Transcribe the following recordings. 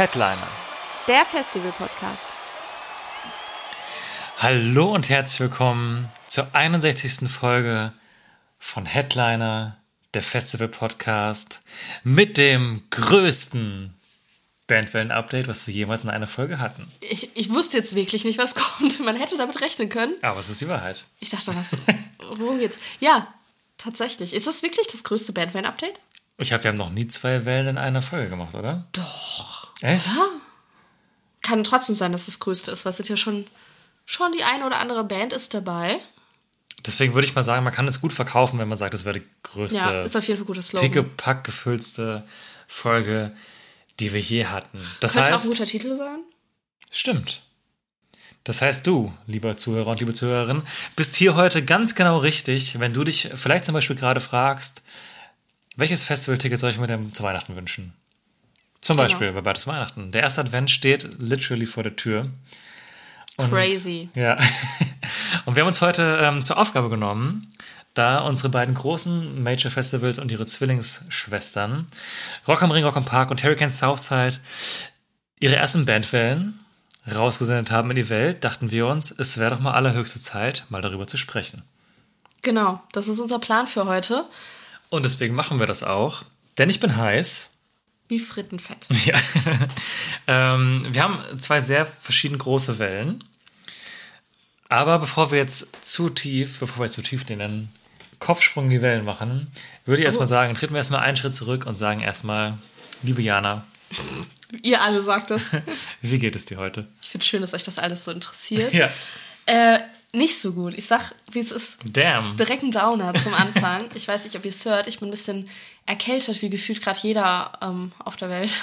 Headliner. Der Festival-Podcast. Hallo und herzlich willkommen zur 61. Folge von Headliner, der Festival-Podcast, mit dem größten Bandwellen-Update, was wir jemals in einer Folge hatten. Ich, ich wusste jetzt wirklich nicht, was kommt. Man hätte damit rechnen können. Aber es ist die Wahrheit. Ich dachte, was? Worum geht's? Ja, tatsächlich. Ist das wirklich das größte Bandvan-Update? Ich glaube, wir haben noch nie zwei Wellen in einer Folge gemacht, oder? Doch. Echt? Kann trotzdem sein, dass das größte ist, weil es ja schon, schon die eine oder andere Band ist dabei. Deswegen würde ich mal sagen, man kann es gut verkaufen, wenn man sagt, es wäre die größte, Ja, ist auf jeden Fall gutes Slogan. pickepack gefüllste Folge, die wir je hatten. Das Könnte auch heißt, ein guter Titel sein. Stimmt. Das heißt, du, lieber Zuhörer und liebe Zuhörerin, bist hier heute ganz genau richtig, wenn du dich vielleicht zum Beispiel gerade fragst, welches Festivalticket soll ich mir denn zu Weihnachten wünschen? Zum Genau. Beispiel bei beides Weihnachten. Der erste Advent steht literally vor der Tür. Und, Crazy. Ja. Und wir haben uns heute ähm, zur Aufgabe genommen, da unsere beiden großen Major Festivals und ihre Zwillingsschwestern, Rock am Ring, Rock am Park und Hurricane Southside, ihre ersten Bandwellen rausgesendet haben in die Welt, dachten wir uns, es wäre doch mal allerhöchste Zeit, mal darüber zu sprechen. Genau, das ist unser Plan für heute. Und deswegen machen wir das auch, denn ich bin heiß. Wie Frittenfett. Ja. ähm, wir haben zwei sehr verschieden große Wellen. Aber bevor wir jetzt zu tief, bevor wir jetzt zu tief den Kopfsprung in die Wellen machen, würde ich erstmal sagen, treten wir erstmal einen Schritt zurück und sagen erstmal, liebe Jana, Ihr alle sagt es. wie geht es dir heute? Ich finde schön, dass euch das alles so interessiert. Ja. Äh, nicht so gut. Ich sag, wie es ist. Damn. direkt ein Downer zum Anfang. Ich weiß nicht, ob ihr es hört. Ich bin ein bisschen erkältet, wie gefühlt gerade jeder ähm, auf der Welt.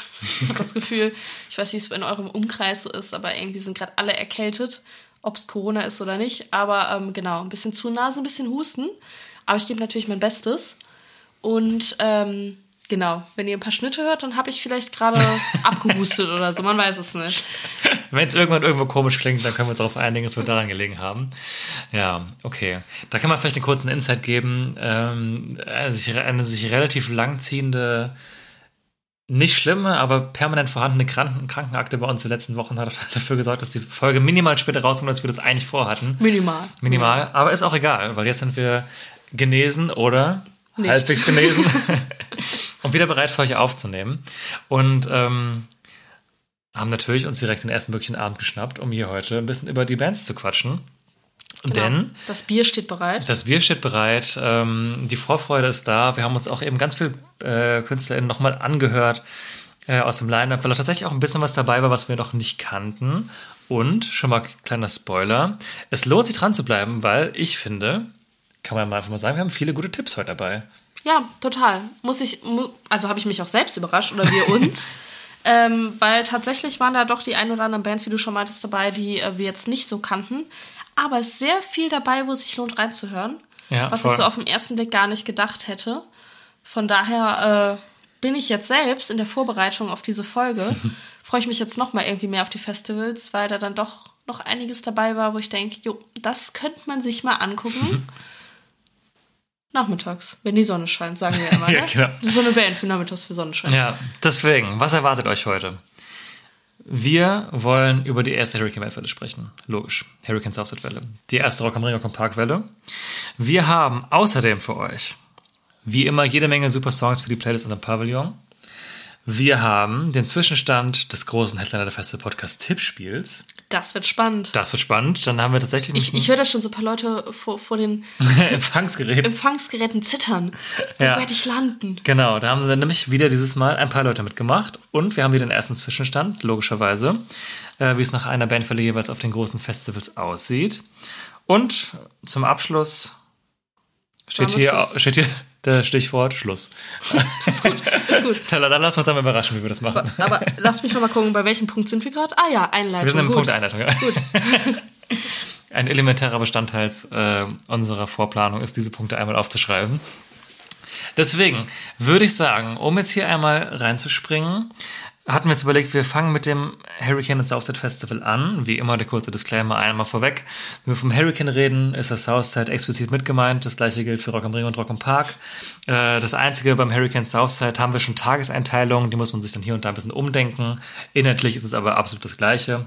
Das Gefühl, ich weiß nicht, wie es in eurem Umkreis so ist, aber irgendwie sind gerade alle erkältet, ob es Corona ist oder nicht. Aber ähm, genau, ein bisschen Zunase, ein bisschen Husten. Aber ich gebe natürlich mein Bestes. Und ähm, genau, wenn ihr ein paar Schnitte hört, dann habe ich vielleicht gerade abgehustet oder so. Man weiß es nicht. Wenn es irgendwann irgendwo komisch klingt, dann können wir uns darauf einigen, es wird daran gelegen haben. Ja, okay. Da kann man vielleicht einen kurzen Insight geben. Ähm, eine, sich, eine sich relativ langziehende, nicht schlimme, aber permanent vorhandene Kranken Krankenakte bei uns in den letzten Wochen hat dafür gesorgt, dass die Folge minimal später rauskommt, als wir das eigentlich vorhatten. Minimal. Minimal. Aber ist auch egal, weil jetzt sind wir genesen oder Nicht. halbwegs genesen und wieder bereit für euch aufzunehmen. Und ähm, haben natürlich uns direkt den ersten möglichen Abend geschnappt, um hier heute ein bisschen über die Bands zu quatschen. Denn Genau. Das Bier steht bereit. das Bier steht bereit, ähm, die Vorfreude ist da. Wir haben uns auch eben ganz viele äh, KünstlerInnen nochmal angehört äh, aus dem Line-Up, weil da tatsächlich auch ein bisschen was dabei war, was wir noch nicht kannten. Und, schon mal kleiner Spoiler, es lohnt sich dran zu bleiben, weil ich finde, kann man mal einfach mal sagen, wir haben viele gute Tipps heute dabei. Ja, total. Muss ich, also habe ich mich auch selbst überrascht oder wir uns. ähm, weil tatsächlich waren da doch die ein oder anderen Bands, wie du schon meintest, dabei, die äh, wir jetzt nicht so kannten. Aber es ist sehr viel dabei, wo es sich lohnt reinzuhören. Ja, was voll. ich so auf den ersten Blick gar nicht gedacht hätte. Von daher äh, bin ich jetzt selbst in der Vorbereitung auf diese Folge. Freue ich mich jetzt noch mal irgendwie mehr auf die Festivals, weil da dann doch noch einiges dabei war, wo ich denke, jo, das könnte man sich mal angucken. Nachmittags, wenn die Sonne scheint, sagen wir immer. Ja, ne? genau. Das ist so eine Band für nachmittags für Sonnenschein. Ja, deswegen, was erwartet euch heute? Wir wollen über die erste Hurricane-Welle sprechen. Logisch. Hurricane Southside-Welle. Die erste Rock am Ring, Rock am Park-Welle. Wir haben außerdem für euch, wie immer, jede Menge super Songs für die Playlist und am Pavillon. Wir haben den Zwischenstand des großen Headliner der Festival Podcast Tippspiels. Das wird spannend. Das wird spannend. Dann haben wir tatsächlich ich ich höre da schon so ein paar Leute vor, vor den ein Empfangsgerät. Empfangsgeräten zittern. Wo Ja. werde ich landen? Genau, da haben dann nämlich wieder dieses Mal ein paar Leute mitgemacht und wir haben wieder den ersten Zwischenstand, logischerweise, äh, wie es nach einer Bandfälle jeweils auf den großen Festivals aussieht. Und zum Abschluss steht hier, steht hier der Stichwort Schluss. Ist gut, ist gut. Dann, dann wir uns dann mal überraschen, wie wir das machen. Aber, aber lass mich noch mal gucken, bei welchem Punkt sind wir gerade? Ah ja, Einleitung. Wir sind gut. Punkt Einleitung. Ja. Gut. Ein elementärer Bestandteil äh, unserer Vorplanung ist, diese Punkte einmal aufzuschreiben. Deswegen würde ich sagen, um jetzt hier einmal reinzuspringen, hatten wir jetzt überlegt, wir fangen mit dem Hurricane and Southside Festival an. Wie immer der kurze Disclaimer einmal vorweg. Wenn wir vom Hurricane reden, ist das Southside explizit mit gemeint. Das gleiche gilt für Rock am Ring und Rock am Park. Äh, das einzige beim Hurricane Southside haben wir schon Tageseinteilungen, die muss man sich dann hier und da ein bisschen umdenken. Inhaltlich ist es aber absolut das gleiche.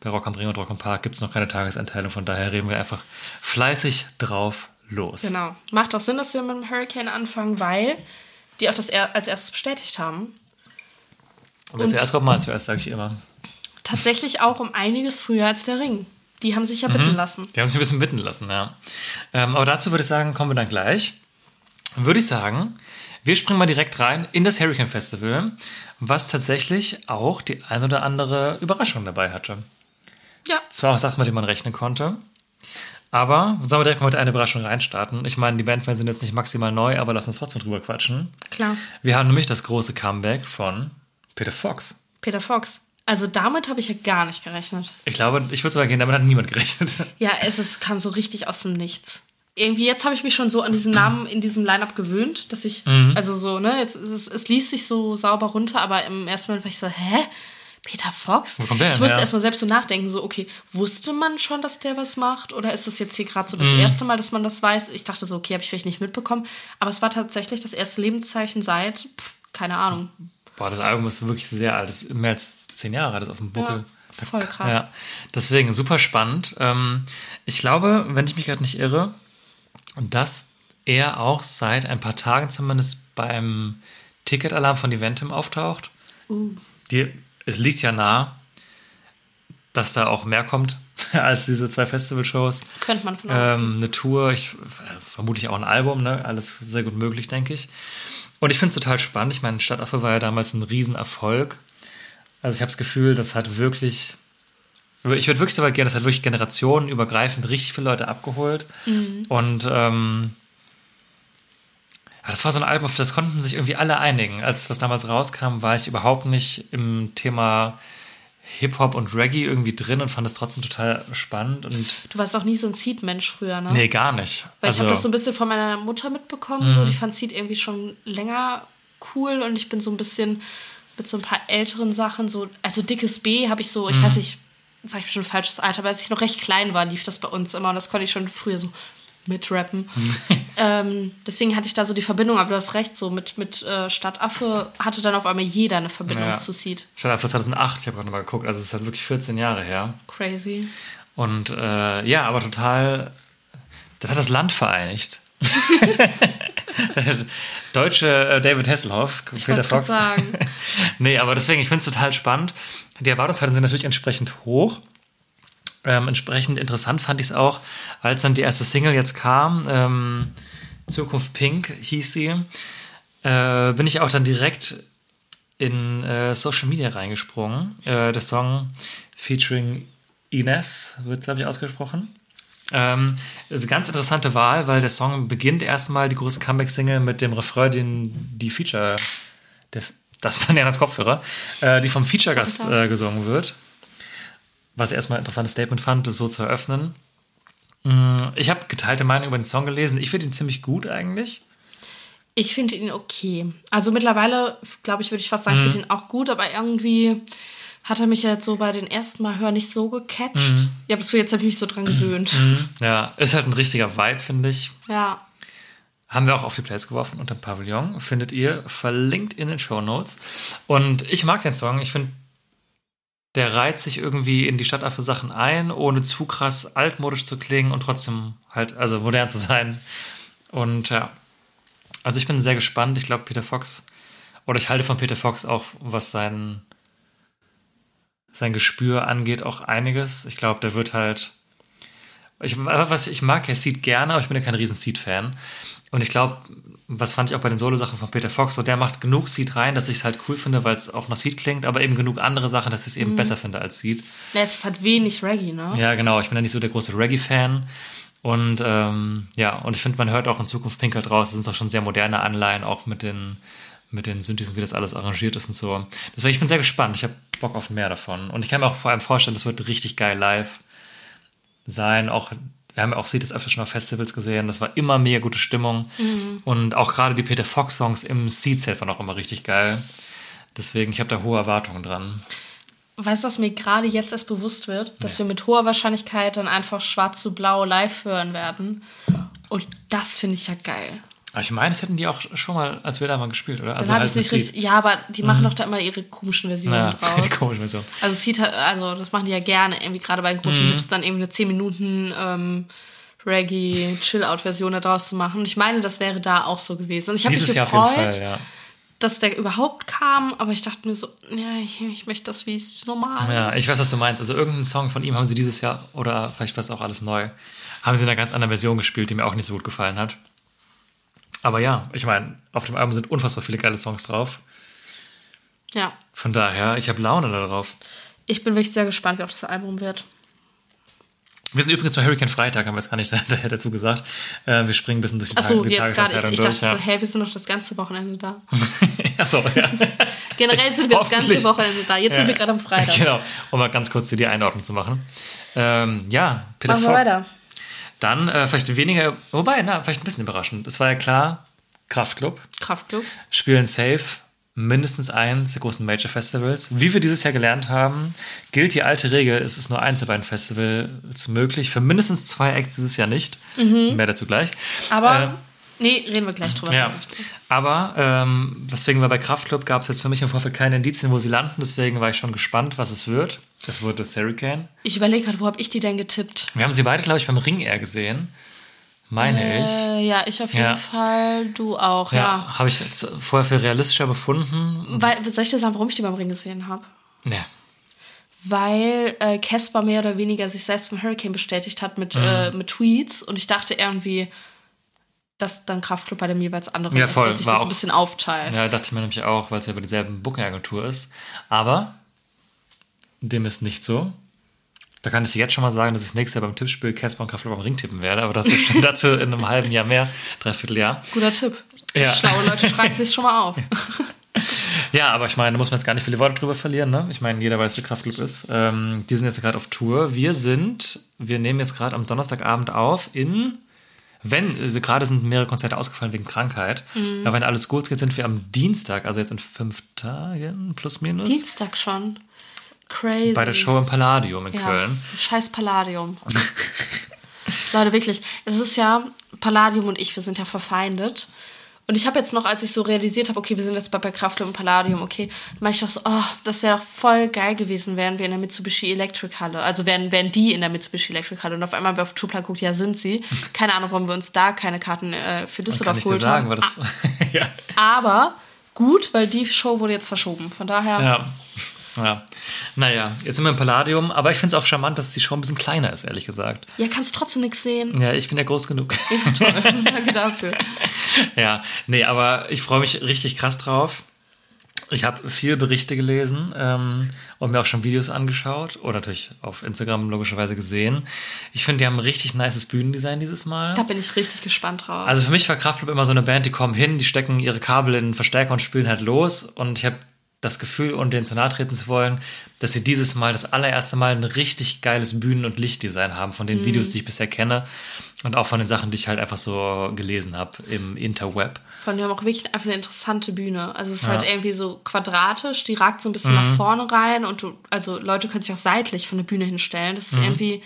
Bei Rock am Ring und Rock am Park gibt es noch keine Tageseinteilung, von daher reden wir einfach fleißig drauf los. Genau. Macht auch Sinn, dass wir mit dem Hurricane anfangen, weil die auch das als erstes bestätigt haben. Und wer zuerst kommt, mal zuerst, sage ich immer. Tatsächlich auch um einiges früher als der Ring. Die haben sich ja bitten lassen. Die haben sich ein bisschen bitten lassen, ja. Ähm, aber dazu würde ich sagen, kommen wir dann gleich. Würde ich sagen, wir springen mal direkt rein in das Hurricane Festival, was tatsächlich auch die ein oder andere Überraschung dabei hatte. Ja. Zwar auch Sachen, mit denen man rechnen konnte, aber sollen wir direkt mal mit einer Überraschung reinstarten? Ich meine, die Bandfans sind jetzt nicht maximal neu, aber lass uns trotzdem drüber quatschen. Klar. Wir haben nämlich das große Comeback von Peter Fox. Peter Fox. Also damit habe ich ja gar nicht gerechnet. Ich glaube, ich würde sogar gehen, damit hat niemand gerechnet. Ja, es ist, kam so richtig aus dem Nichts. Irgendwie, jetzt habe ich mich schon so an diesen Namen in diesem Line-Up gewöhnt, dass ich, Mhm. also so, ne, jetzt es, es liest sich so sauber runter, aber im ersten Moment war ich so, hä? Peter Fox? Wo kommt der ich denn musste her? erstmal selbst so nachdenken, so, okay, wusste man schon, dass der was macht? Oder ist das jetzt hier gerade so das Mhm. erste Mal, dass man das weiß? Ich dachte so, okay, habe ich vielleicht nicht mitbekommen. Aber es war tatsächlich das erste Lebenszeichen seit, pff, keine Ahnung. Boah, das Album ist wirklich sehr alt. Das ist mehr als zehn Jahre, das ist auf dem Buckel. Ja, voll krass. Ja, deswegen super spannend. Ähm, ich glaube, wenn ich mich gerade nicht irre, dass er auch seit ein paar Tagen zumindest beim Ticketalarm von Eventim auftaucht. Uh. Die, es liegt ja nah, dass da auch mehr kommt als diese zwei Festivalshows. Könnte man von. Ähm, eine Tour, ich vermutlich auch ein Album, ne? Alles sehr gut möglich, denke ich. Und ich finde es total spannend. Ich meine, Stadtaffe war ja damals ein Riesenerfolg. Also ich habe das Gefühl, das hat wirklich. Ich würde wirklich gehen, das hat wirklich generationenübergreifend richtig viele Leute abgeholt. Und ähm, ja, das war so ein Album, auf das konnten sich irgendwie alle einigen. Als das damals rauskam, war ich überhaupt nicht im Thema Hip-Hop und Reggae irgendwie drin und fand es trotzdem total spannend. Und Du warst auch nie so ein Seed-Mensch früher, ne? nee, gar nicht. Weil also, ich habe das so ein bisschen von meiner Mutter mitbekommen. So, die fand Seed irgendwie schon länger cool und ich bin so ein bisschen mit so ein paar älteren Sachen, so, also dickes B habe ich so, ich weiß nicht, sag ich schon ein falsches Alter, aber als ich noch recht klein war, lief das bei uns immer und das konnte ich schon früher so mitrappen. ähm, deswegen hatte ich da so die Verbindung, aber du hast recht, so mit, mit äh, Stadtaffe hatte dann auf einmal jeder eine Verbindung Ja. zu Seed. Stadtaffe 2008, ich habe gerade mal geguckt, also es ist halt wirklich 14 Jahre her. Crazy. Und äh, ja, aber total, das hat das Land vereinigt. Deutsche äh, David Hasselhoff, Peter wollt's grad Fox. sagen. nee, aber deswegen, ich finde es total spannend. Die Erwartungshaltungen sind natürlich entsprechend hoch. Ähm, entsprechend interessant fand ich es auch, als dann die erste Single jetzt kam, ähm, Zukunft Pink hieß sie, äh, bin ich auch dann direkt in äh, Social Media reingesprungen. Äh, der Song featuring Ines wird, glaube ich, ausgesprochen. Ähm, also ganz interessante Wahl, weil der Song beginnt erstmal die große Comeback-Single mit dem Refrain, den die Feature, der, das waren ja das Kopfhörer, äh, die vom Feature-Gast äh, gesungen wird. Was ich erstmal ein interessantes Statement fand, das so zu eröffnen. Mm, Ich habe geteilte Meinung über den Song gelesen. Ich finde ihn ziemlich gut eigentlich. Ich finde ihn okay. Also mittlerweile, glaube ich, würde ich fast sagen, ich finde ihn auch gut, aber irgendwie hat er mich jetzt so bei den ersten Mal hören nicht so gecatcht. Ja, bis jetzt habe ich mich so dran gewöhnt. Ja, ist halt ein richtiger Vibe, finde ich. Ja. Haben wir auch auf die Plays geworfen unter dem Pavillon. Findet ihr verlinkt in den Show Notes. Und ich mag den Song. Ich finde, der reiht sich irgendwie in die Stadtaffe-Sachen ein, ohne zu krass altmodisch zu klingen und trotzdem halt, also modern zu sein. Und ja, also ich bin sehr gespannt. Ich glaube, Peter Fox, oder ich halte von Peter Fox auch, was sein, sein Gespür angeht, auch einiges. Ich glaube, der wird halt. Ich, was ich mag, er sieht gerne, aber ich bin ja kein riesen Seed-Fan. Und ich glaube, was fand ich auch bei den Solo-Sachen von Peter Fox, so der macht genug Seed rein, dass ich es halt cool finde, weil es auch nach Seed klingt, aber eben genug andere Sachen, dass ich es eben besser finde als Seed. Ja, Es ist halt wenig Reggae, ne? Ja, genau. Ich bin ja nicht so der große Reggae-Fan. Und ähm, ja, und ich finde, man hört auch in Zukunft Pink halt raus. Das sind doch schon sehr moderne Anleihen, auch mit den, mit den Synthes und wie das alles arrangiert ist und so. Deswegen, ich bin sehr gespannt. Ich habe Bock auf mehr davon. Und ich kann mir auch vor allem vorstellen, das wird richtig geil live sein. Auch, wir haben ja auch sie das öfter schon auf Festivals gesehen. Das war immer mega gute Stimmung. Und auch gerade die Peter Fox-Songs im Seed-Set waren auch immer richtig geil. Deswegen, ich habe da hohe Erwartungen dran. Weißt du, was mir gerade jetzt erst bewusst wird? Dass wir mit hoher Wahrscheinlichkeit dann einfach schwarz zu blau live hören werden. Und das finde ich ja geil. Aber ich meine, das hätten die auch schon mal, als wir da mal gespielt, oder? Dann habe ich halt nicht mit richtig. Ja, aber die machen doch da immer ihre komischen Versionen Ja, draus. die komische Version. Also es sieht halt, also das machen die ja gerne. Irgendwie gerade bei den Mhm. großen Hits dann eben eine 10 Minuten ähm, Reggae Chill-Out-Version da draus zu machen. Und ich meine, das wäre da auch so gewesen. Und ich habe mich Dieses Jahr auf jeden gefreut, Fall, ja. dass der überhaupt kam, aber ich dachte mir so, ja, ich, ich möchte das wie es normal. Ja, ich weiß, was du meinst. Also irgendeinen Song von ihm haben sie dieses Jahr, oder vielleicht war es auch alles neu, haben sie in einer ganz anderen Version gespielt, die mir auch nicht so gut gefallen hat. Aber ja, ich meine, auf dem Album sind unfassbar viele geile Songs drauf. ja. Von daher, ich habe Laune darauf. Ich bin wirklich sehr gespannt, wie auch das Album wird. Wir sind übrigens bei Hurricane Freitag, haben wir jetzt gar nicht dazu gesagt. Äh, wir springen ein bisschen durch die, Achso, Tage, die jetzt gerade. Ich, ich dachte durch. so, hä, wir sind doch das ganze Wochenende da. ja. Achso, ja. Generell sind wir das ganze. Wochenende da. Jetzt sind Ja. wir gerade am Freitag. Genau, um mal ganz kurz hier die Einordnung zu machen. Ähm, ja, Peter Machen wir Fox. weiter. Dann äh, vielleicht weniger, wobei, na, vielleicht ein bisschen überraschend. Es war ja klar, Kraftklub Kraftclub. spielen safe mindestens eins der großen Major Festivals. Wie wir dieses Jahr gelernt haben, gilt die alte Regel, es ist nur eins der beiden Festivals möglich. Für mindestens zwei Acts dieses Jahr nicht. Mehr dazu gleich. Aber, Ähm, nee, reden wir gleich drüber. ja, aber ähm, deswegen war bei Kraftklub gab es jetzt für mich im Vorfeld keine Indizien, wo sie landen. Deswegen war ich schon gespannt, was es wird. Es wurde das Hurricane. Ich überlege gerade, wo habe ich die denn getippt? Wir haben sie beide, glaube ich, beim Ring Air gesehen. Meine ich. Äh, ja, ich auf jeden Ja. Fall, du auch, Ja, ja. habe ich jetzt vorher für realistischer befunden. Weil, soll ich dir sagen, warum ich die beim Ring gesehen habe? Ne. Weil äh, Casper mehr oder weniger sich selbst vom Hurricane bestätigt hat mit, Mhm. äh, mit Tweets und ich dachte irgendwie, dass dann Kraftclub bei dem jeweils anderen Ja, ist, voll, dass sich das auch- ein bisschen aufteilt. Ja, dachte ich mir nämlich auch, weil es ja bei dieselben Booking-Agentur ist. Aber dem ist nicht so. Da kann ich dir jetzt schon mal sagen, dass ich nächstes Jahr beim Tippspiel Casper und Kraftklub am Ring tippen werde. Aber das ist schon dazu in einem halben Jahr mehr, dreiviertel Jahr. Guter Tipp. Ja. Schlaue Leute schreiben sich schon mal auf. Ja, aber ich meine, da muss man jetzt gar nicht viele Worte drüber verlieren. Ne? Ich meine, jeder weiß, wie Kraftklub ist. Ähm, die sind jetzt gerade auf Tour. Wir sind, wir nehmen jetzt gerade am Donnerstagabend auf in, wenn, also gerade sind mehrere Konzerte ausgefallen wegen Krankheit. Mhm. Aber wenn alles gut geht, sind wir am Dienstag, also jetzt in fünf Tagen, plus minus, Dienstag schon. Crazy. bei der Show im Palladium in ja. Köln. Scheiß Palladium. Leute, wirklich. Es ist ja, Palladium und ich, wir sind ja verfeindet. Und ich habe jetzt noch, als ich so realisiert habe, okay, wir sind jetzt bei, bei Kraftklub und Palladium, okay, meinte ich doch so, oh, das wäre doch voll geil gewesen, wären wir in der Mitsubishi Electric Halle. Also wären, wären die in der Mitsubishi Electric Halle. Und auf einmal haben wir auf Tourplan guckt, ja, sind sie. Keine Ahnung, warum wir uns da keine Karten äh, für Düsseldorf geholt sagen, haben. war das. ja. Aber gut, weil die Show wurde jetzt verschoben. Von daher, ja. Ja. Naja, jetzt sind wir im Palladium, aber ich finde es auch charmant, dass die Show ein bisschen kleiner ist, ehrlich gesagt. ja, kannst trotzdem nichts sehen. Ja, ich bin ja groß genug. Ja, toll. Danke dafür. Ja, nee, aber ich freue mich richtig krass drauf. Ich habe viel Berichte gelesen ähm, und mir auch schon Videos angeschaut oder natürlich auf Instagram logischerweise gesehen. Ich finde, die haben ein richtig nices Bühnendesign dieses Mal. Da bin ich richtig gespannt drauf. Also für mich war Kraftklub immer so eine Band, die kommen hin, die stecken ihre Kabel in den Verstärker und spielen halt los. Und ich habe das Gefühl, ohne denen zu nahe treten zu wollen, dass sie dieses Mal das allererste Mal ein richtig geiles Bühnen- und Lichtdesign haben von den Videos, die ich bisher kenne und auch von den Sachen, die ich halt einfach so gelesen habe im Interweb. Allem, die haben auch wirklich einfach eine interessante Bühne. Also es ist halt irgendwie so quadratisch, die ragt so ein bisschen nach vorne rein und du, also Leute können sich auch seitlich von der Bühne hinstellen. Das ist irgendwie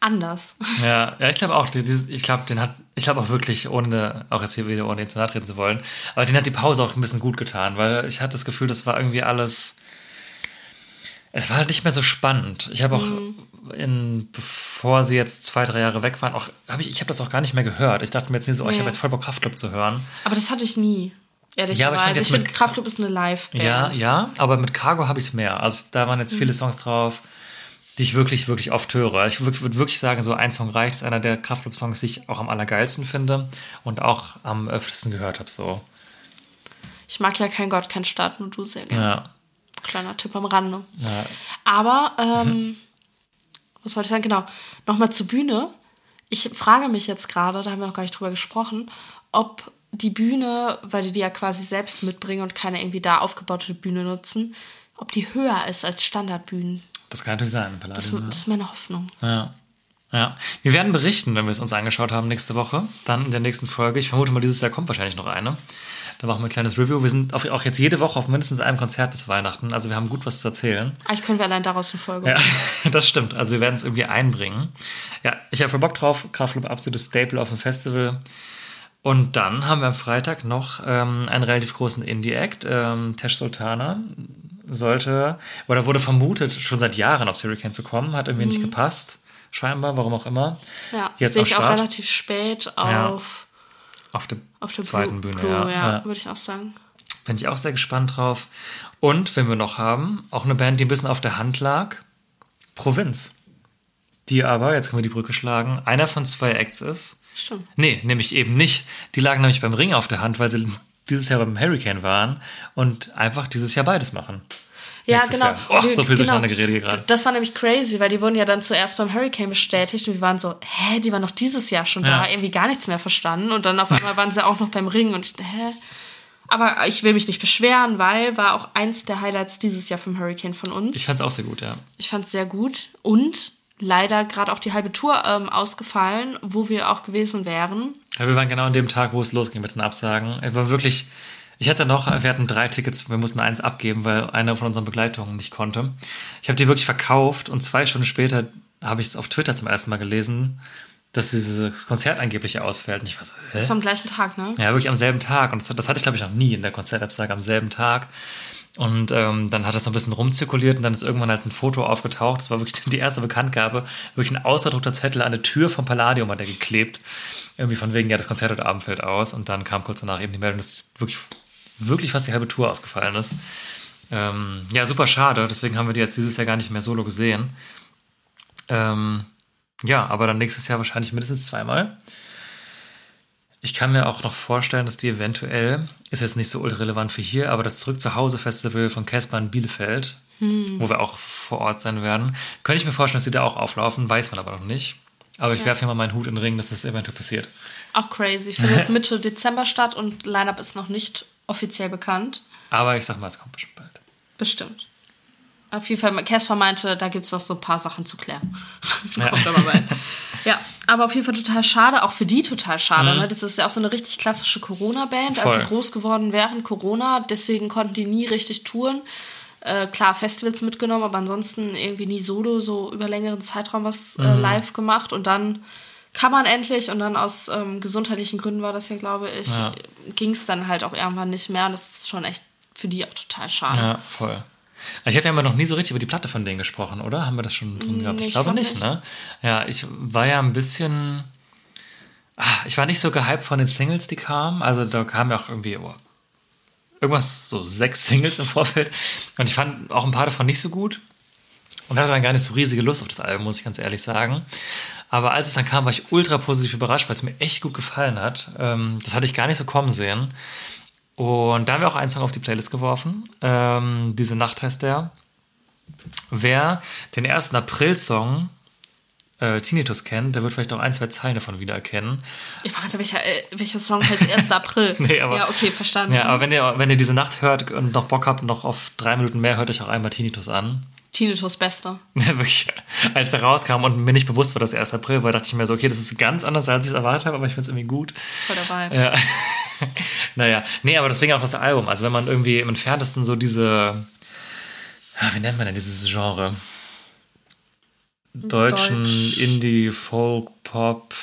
anders. Ja, ja, ich glaube auch, ich glaube, den hat, ich glaube auch wirklich, ohne, auch jetzt hier wieder, ohne den zu nahe treten zu wollen, aber den hat die Pause auch ein bisschen gut getan, weil ich hatte das Gefühl, das war irgendwie alles, es war halt nicht mehr so spannend. Ich habe auch, in, bevor sie jetzt zwei, drei Jahre weg waren, auch, hab ich, ich habe das auch gar nicht mehr gehört. Ich dachte mir jetzt nicht so, oh, ich habe jetzt voll Bock Kraftclub zu hören. Aber das hatte ich nie. Ja, aber ich fand ich jetzt finde, Kraftclub ist eine Live-Band. Ja, ja, aber mit Cargo habe ich es mehr. Also da waren jetzt Mhm. viele Songs drauf, die ich wirklich, wirklich oft höre. Ich würde wirklich sagen, so ein Song reicht. Ist einer der Kraftclub-Songs, die ich auch am allergeilsten finde und auch am öftesten gehört habe. So. Ich mag ja kein Gott, kein Staat, nur du sehr gerne. Ja. Kleiner Tipp am Rande. Ja. Aber, ähm, was wollte ich sagen? Genau. Nochmal zur Bühne. Ich frage mich jetzt gerade, da haben wir noch gar nicht drüber gesprochen, ob die Bühne, weil die die ja quasi selbst mitbringen und keine irgendwie da aufgebaute Bühne nutzen, ob die höher ist als Standardbühnen. Das kann natürlich sein, Das, Palladium. das ist meine Hoffnung. Ja. Ja. Wir werden berichten, wenn wir es uns angeschaut haben nächste Woche. Dann in der nächsten Folge. Ich vermute mal, dieses Jahr kommt wahrscheinlich noch eine. Da machen wir ein kleines Review. Wir sind auch jetzt jede Woche auf mindestens einem Konzert bis Weihnachten. Also wir haben gut was zu erzählen. Eigentlich können wir allein daraus eine Folge Ja, machen. das stimmt. Also wir werden es irgendwie einbringen. Ja, ich habe voll Bock drauf. Kraftclub absolutes Staple auf dem Festival. Und dann haben wir am Freitag noch ähm, einen relativ großen Indie-Act. Ähm, Tesh Sultana sollte, oder wurde vermutet, schon seit Jahren auf Hurricane zu kommen. Hat irgendwie nicht gepasst. Scheinbar, warum auch immer. Ja, Jetzt sehe ich auch relativ spät Ja. auf, Auf der, auf der zweiten Blue, Bühne. Blue, ja. ja, Ja. würde ich auch sagen. Bin ich auch sehr gespannt drauf. Und, wenn wir noch haben, auch eine Band, die ein bisschen auf der Hand lag, Provinz. Die aber, jetzt können wir die Brücke schlagen, einer von zwei Acts ist. Stimmt. Nee, nämlich eben nicht. Die lagen nämlich beim Ring auf der Hand, weil sie dieses Jahr beim Hurricane waren und einfach dieses Jahr beides machen. Ja, Nächstes genau. Jahr. Oh, Wir- so viel durcheinander geredet gerade. Das war nämlich crazy, weil die wurden ja dann zuerst beim Hurricane bestätigt und wir waren so, hä, die waren noch dieses Jahr schon da, Ja. irgendwie gar nichts mehr verstanden und dann auf einmal waren sie auch noch beim Ring und hä? Aber ich will mich nicht beschweren, weil war auch eins der Highlights dieses Jahr vom Hurricane von uns. Ich fand's auch sehr gut, ja. Ich fand es sehr gut und leider gerade auch die halbe Tour ähm, ausgefallen, wo wir auch gewesen wären. Ja, wir waren genau an dem Tag, wo es losging mit den Absagen. Es war wirklich. Ich hatte noch, wir hatten drei Tickets, wir mussten eins abgeben, weil einer von unseren Begleitungen nicht konnte. Ich habe die wirklich verkauft und zwei Stunden später habe ich es auf Twitter zum ersten Mal gelesen, dass dieses Konzert angeblich ausfällt. Und ich war so, hä? Das war am gleichen Tag, ne? Ja, wirklich am selben Tag. Und das, das hatte ich, glaube ich, noch nie in der Konzertabsage am selben Tag. Und ähm, dann hat das so ein bisschen rumzirkuliert und dann ist irgendwann halt ein Foto aufgetaucht. Das war wirklich die erste Bekanntgabe. Wirklich ein ausgedruckter Zettel an der Tür vom Palladium hat er geklebt. Irgendwie von wegen, ja, das Konzert heute Abend fällt aus. Und dann kam kurz danach eben die Meldung, dass wirklich, wirklich fast die halbe Tour ausgefallen ist. Ähm, ja, super schade. Deswegen haben wir die jetzt dieses Jahr gar nicht mehr solo gesehen. Ähm, ja, aber dann nächstes Jahr wahrscheinlich mindestens zweimal. Ich kann mir auch noch vorstellen, dass die eventuell, ist jetzt nicht so ultra relevant für hier, aber das Zurück zu Hause Festival von Casper in Bielefeld, wo wir auch vor Ort sein werden, könnte ich mir vorstellen, dass die da auch auflaufen, weiß man aber noch nicht. Aber ich werfe hier mal meinen Hut in den Ring, dass das eventuell passiert. Auch crazy. Findet Mitte Dezember statt und Line-Up ist noch nicht offiziell bekannt. Aber ich sag mal, es kommt bestimmt bald. Bestimmt. Auf jeden Fall, Casper meinte, da gibt es noch so ein paar Sachen zu klären. Ja. Kommt aber bald. Ja, aber auf jeden Fall total schade, auch für die total schade. Mhm. Ne? Das ist ja auch so eine richtig klassische Corona-Band, also groß geworden während Corona, deswegen konnten die nie richtig touren. Äh, klar, Festivals mitgenommen, aber ansonsten irgendwie nie solo, so über längeren Zeitraum was Mhm. äh, live gemacht und dann kann man endlich und dann aus ähm, gesundheitlichen Gründen war das ja, glaube ich, Ja. ging es dann halt auch irgendwann nicht mehr und das ist schon echt für die auch total schade. Ja, voll. Ich hatte ja immer noch nie so richtig über die Platte von denen gesprochen, oder? Haben wir das schon drin gehabt? Ich ich glaube glaub nicht, nicht. ne? Ja, ich war ja ein bisschen. Ah, Ich war nicht so gehypt von den Singles, die kamen. Also da kamen ja auch irgendwie oh, irgendwas, so sechs Singles im Vorfeld. Und ich fand auch ein paar davon nicht so gut. Und hatte dann gar nicht so riesige Lust auf das Album, muss ich ganz ehrlich sagen. Aber als es dann kam, war ich ultra positiv überrascht, weil es mir echt gut gefallen hat. Ähm, das hatte ich gar nicht so kommen sehen. Und da haben wir auch einen Song auf die Playlist geworfen. Ähm, Diese Nacht heißt der. Wer den ersten April-Song äh, Tinnitus kennt, der wird vielleicht auch ein, zwei Zeilen davon wiedererkennen. Ich frage welcher, äh, welcher Song heißt 1. April? Nee, aber- ja, okay, verstanden. Ja, aber wenn ihr, wenn ihr diese Nacht hört und noch Bock habt, noch auf drei Minuten mehr, hört euch auch einmal Tinnitus an. Tinnitus Bester. Ja, wirklich. Als der rauskam und mir nicht bewusst war, dass 1. April war, dachte ich mir so, okay, das ist ganz anders, als ich es erwartet habe, aber ich finde es irgendwie gut. Voll dabei. Ja. naja, nee, aber deswegen auch das Album. Also wenn man irgendwie im Entferntesten so diese, ah, wie nennt man denn dieses Genre? Deutschen Deutsch. Indie, Folk, Pop,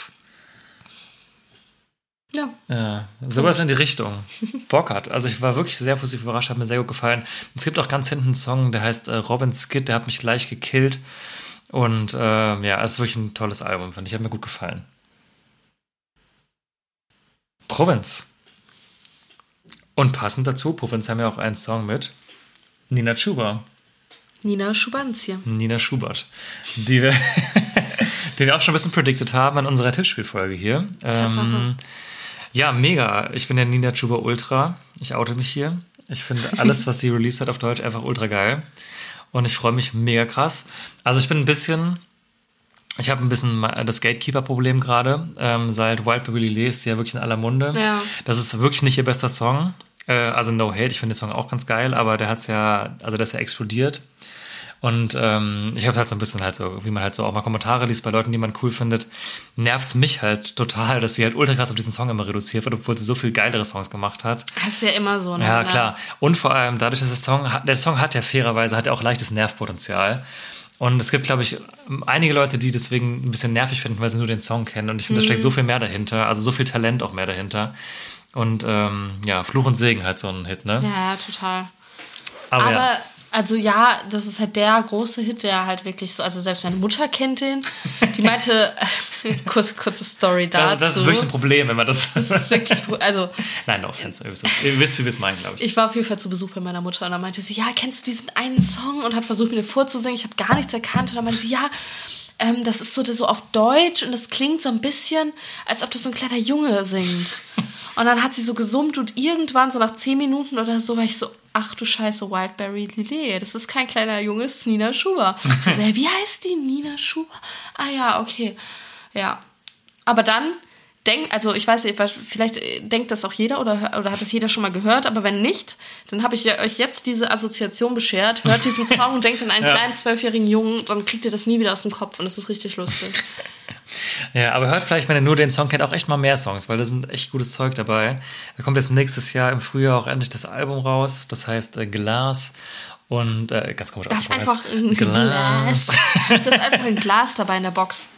Ja. ja, sowas in die Richtung. Bock hat. Also ich war wirklich sehr positiv überrascht, hat mir sehr gut gefallen. Es gibt auch ganz hinten einen Song, der heißt äh, Robin Skid, der hat mich gleich gekillt. Und äh, ja, es ist wirklich ein tolles Album, fand ich. Hat mir gut gefallen. Provinz. Und passend dazu, Provinz haben ja auch einen Song mit Nina Chuba. Nina Schubanzia. Nina Schubert, die wir, den wir auch schon ein bisschen predicted haben in unserer Tippspielfolge hier. Tatsache. Ähm, ja, mega. Ich bin der Nina Chuba Ultra. Ich oute mich hier. Ich finde alles, was sie released hat auf Deutsch, einfach ultra geil. Und ich freue mich mega krass. Also ich bin ein bisschen ich habe ein bisschen das Gatekeeper-Problem gerade. Ähm, seit Wildberry Lillet ist die ja wirklich in aller Munde. Ja. Das ist wirklich nicht ihr bester Song. Äh, also No Hate, ich finde den Song auch ganz geil, aber der hat's ja, also der ist ja explodiert. Und ähm, ich habe halt so ein bisschen halt so, wie man halt so auch mal Kommentare liest bei Leuten, die man cool findet, nervt's mich halt total, dass sie halt ultra krass auf diesen Song immer reduziert wird, obwohl sie so viel geilere Songs gemacht hat. Das ist ja immer so, ne? Ja, klar. Und vor allem dadurch, dass der Song, hat- der Song hat ja fairerweise, hat ja auch leichtes Nervpotenzial. Und es gibt, glaube ich, einige Leute, die deswegen ein bisschen nervig finden, weil sie nur den Song kennen. Und ich finde, da steckt so viel mehr dahinter, also so viel Talent auch mehr dahinter. Und ähm, ja, Fluch und Segen halt so ein Hit, ne? Ja, ja, total. Aber, Aber, ja. Also ja, das ist halt der große Hit, der halt wirklich so, also selbst meine Mutter kennt den. Die meinte, kurze, kurze Story dazu. Das, das ist wirklich ein Problem, wenn man das. Das ist wirklich, also Nein, no offense. Ihr wisst, wie wir es meinen, glaube ich. ich war auf jeden Fall zu Besuch bei meiner Mutter und dann meinte sie, ja, kennst du diesen einen Song? Und hat versucht, mir den vorzusingen. Ich habe gar nichts erkannt. Und dann meinte sie, ja, ähm, das ist so, so auf Deutsch und das klingt so ein bisschen, als ob das so ein kleiner Junge singt. Und dann hat sie so gesummt und irgendwann, so nach zehn Minuten oder so, war ich so, ach du Scheiße, Wildberry Lillet, das ist kein kleiner Junge, das ist Nina Schuber. So, hä, wie heißt die? Nina Schuber? Ah ja, okay. Ja. Aber dann denkt, also ich weiß nicht, vielleicht äh, denkt das auch jeder oder, oder hat das jeder schon mal gehört, aber wenn nicht, dann habe ich euch jetzt diese Assoziation beschert, hört diesen Song und denkt an einen Ja. kleinen zwölfjährigen Jungen, dann kriegt ihr das nie wieder aus dem Kopf und das ist richtig lustig. Ja, aber hört vielleicht, wenn ihr nur den Song kennt, auch echt mal mehr Songs, weil da sind echt gutes Zeug dabei. Da kommt jetzt nächstes Jahr im Frühjahr auch endlich das Album raus. Das heißt äh, Glas. Und äh, ganz komisch Das ist einfach ein jetzt. Glas. Das ist einfach ein Glas dabei in der Box.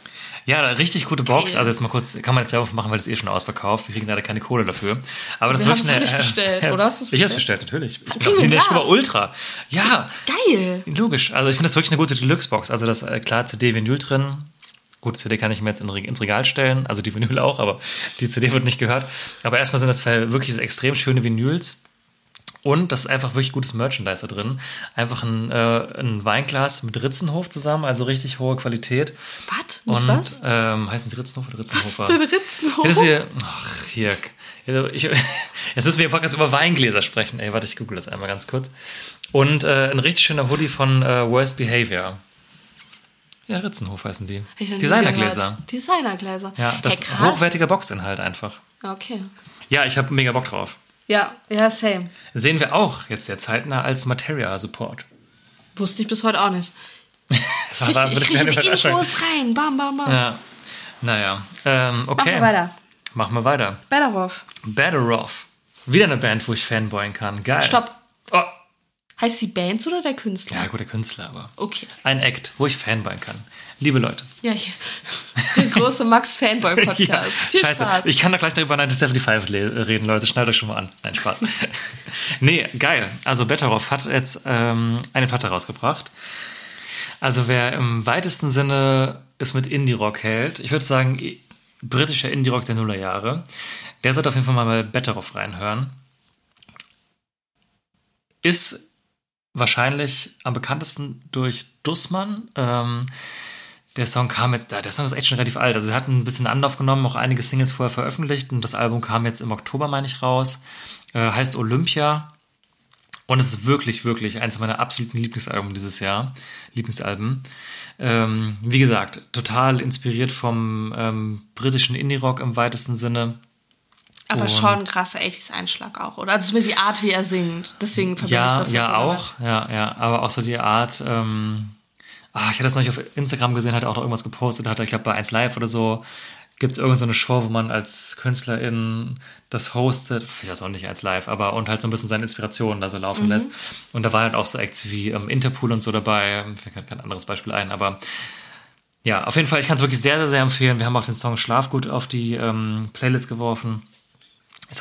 Ja, richtig gute Box. Geil. Also jetzt mal kurz, kann man jetzt ja aufmachen, weil das ist eh schon ausverkauft. Wir kriegen leider keine Kohle dafür. Aber das Wir haben's eine, nicht bestellt. Oder hast du's Ich hab's bestellt? bestellt, natürlich. Ich bin kriegen auch wir in ein der Glas. Schuber Ultra. Ja, Geil. logisch. Also ich finde das wirklich eine gute Deluxe-Box. Also das äh, klar CD-Vinyl drin. Gut, CD kann ich mir jetzt in, ins Regal stellen, also die Vinyl auch, aber die CD wird nicht gehört. Aber erstmal sind das wirklich extrem schöne Vinyls. Und das ist einfach wirklich gutes Merchandise da drin. Einfach ein, äh, ein Weinglas mit Ritzenhof zusammen, also richtig hohe Qualität. Was? Mit Und was? ähm, heißen die Ritzenhof oder Ritzenhofer? Der Ritzenhof. Ja, das hier, ach, hier. Also Ich, jetzt müssen wir im Podcast über Weingläser sprechen. Ey, warte, ich google das einmal ganz kurz. Und äh, ein richtig schöner Hoodie von äh, Worst Behavior. Ja, Ritzenhof heißen die. Designergläser. Designergläser. Ja, das hey, ist krass. hochwertiger Boxinhalt einfach. Okay. Ja, ich habe mega Bock drauf. Ja, ja, same. Sehen wir auch jetzt sehr zeitnah als Materia-Support. Wusste ich bis heute auch nicht. War- Ich, war- ich kriege die. Infos rein. Bam, bam, bam. Ja. Naja. Ähm, okay. Machen wir weiter. Machen wir weiter. Better off. Better Off. Wieder eine Band, wo ich fanboyen kann. Geil. Stopp. Oh. Heißt die Band oder der Künstler? Ja, gut, der Künstler, aber. Okay. Ein Act, wo ich fanboyen kann. Liebe Leute. Ja, hier. Der große Max Fanboy Podcast. Ja, Viel scheiße. Spaß. Ich kann da gleich darüber 1975 le- reden, Leute. Schneidet euch schon mal an. Nein, Spaß. nee, geil. Also Betteroff hat jetzt ähm, eine Platte rausgebracht. Also wer im weitesten Sinne es mit Indie-Rock hält, ich würde sagen, britischer Indie-Rock der Nullerjahre, der sollte auf jeden Fall mal bei Betteroff reinhören. Ist wahrscheinlich am bekanntesten durch Dussmann. Ähm, der Song kam jetzt, der Song ist echt schon relativ alt. Also, er hat ein bisschen Anlauf genommen, auch einige Singles vorher veröffentlicht und das Album kam jetzt im Oktober, meine ich, raus. Äh, heißt Olympia. Und es ist wirklich, wirklich eins meiner absoluten Lieblingsalben dieses Jahr. Lieblingsalben. Ähm, wie gesagt, total inspiriert vom ähm, britischen Indie-Rock im weitesten Sinne. Aber Und- schon ein krasser 80s-Einschlag auch, oder? Also zumindest die Art, wie er singt. Deswegen verbinde ich Ja, das ja, jetzt damit. auch. Ja, ja. Aber auch so die Art, ähm, ah, ich hatte das neulich auf Instagram gesehen, hat er auch noch irgendwas gepostet, hat er, ich glaube, bei 1 Live oder so, gibt es irgendeine so eine Show, wo man als Künstlerin das hostet, vielleicht das auch nicht als Live, aber und halt so ein bisschen seine Inspirationen da so laufen lässt. Und da waren halt auch so Acts wie ähm, Interpol und so dabei, mir fällt kein anderes Beispiel ein, aber ja, auf jeden Fall, ich kann es wirklich sehr, sehr, sehr empfehlen. Wir haben auch den Song Schlafgut auf die ähm, Playlist geworfen.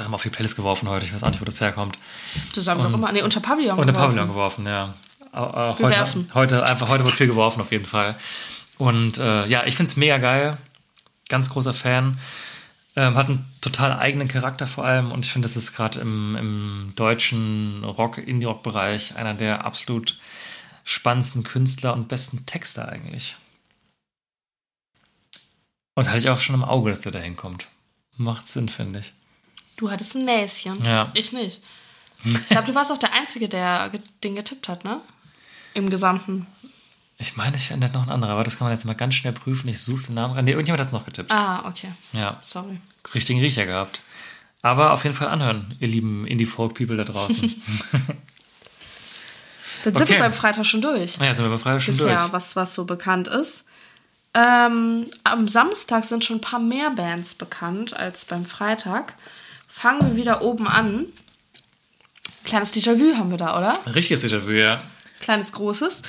Immer auf die Playlist geworfen heute, ich weiß auch nicht, wo das herkommt. Zusammen noch immer. Nee, unter Pavillon. Und der geworfen. Pavillon geworfen, ja. Äh, heute, heute, einfach, heute wird viel geworfen, auf jeden Fall. Und äh, ja, ich finde es mega geil. Ganz großer Fan. Ähm, hat einen total eigenen Charakter vor allem. Und ich finde, das ist gerade im, im deutschen Rock, Indie-Rock-Bereich einer der absolut spannendsten Künstler und besten Texter eigentlich. Und hatte ich auch schon im Auge, dass der da hinkommt. Macht Sinn, finde ich. Du hattest ein Näschen. Ja. Ich nicht. Ich glaube, du warst auch der Einzige, der den getippt hat, ne? Im Gesamten. Ich meine, ich ändert noch ein anderer, aber das kann man jetzt mal ganz schnell prüfen. Ich suche den Namen. Nee, irgendjemand hat es noch getippt. Ah, okay. Ja, Sorry. richtigen Riecher gehabt. Aber auf jeden Fall anhören, ihr lieben Indie-Folk-People da draußen. Dann sind Okay. wir beim Freitag schon durch. ja, sind wir bei Freitag schon durch. Bisher, was, was so bekannt ist. Ähm, am Samstag sind schon ein paar mehr Bands bekannt als beim Freitag. Fangen wir wieder oben an. Kleines Déjà-vu haben wir da, oder? Richtiges Déjà-vu, ja. Kleines, großes.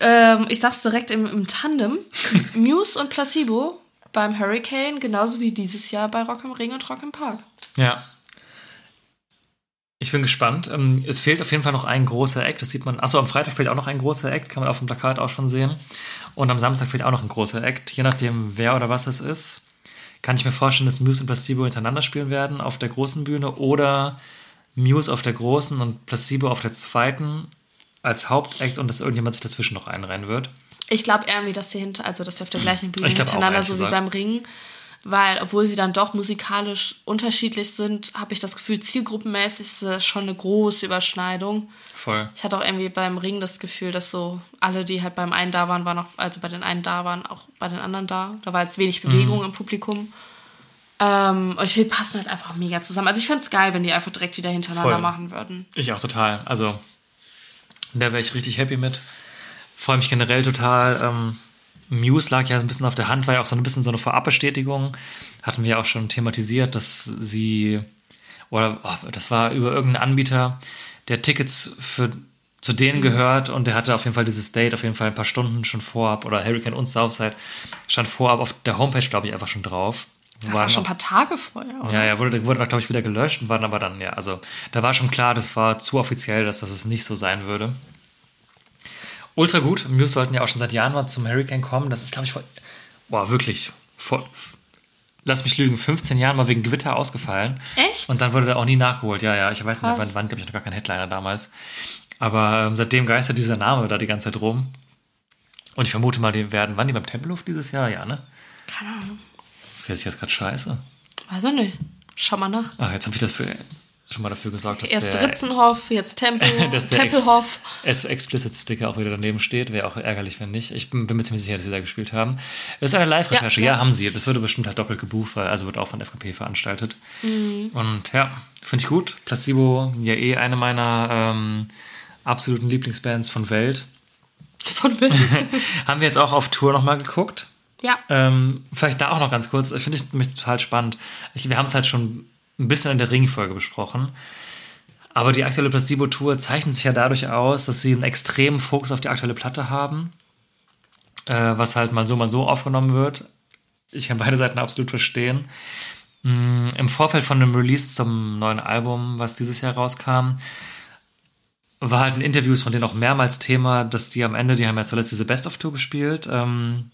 Ähm, ich sag's direkt im, im Tandem. Muse und Placebo beim Hurricane, genauso wie dieses Jahr bei Rock am Ring und Rock im Park. Ja. Ich bin gespannt. Ähm, Es fehlt auf jeden Fall noch ein großer Act. Das sieht man. Achso, am Freitag fehlt auch noch ein großer Act. Kann man auf dem Plakat auch schon sehen. Und am Samstag fehlt auch noch ein großer Act. Je nachdem, wer oder was das ist, kann ich mir vorstellen, dass Muse und Placebo hintereinander spielen werden auf der großen Bühne oder Muse auf der großen und Placebo auf der zweiten als Hauptact und dass irgendjemand sich dazwischen noch einreihen wird. Ich glaube irgendwie, dass die hinter, also dass die auf der gleichen Bühne auch, hintereinander, ehrlich so wie gesagt. beim Ring, weil obwohl sie dann doch musikalisch unterschiedlich sind, habe ich das Gefühl, zielgruppenmäßig ist das schon eine große Überschneidung. Voll. Ich hatte auch irgendwie beim Ring das Gefühl, dass so alle, die halt beim einen da waren, waren auch, also bei den einen da waren, auch bei den anderen da. Da war jetzt wenig Bewegung Mhm. im Publikum. Ähm, und ich finde, die passen halt einfach mega zusammen. Also ich fände es geil, wenn die einfach direkt wieder hintereinander Voll. machen würden. Ich auch total. Also, da wäre ich richtig happy mit. Freue mich generell total. Ähm, Muse lag ja ein bisschen auf der Hand, war ja auch so ein bisschen so eine Vorabbestätigung. Hatten wir ja auch schon thematisiert, dass sie, oder oh, das war über irgendeinen Anbieter, der Tickets für, zu denen gehört und der hatte auf jeden Fall dieses Date auf jeden Fall ein paar Stunden schon vorab, oder Hurricane und Southside stand vorab auf der Homepage, glaube ich, einfach schon drauf. Das Waren war schon ein paar Tage vorher, oder? ja, ja, wurde, wurde glaube ich, wieder gelöscht und waren aber dann, ja, also da war schon klar, das war zu offiziell, dass das nicht so sein würde. Ultra gut. Muse sollten ja auch schon seit Jahren mal zum Hurricane kommen. Das ist, glaube ich, vor, boah, wirklich, vor, lass mich lügen, 15 Jahren mal wegen Gewitter ausgefallen. Echt? Und dann wurde da auch nie nachgeholt. Ja, ja, ich weiß nicht, wann, wann glaube ich, noch gar kein Headliner damals. Aber ähm, seitdem geistert dieser Name da die ganze Zeit rum. Und ich vermute mal, die werden, wann die beim Tempelhof dieses Jahr? Ja, ne? Keine Ahnung. Wer ist jetzt gerade scheiße? Weiß ich nicht. Schau mal nach. Ach, jetzt habe ich dafür, schon mal dafür gesorgt, dass Erst der Ritzenhoff, jetzt Tempel, dass der Tempelhof. Ex Explicit Sticker auch wieder daneben steht. Wäre auch ärgerlich, wenn nicht. Ich bin, bin mir ziemlich sicher, dass sie da gespielt haben. Das ist eine Live-Recherche. Ja, Ja, ja. haben sie. Das würde bestimmt halt doppelt gebucht, weil also wird auch von FKP veranstaltet. Mhm. Und ja, finde ich gut. Placebo, ja eh eine meiner ähm, absoluten Lieblingsbands von Welt. Von Bill. Haben wir jetzt auch auf Tour nochmal geguckt. ja. Ähm, vielleicht da auch noch ganz kurz. Finde ich nämlich total spannend. Ich, wir haben es halt schon ein bisschen in der Ringfolge besprochen. Aber die aktuelle Placebo-Tour zeichnet sich ja dadurch aus, dass sie einen extremen Fokus auf die aktuelle Platte haben. Äh, was halt mal so, mal so aufgenommen wird. Ich kann beide Seiten absolut verstehen. Mm, Im Vorfeld von dem Release zum neuen Album, was dieses Jahr rauskam, war halt in Interviews von denen auch mehrmals Thema, dass die am Ende, die haben ja zuletzt diese Best-of-Tour gespielt, ähm,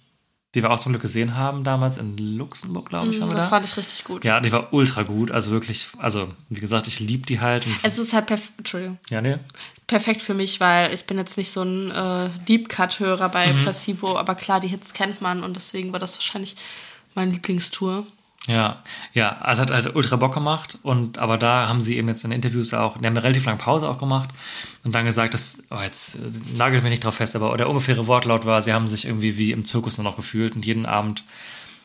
die wir auch zum Glück gesehen haben damals in Luxemburg, glaube ich, waren wir Das da. fand ich richtig gut. Ja, die war ultra gut, also wirklich, also wie gesagt, ich liebe die halt. Und, Es ist halt perf Entschuldigung. ja, nee. perfekt für mich, weil ich bin jetzt nicht so ein äh, Deep Cut-Hörer bei Mhm. Placebo, aber klar, die Hits kennt man und deswegen war das wahrscheinlich meine Lieblingstour. Ja, ja, also hat halt ultra Bock gemacht und aber da haben sie eben jetzt in Interviews auch, die haben eine relativ lange Pause auch gemacht und dann gesagt, dass, oh, jetzt äh, nagelt mich nicht drauf fest, aber der ungefähre Wortlaut war, sie haben sich irgendwie wie im Zirkus nur noch gefühlt und jeden Abend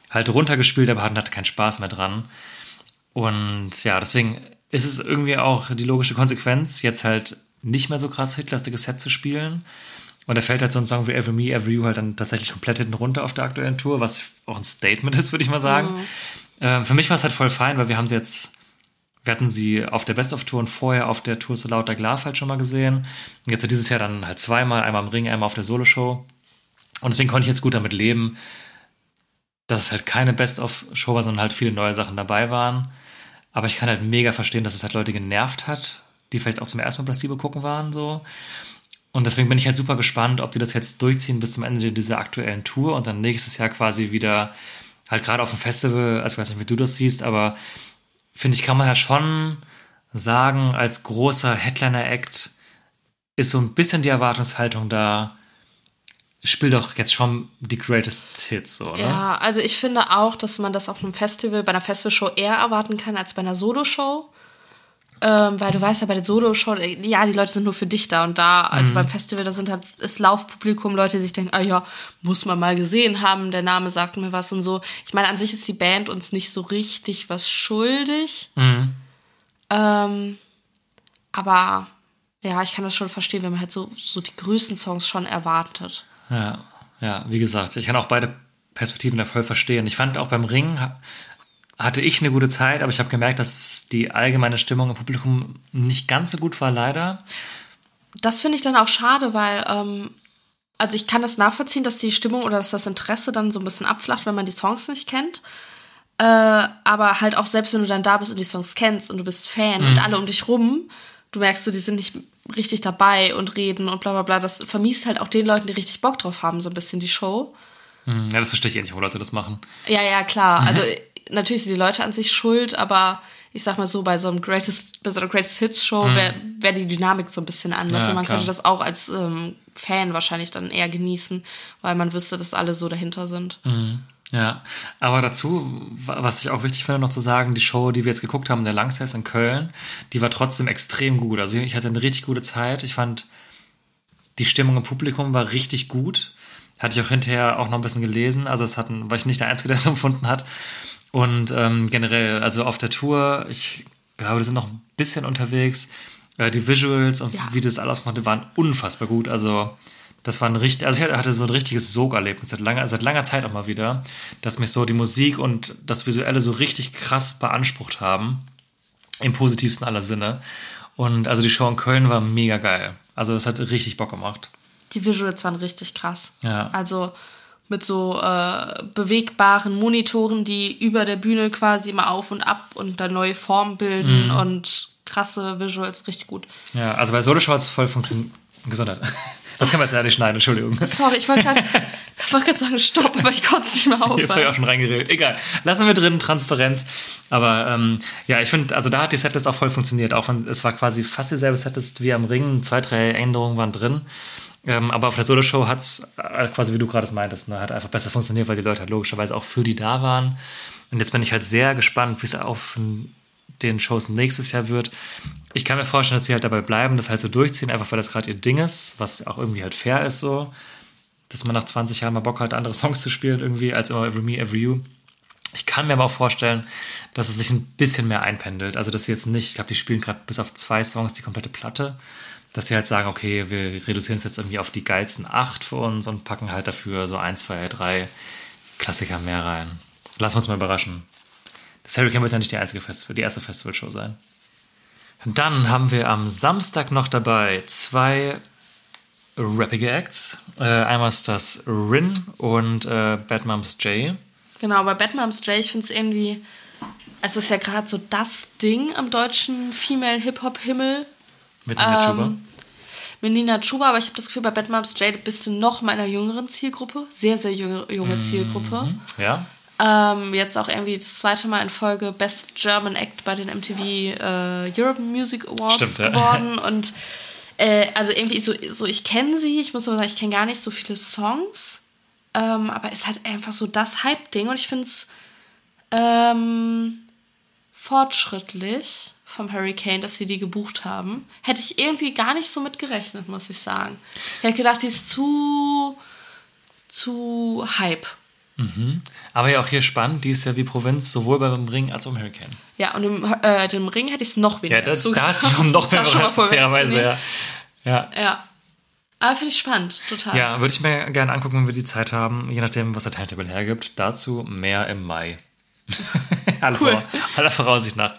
halt runtergespielt, aber hatten halt keinen Spaß mehr dran. Und ja, deswegen ist es irgendwie auch die logische Konsequenz, jetzt halt nicht mehr so krass hitlastiges Set zu spielen. Und da fällt halt so ein Song wie Every Me, Every You halt dann tatsächlich komplett hinten runter auf der aktuellen Tour, was auch ein Statement ist, würde ich mal sagen. Ähm, für mich war es halt voll fein, weil wir haben sie jetzt, wir hatten sie auf der Best-of-Tour und vorher auf der Tour zu Lauter Glaf halt schon mal gesehen. Und jetzt dieses Jahr dann halt zweimal, einmal im Ring, einmal auf der Solo-Show. Und deswegen konnte ich jetzt gut damit leben, dass es halt keine Best-of-Show war, sondern halt viele neue Sachen dabei waren. Aber ich kann halt mega verstehen, dass es halt Leute genervt hat, die vielleicht auch zum ersten Mal Placebo gucken waren, so. Und deswegen bin ich halt super gespannt, ob die das jetzt durchziehen bis zum Ende dieser aktuellen Tour und dann nächstes Jahr quasi wieder halt gerade auf dem Festival, also ich weiß nicht, wie du das siehst, aber finde ich, kann man ja schon sagen, als großer Headliner-Act ist so ein bisschen die Erwartungshaltung da, spiel doch jetzt schon die Greatest Hits, so, ne? Ja, also ich finde auch, dass man das auf einem Festival, bei einer Festivalshow eher erwarten kann als bei einer Solo-Show. Ähm, weil du weißt ja bei der Solo-Show, äh, ja, die Leute sind nur für dich da und da, also beim Festival, da sind halt das Laufpublikum, Leute, die sich denken, ah ja, muss man mal gesehen haben, der Name sagt mir was und so. Ich meine, an sich ist die Band uns nicht so richtig was schuldig. Ähm, aber ja, ich kann das schon verstehen, wenn man halt so, so die größten Songs schon erwartet. Ja, ja, wie gesagt, ich kann auch beide Perspektiven da voll verstehen. Ich fand auch beim Ringen ha- hatte ich eine gute Zeit, aber ich habe gemerkt, dass die allgemeine Stimmung im Publikum nicht ganz so gut war, leider. Das finde ich dann auch schade, weil, ähm, also ich kann das nachvollziehen, dass die Stimmung oder dass das Interesse dann so ein bisschen abflacht, wenn man die Songs nicht kennt. Äh, aber halt auch selbst wenn du dann da bist und die Songs kennst und du bist Fan und alle um dich rum, du merkst so, die sind nicht richtig dabei und reden und bla bla bla. Das vermiest halt auch den Leuten, die richtig Bock drauf haben, so ein bisschen die Show. Hm, Ja, das verstehe ich eh nicht, warum Leute das machen. Ja, ja, klar. Also natürlich sind die Leute an sich schuld, aber ich sag mal so, bei so einem Greatest, bei so einer Greatest Hits Show wäre wär die Dynamik so ein bisschen anders. Ja, und man klar. könnte das auch als ähm, Fan wahrscheinlich dann eher genießen, weil man wüsste, dass alle so dahinter sind. Ja, aber dazu, wa- was ich auch wichtig finde, noch zu sagen, die Show, die wir jetzt geguckt haben, der Langsess in Köln, die war trotzdem extrem gut. Also ich hatte eine richtig gute Zeit. Ich fand, die Stimmung im Publikum war richtig gut. Hatte ich auch hinterher auch noch ein bisschen gelesen. Also es hatten, war ich nicht der Einzige, der es empfunden hat. Und ähm, generell, also auf der Tour, ich glaube, die sind noch ein bisschen unterwegs. Äh, die Visuals und Ja. wie das alles gemacht hat, waren unfassbar gut. Also das war ein richtig, also ich hatte so ein richtiges Sogerlebnis seit langer, seit langer Zeit auch mal wieder, dass mich so die Musik und das Visuelle so richtig krass beansprucht haben. Im positivsten aller Sinne. Und also die Show in Köln war mega geil. Also das hat richtig Bock gemacht. Die Visuals waren richtig krass. Ja. Also mit so äh, bewegbaren Monitoren, die über der Bühne quasi immer auf und ab und dann neue Formen bilden Mhm. und krasse Visuals, richtig gut. Ja, also bei Solo es voll funktioniert. Gesundheit. Das kann man jetzt leider nicht schneiden, Entschuldigung. Sorry, ich wollte gerade wollt sagen, stopp, aber ich konnte es nicht mehr Jetzt habe ich auch schon reingeredet. Egal. Lassen wir drin, Transparenz. Aber ähm, ja, ich finde, also da hat die Setlist auch voll funktioniert. Auch wenn es war quasi fast dieselbe Setlist wie am Ring. Zwei, drei Änderungen waren drin. Ähm, aber auf der Solo-Show hat es, äh, quasi wie du gerade es meintest, ne, hat einfach besser funktioniert, weil die Leute halt logischerweise auch für die da waren. Und jetzt bin ich halt sehr gespannt, wie es auf den Shows nächstes Jahr wird. Ich kann mir vorstellen, dass sie halt dabei bleiben, das halt so durchziehen, einfach weil das gerade ihr Ding ist, was auch irgendwie halt fair ist so dass man nach 20 Jahren mal Bock hat, andere Songs zu spielen, irgendwie, als immer Every Me, Every You. Ich kann mir aber auch vorstellen, dass es sich ein bisschen mehr einpendelt. Also, dass sie jetzt nicht, ich glaube, die spielen gerade bis auf zwei Songs die komplette Platte, dass sie halt sagen, okay, wir reduzieren es jetzt irgendwie auf die geilsten acht für uns und packen halt dafür so ein, zwei, drei Klassiker mehr rein. Lassen wir uns mal überraschen. Das Hurricane wird ja nicht die einzige Festival, die erste Festivalshow sein. Dann haben wir am Samstag noch dabei zwei rappige Acts. Äh, einmal ist das Rin und äh, Bad Moms J. Genau, bei Batman's J, ich finde es irgendwie, es ist ja gerade so das Ding am deutschen Female Hip-Hop-Himmel. Mit Chuba. Ähm, mit Nina Chuba, aber ich habe das Gefühl, bei Batman's J bist du noch meiner jüngeren Zielgruppe. Sehr, sehr junge, Mhm. junge Zielgruppe. Ja. Ähm, jetzt auch irgendwie das zweite Mal in Folge Best German Act bei den MTV äh, Europe Music Awards Stimmt, ja. geworden. Und äh, also irgendwie so, so ich kenne sie, ich muss aber sagen, ich kenne gar nicht so viele Songs. Ähm, aber es hat einfach so das Hype-Ding und ich finde es ähm, fortschrittlich vom Hurricane, dass sie die gebucht haben. Hätte ich irgendwie gar nicht so mit gerechnet, muss ich sagen. Ich hätte gedacht, die ist zu, zu Hype. Aber ja auch hier spannend, die ist ja wie Provinz, sowohl beim Ring als auch im Hurricane. Ja, und im, äh, dem Ring hätte ich es noch weniger Ja, das, da hat sich auch noch mehr fairerweise, ja. Ja, Ja. Aber finde ich spannend, total. ja würde ich mir gerne angucken, wenn wir die Zeit haben, je nachdem, was der Timetable hergibt. Dazu mehr im Mai. aller, Cool. Aller Voraussicht nach.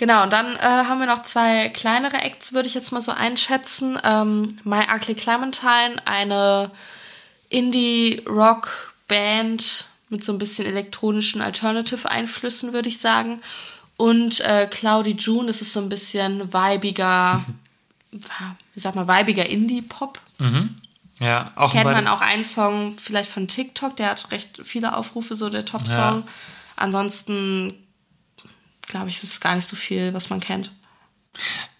Genau, und dann äh, haben wir noch zwei kleinere Acts, würde ich jetzt mal so einschätzen. Ähm, My Ugly Clementine, eine Indie-Rock-Band mit so ein bisschen elektronischen Alternative-Einflüssen, würde ich sagen. Und äh, Cloudy June, das ist so ein bisschen weibiger, wie sag mal, weibiger Indie-Pop. Ja, auch Kennt man auch einen Song vielleicht von TikTok, der hat recht viele Aufrufe, so der Top-Song. Ja. Ansonsten glaube ich, das ist gar nicht so viel, was man kennt.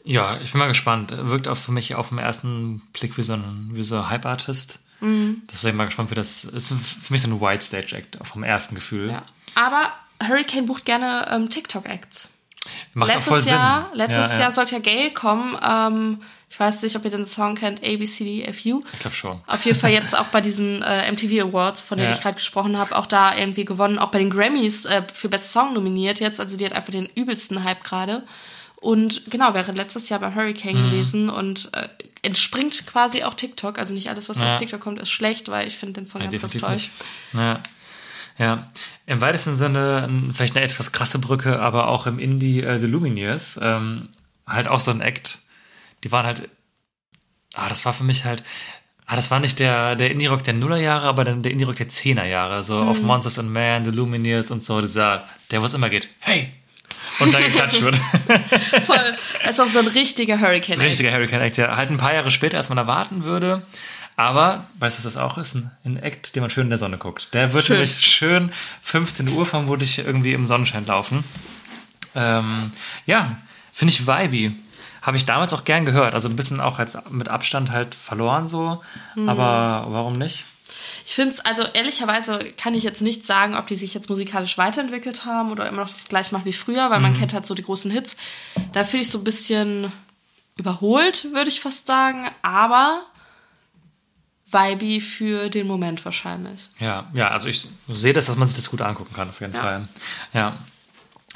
Ja, ich bin mal gespannt. Wirkt auch für mich auf den ersten Blick wie so ein, wie so ein Hype-Artist. Mhm. Deswegen mal gespannt, wie das ist. Für mich so ein White Stage Act, auch vom ersten Gefühl. Ja. Aber Hurricane bucht gerne ähm, TikTok-Acts. Macht auch Letztes voll Jahr, Sinn. letztes ja, ja. Jahr sollte ja Gail kommen. Ähm, ich weiß nicht, ob ihr den Song kennt, ABCDFU. Ich glaube schon. Auf jeden Fall jetzt auch bei diesen äh, MTV Awards, von denen Ja. ich gerade gesprochen habe, auch da irgendwie gewonnen. Auch bei den Grammys äh, für Best Song nominiert jetzt. Also die hat einfach den übelsten Hype gerade. Und genau, wäre letztes Jahr bei Hurricane Mhm. gewesen und äh, entspringt quasi auch TikTok. Also nicht alles, was Ja. aus TikTok kommt, ist schlecht, weil ich finde den Song Ja, ganz, ganz toll. nicht. Ja. ja. Im weitesten Sinne vielleicht eine etwas krasse Brücke, aber auch im Indie äh, The Lumineers ähm, halt auch so ein Act. Die waren halt, ah, das war für mich halt, ah, das war nicht der, der Indie-Rock der Nullerjahre, aber dann der Indie-Rock der Zehnerjahre, so Mhm. auf Monsters and Man, The Lumineers und so, dieser, der wo es immer geht, hey! Und dann geklatscht wird. Voll. Es ist auch so ein richtiger Hurricane. Richtiger Hurricane Act, ja. Halt ein paar Jahre später, als man erwarten würde. Aber, weißt du, was das auch ist? Ein, ein Act, den man schön in der Sonne guckt. Der wird Schön. nämlich schön 15 Uhr vermutlich irgendwie im Sonnenschein laufen. Ähm, ja, finde ich vibey. Habe ich damals auch gern gehört. Also ein bisschen auch als mit Abstand halt verloren so. Mhm. Aber warum nicht? Ich finde es, also ehrlicherweise kann ich jetzt nicht sagen, ob die sich jetzt musikalisch weiterentwickelt haben oder immer noch das gleiche machen wie früher, weil Mhm. man kennt halt so die großen Hits. Da finde ich so ein bisschen überholt, würde ich fast sagen, aber vibey für den Moment wahrscheinlich. Ja, ja, also ich sehe das, dass man sich das gut angucken kann, auf jeden Ja. Fall. Ja.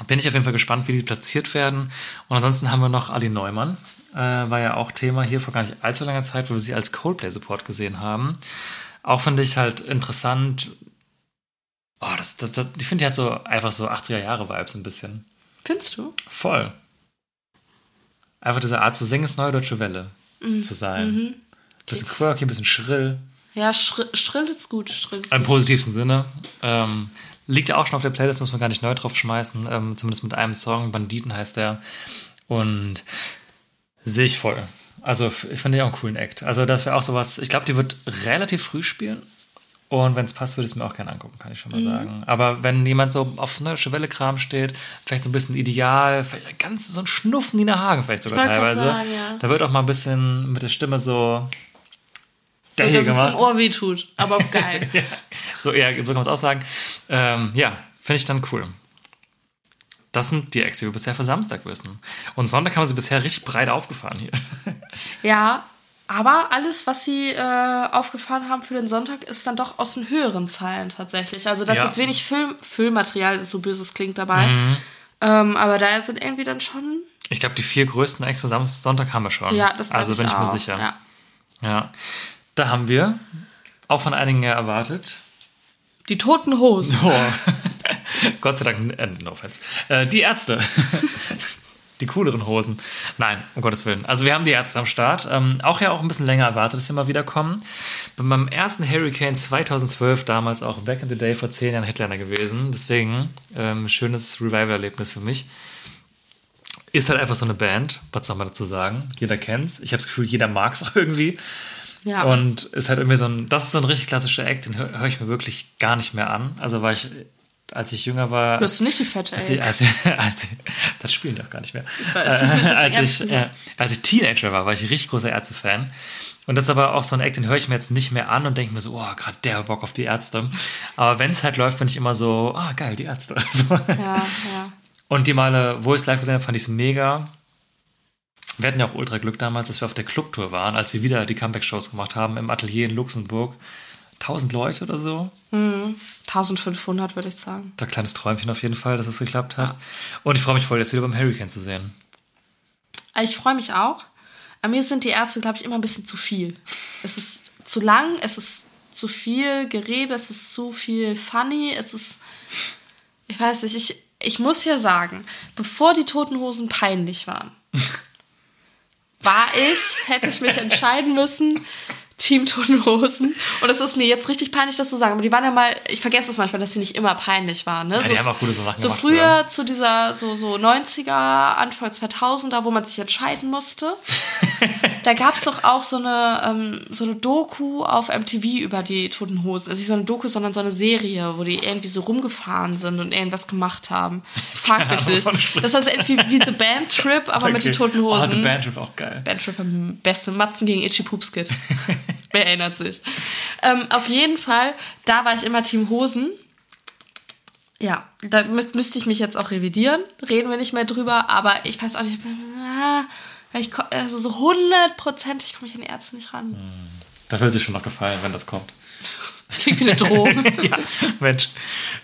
Bin ich auf jeden Fall gespannt, wie die platziert werden. Und ansonsten haben wir noch Ali Neumann. Äh, war ja auch Thema hier vor gar nicht allzu langer Zeit, wo wir sie als Coldplay-Support gesehen haben. Auch finde ich halt interessant. Oh, das, das, das, ich finde die hat so einfach so 80er-Jahre-Vibes ein bisschen. Findest du? Voll. Einfach diese Art zu singen ist neue deutsche Welle zu sein. Bisschen quirky, ein bisschen schrill. Ja, schrill, schrill ist gut. Schrill ist Im gut. positivsten Sinne. Ähm, liegt ja auch schon auf der Playlist, muss man gar nicht neu drauf schmeißen. Ähm, zumindest mit einem Song. Banditen heißt der. Und sehe ich voll. Also ich finde die auch einen coolen Act. Also das wäre auch sowas, ich glaube, die wird relativ früh spielen. Und wenn es passt, würde ich es mir auch gerne angucken, kann ich schon mal sagen. Aber wenn jemand so auf neudeutsche Welle-Kram steht, vielleicht so ein bisschen ideal, vielleicht ganz so ein Schnuff Nina Hagen vielleicht sogar teilweise. sagen, ja. Da wird auch mal ein bisschen mit der Stimme so so, dass es gemacht. im Ohr weh tut, aber auf geil. ja, so, ja, so kann man es auch sagen. Ähm, ja, finde ich dann cool. Das sind die Acts, die wir bisher für Samstag wissen. Und Sonntag haben wir sie bisher richtig breit aufgefahren hier. Ja, aber alles, was sie äh, aufgefahren haben für den Sonntag, ist dann doch aus den höheren Zahlen tatsächlich. Also da ist Ja. jetzt wenig Füll Füllmaterial, das so böses klingt dabei. Mhm. Ähm, aber da sind irgendwie dann schon. Ich glaube, die vier größten Acts für Sonntag haben wir schon. Ja, das Also bin ich mir auch. sicher. Ja. Ja. Da haben wir, auch von einigen erwartet, Die toten Hosen. Oh. Gott sei Dank, äh, no offense. Äh, die Ärzte. die cooleren Hosen. Nein, um Gottes Willen. Also wir haben die Ärzte am Start. Ähm, auch ja auch ein bisschen länger erwartet, dass sie mal wiederkommen. Bei meinem ersten Hurricane 2012, damals auch back in the day, vor zehn Jahren Headliner gewesen. Deswegen, ähm, schönes Revival-Erlebnis für mich. Ist halt einfach so eine Band, was soll man dazu sagen? Jeder kennt's. Ich habe das Gefühl, jeder mag's auch irgendwie. Ja. Und ist halt irgendwie so ein, das ist so ein richtig klassischer Act, den höre hör ich mir wirklich gar nicht mehr an. Also war ich, als ich jünger war, Hörst du nicht die fette als ich, als, als ich, das spielen die auch gar nicht mehr. weiß. Äh, Deswegen als, ich, äh, als ich Teenager war, war ich ein richtig großer Ärzte-Fan. Und das ist aber auch so ein Act, den höre ich mir jetzt nicht mehr an und denke mir so, oh, gerade der Bock auf die Ärzte. Aber wenn es halt läuft, bin ich immer so, ah, geil, die Ärzte. So. Ja, ja. Und die Male, wo ich es live gesehen habe, fand ich es mega. Wir hatten ja auch ultra Glück damals, dass wir auf der Clubtour waren, als sie wieder die Comeback-Shows gemacht haben im Atelier in Luxemburg. 1000 Leute oder so. 1500 würde ich sagen. Ein kleines Träumchen auf jeden Fall, dass es geklappt hat. Und ich freue mich voll, jetzt wieder beim Hurricane zu sehen. Ich freue mich auch. An mir sind die Ärzte, glaube ich, immer ein bisschen zu viel. Es ist zu lang, es ist zu viel Gerede, es ist zu viel funny, es ist. Ich weiß nicht, ich, ich muss ja sagen, bevor die Toten Hosen peinlich waren, war ich, hätte ich mich entscheiden müssen, Team Toten Hosen. Und es ist mir jetzt richtig peinlich, das zu sagen. Aber die waren ja mal, ich vergesse es manchmal, dass sie nicht immer peinlich waren. Ne? Ja, die haben auch gute Sachen So gemacht, früher ja. zu dieser so, so 90er, Anfang 2000er, wo man sich entscheiden musste. da gab es doch auch so eine, ähm, so eine Doku auf MTV über die Toten Hosen. Also nicht so eine Doku, sondern so eine Serie, wo die irgendwie so rumgefahren sind und irgendwas gemacht haben. Frag mich nicht. Das ist irgendwie wie The Band Trip, aber mit den Toten Hosen. Oh, The Band Trip auch geil. Band Trip am besten. Matzen gegen Itchy Poops Kid. Wer erinnert sich? Ähm, auf jeden Fall, da war ich immer Team Hosen. Ja, da müß, müsste ich mich jetzt auch revidieren. Reden wir nicht mehr drüber, aber ich weiß auch nicht. Ah, Ich, also so hundertprozentig komme ich an die Ärzte nicht ran. Da würde dir schon noch gefallen, wenn das kommt. Klingt wie eine Drohung. ja, Mensch.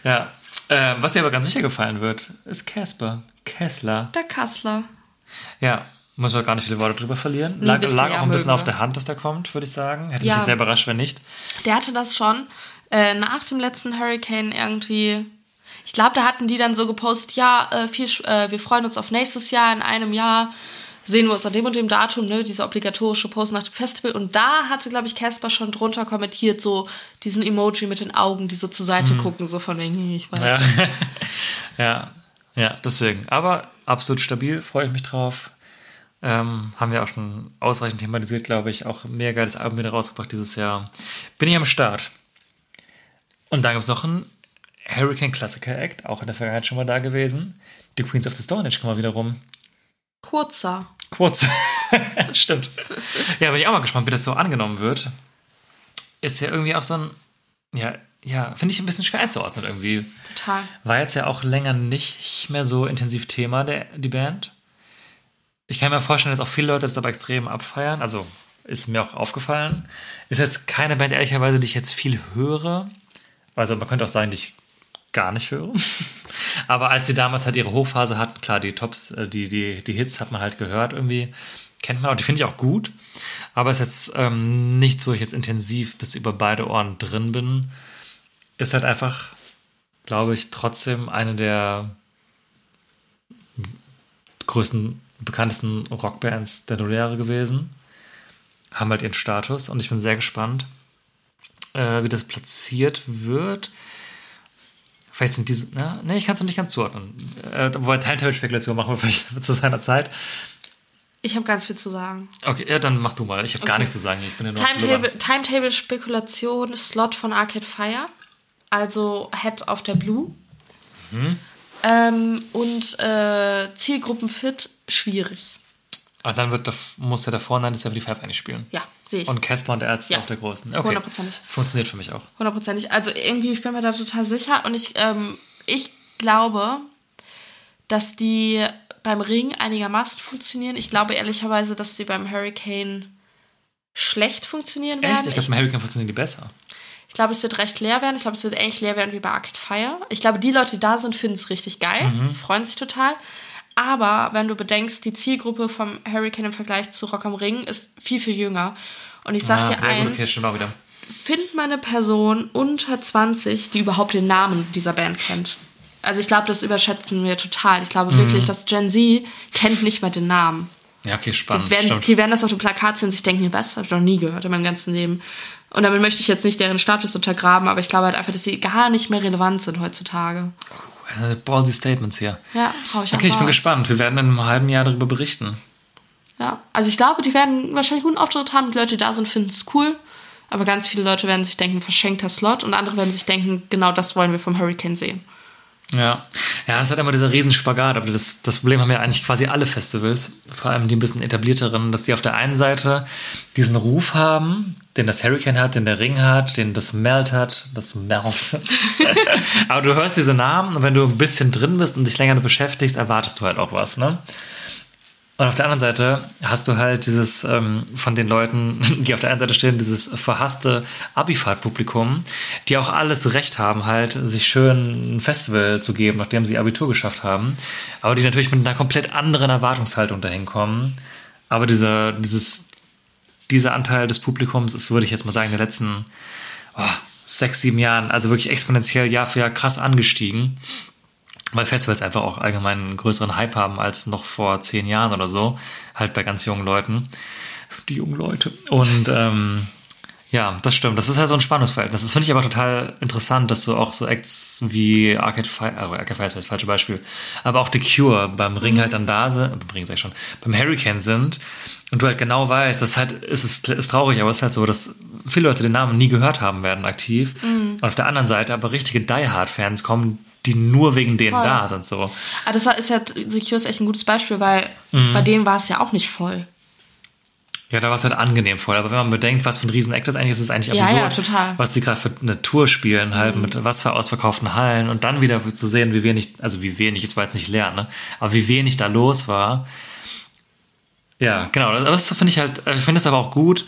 Ja. Äh, was dir aber ganz sicher gefallen wird, ist Casper. Kessler. Der Kassler. Ja, muss man gar nicht viele Worte drüber verlieren. Lag, lag ja, auch ein bisschen mögen auf wir. der Hand, dass der kommt, würde ich sagen. Hätte Ja. mich sehr überrascht, wenn nicht. Der hatte das schon äh, nach dem letzten Hurricane irgendwie. Ich glaube, da hatten die dann so gepostet, ja, äh, viel, äh, wir freuen uns auf nächstes Jahr, in einem Jahr sehen wir uns an dem und dem Datum, ne, diese obligatorische Post nach dem Festival. Und da hatte, glaube ich, Casper schon drunter kommentiert, so diesen Emoji mit den Augen, die so zur Seite gucken, so von wegen, hm, ich weiß. Ja. ja, ja, deswegen. Aber absolut stabil, freue ich mich drauf. Ähm, haben wir auch schon ausreichend thematisiert, glaube ich. Auch ein mega geiles Album wieder rausgebracht dieses Jahr. Bin ich am Start. Und dann gibt es noch einen Hurricane Classical Act, auch in der Vergangenheit schon mal da gewesen. Die Queens of the Stone Age kommen mal wieder rum. Kurzer. Kurz. Stimmt. Ja, bin ich auch mal gespannt, wie das so angenommen wird. Ist ja irgendwie auch so ein, ja, ja, finde ich ein bisschen schwer einzuordnen irgendwie. Total. War jetzt ja auch länger nicht mehr so intensiv Thema, der, die Band. Ich kann mir vorstellen, dass auch viele Leute das aber extrem abfeiern. Also ist mir auch aufgefallen. Ist jetzt keine Band, ehrlicherweise, die ich jetzt viel höre. Also man könnte auch sagen, die ich gar nicht höre. Aber als sie damals halt ihre Hochphase hatten, klar, die Tops, äh, die, die, die Hits hat man halt gehört irgendwie. Kennt man auch, die finde ich auch gut. Aber ist jetzt ähm, nichts, wo ich jetzt intensiv bis über beide Ohren drin bin. Ist halt einfach, glaube ich, trotzdem eine der größten, bekanntesten Rockbands der Nulljahre gewesen. Haben halt ihren Status und ich bin sehr gespannt, äh, wie das platziert wird. Vielleicht sind diese, na, nee, ich kann es noch nicht ganz zuordnen. Äh, wobei Timetable-Spekulation machen wir vielleicht zu seiner Zeit. Ich habe ganz viel zu sagen. Okay, ja, dann mach du mal. Ich habe gar Okay. nichts zu sagen. Ich bin ja nur Timetable, Timetable-Spekulation, Slot von Arcade Fire. Also Head auf der Blue. Mhm. Ähm, und äh, Zielgruppenfit, schwierig. Aber dann wird, der- muss der davor 975 eigentlich spielen. Ja, sehe ich. Und Casper und der Ärzte Ja. auf der großen. Okay. Hundertprozentig. Funktioniert für mich auch. Hundertprozentig. Also irgendwie, ich bin mir da total sicher. Und ich, ähm, ich glaube, dass die beim Ring einigermaßen funktionieren. Ich glaube ehrlicherweise, dass die beim Hurricane schlecht funktionieren werden. Echt? Ich dachte, beim Hurricane funktionieren die besser. Ich glaube, es wird recht leer werden. Ich glaube, es wird ähnlich leer werden wie bei Arcade Fire. Ich glaube, die Leute, die da sind, finden es richtig geil, Mhm. freuen sich total. Aber wenn du bedenkst, die Zielgruppe vom Hurricane im Vergleich zu Rock am Ring ist viel, viel jünger. Und ich sag Ah, dir eins, okay, stimmt auch wieder. find mal eine Person unter 20, die überhaupt den Namen dieser Band kennt. Also ich glaube, das überschätzen wir total. Ich Mhm. glaube wirklich, dass Gen Z kennt nicht mehr den Namen. Ja, okay, spannend. Die werden, die werden das auf dem Plakat sehen und sich denken, was, habe ich noch nie gehört in meinem ganzen Leben. Und damit möchte ich jetzt nicht deren Status untergraben, aber ich glaube halt einfach, dass sie gar nicht mehr relevant sind heutzutage. Äh, Ballsy Statements hier. Ja, hau ich Okay, ich bin gespannt. Wir werden in einem halben Jahr darüber berichten. Ja, also ich glaube, die werden wahrscheinlich guten Auftritt haben. Die Leute, die da sind, finden es cool. Aber ganz viele Leute werden sich denken, verschenkter Slot. Und andere werden sich denken, genau das wollen wir vom Hurricane sehen. Ja. Ja, das hat immer dieser Riesenspagat, aber das, das Problem haben ja eigentlich quasi alle Festivals, vor allem die ein bisschen etablierteren, dass die auf der einen Seite diesen Ruf haben, den das Hurricane hat, den der Ring hat, den das Melt hat, das Melt. aber du hörst diese Namen und wenn du ein bisschen drin bist und dich länger beschäftigst, erwartest du halt auch was, ne? Und auf der anderen Seite hast du halt dieses ähm, von den Leuten, die auf der einen Seite stehen, dieses verhasste Abifahrt-Publikum, die auch alles Recht haben, halt sich schön ein Festival zu geben, nachdem sie Abitur geschafft haben, aber die natürlich mit einer komplett anderen Erwartungshaltung dahin kommen. Aber dieser, dieses, dieser Anteil des Publikums ist, würde ich jetzt mal sagen, in den letzten oh, sechs, sieben Jahren, also wirklich exponentiell Jahr für Jahr krass angestiegen weil Festivals einfach auch allgemein einen größeren Hype haben als noch vor zehn Jahren oder so, halt bei ganz jungen Leuten. Die jungen Leute. Und ähm, ja, das stimmt. Das ist halt so ein Spannungsverhältnis. Das finde ich aber total interessant, dass so auch so Acts wie Arcade Fire, äh, Arcade Fire ist das falsche Beispiel, aber auch The Cure beim Ring halt dann da sind, beim Ring sag ich schon, beim Hurricane sind und du halt genau weißt, das ist halt, es ist, ist traurig, aber es ist halt so, dass viele Leute den Namen nie gehört haben werden aktiv. Und auf der anderen Seite aber richtige Die Hard Fans kommen, die nur wegen denen Voll. da sind, so. Aber das ist ja, The Cure ist echt ein gutes Beispiel, weil Mhm. bei denen war es ja auch nicht voll. Ja, da war es halt angenehm voll. Aber wenn man bedenkt, was für ein Riesen-Act das eigentlich ist, ist es eigentlich Ja, absurd, ja, total. Mhm. was die gerade für eine Tour spielen, halt mit was für ausverkauften Hallen und dann wieder zu sehen, wie wenig, also wie wenig, es war jetzt nicht leer, ne? Aber wie wenig da los war. Ja, genau. Aber das finde ich halt, ich finde es aber auch gut,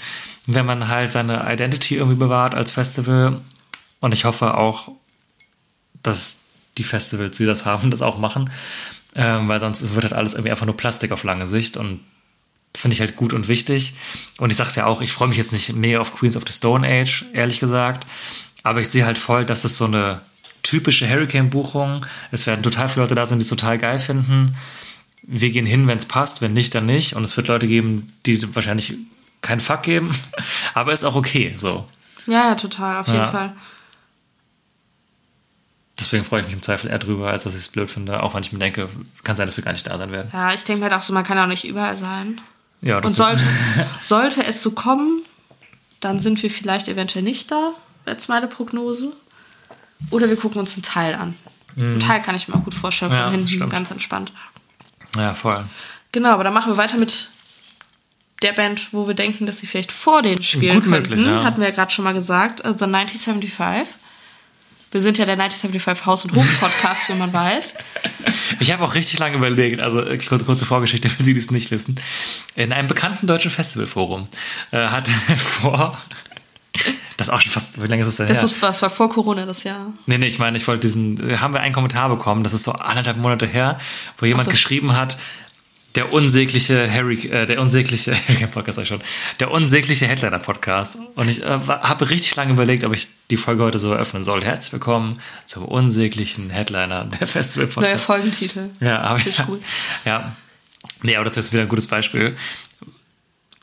wenn man halt seine Identity irgendwie bewahrt als Festival. Und ich hoffe auch, dass die Festivals, die das haben, das auch machen. Ähm, weil sonst wird halt alles irgendwie einfach nur Plastik auf lange Sicht und finde ich halt gut und wichtig. Und ich sag's ja auch, ich freue mich jetzt nicht mehr auf Queens of the Stone Age, ehrlich gesagt. Aber ich sehe halt voll, dass es so eine typische Hurricane-Buchung. Es werden total viele Leute da sein, die es total geil finden. Wir gehen hin, wenn es passt, wenn nicht, dann nicht. Und es wird Leute geben, die wahrscheinlich keinen Fuck geben. Aber ist auch okay, so. Ja, ja, total, auf jeden Ja. Fall. Deswegen freue ich mich im Zweifel eher drüber, als dass ich es blöd finde. Auch wenn ich mir denke, kann sein, dass wir gar nicht da sein werden. Ja, ich denke halt auch so, man kann ja auch nicht überall sein. Ja, Und sollte, sollte es so kommen, dann sind wir vielleicht eventuell nicht da, wäre jetzt meine Prognose. Oder wir gucken uns einen Teil an. Einen Teil kann ich mir auch gut vorstellen, von Mhm. Ja, hinten, stimmt. ganz entspannt. Ja, voll. Genau, aber dann machen wir weiter mit der Band, wo wir denken, dass sie vielleicht vor denen spielen Gut könnten. möglich, ja. Hatten wir ja gerade schon mal gesagt. äh, The 1975. Wir sind ja der 1975 Haus- und Hof-Podcast, wie man weiß. Ich habe auch richtig lange überlegt, also äh, kurze, Vorgeschichte für Sie, die es nicht wissen. In einem bekannten deutschen Festivalforum äh, hat vor, das auch schon fast, wie lange ist das denn Das her? muss, das war vor Corona das Jahr. Nee, nee, ich meine, ich wollte diesen, haben wir einen Kommentar bekommen, das ist so anderthalb Monate her, wo jemand so. geschrieben hat, der unsägliche Harry, äh, der unsägliche, Podcast sag ich schon, der unsägliche Headliner-Podcast. Und ich äh, habe richtig lange überlegt, ob ich die Folge heute so eröffnen soll. Herzlich willkommen zum unsäglichen Headliner der Festival-Podcast. Neuer Folgentitel. Ja, aber Finde ich gut. ja. Nee, aber das ist jetzt wieder ein gutes Beispiel.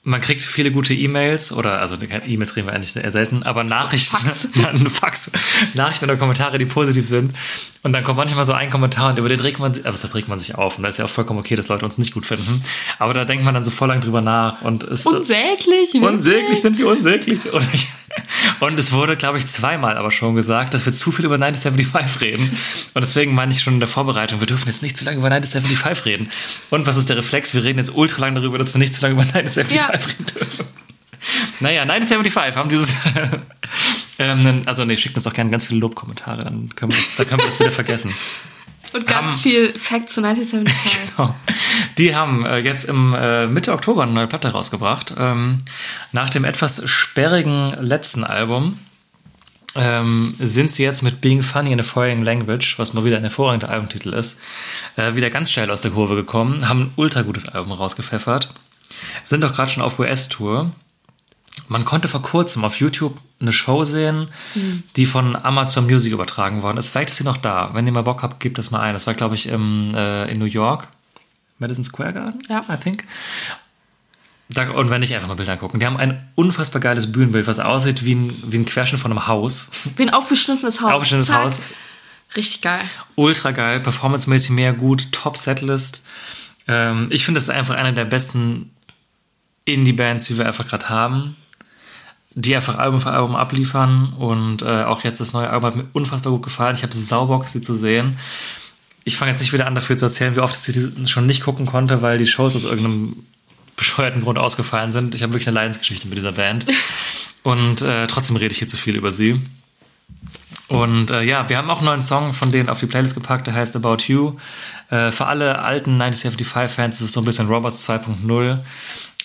Man kriegt viele gute E-Mails oder, also E-Mails kriegen wir eigentlich eher selten, aber Nachrichten, Fax. Fax, Nachrichten oder Kommentare, die positiv sind. Und dann kommt manchmal so ein Kommentar und über den regt man sich, aber das regt man sich auf. Und da ist ja auch vollkommen okay, dass Leute uns nicht gut finden. Aber da denkt man dann so voll lang drüber nach und es Unsäglich? Unsäglich sind wir unsäglich. Und, ich, und es wurde, glaube ich, zweimal aber schon gesagt, dass wir zu viel über 1975 reden. Und deswegen meine ich schon in der Vorbereitung, wir dürfen jetzt nicht zu lange über 1975 reden. Und was ist der Reflex? Wir reden jetzt ultra lang darüber, dass wir nicht zu lange über 1975 Ja. reden dürfen. Naja, 1975 haben dieses. ähm, also, nee, schickt uns auch gerne ganz viele Lobkommentare, dann können wir das, dann können wir das wieder vergessen. Und ganz Haben- viel Facts zu 1975. Genau. Die haben äh, jetzt im äh, Mitte Oktober eine neue Platte rausgebracht. Ähm, nach dem etwas sperrigen letzten Album ähm, sind sie jetzt mit Being Funny in a Foreign Language, was mal wieder ein hervorragender Albumtitel ist, äh, wieder ganz steil aus der Kurve gekommen, haben ein ultra gutes Album rausgepfeffert, sind auch gerade schon auf US-Tour. Man konnte vor kurzem auf YouTube eine Show sehen, die von Amazon Music übertragen worden ist. Vielleicht ist sie noch da. Wenn ihr mal Bock habt, gebt das mal ein. Das war, glaube ich, im, äh, in New York. Madison Square Garden, Ja. I think. Da, und wenn nicht, einfach mal Bilder gucken. Die haben ein unfassbar geiles Bühnenbild, was aussieht wie ein, wie ein Querschnitt von einem Haus. Wie ein aufgeschnittenes Haus. Aufgeschnittenes Zack. Haus. Richtig geil. Ultra geil, performancemäßig mehr gut, top Setlist. Ähm, ich finde, es ist einfach eine der besten Indie-Bands, die wir einfach gerade haben. Die einfach Album für Album abliefern. Und äh, auch jetzt das neue Album hat mir unfassbar gut gefallen. Ich habe Saubock, sie zu sehen. Ich fange jetzt nicht wieder an, dafür zu erzählen, wie oft ich sie schon nicht gucken konnte, weil die Shows aus irgendeinem bescheuerten Grund ausgefallen sind. Ich habe wirklich eine Leidensgeschichte mit dieser Band. Und äh, trotzdem rede ich hier zu viel über sie. Und äh, ja, wir haben auch einen neuen Song von denen auf die Playlist gepackt, der heißt About You. Äh, für alle alten 1975-Fans ist es so ein bisschen Roberts 2.0.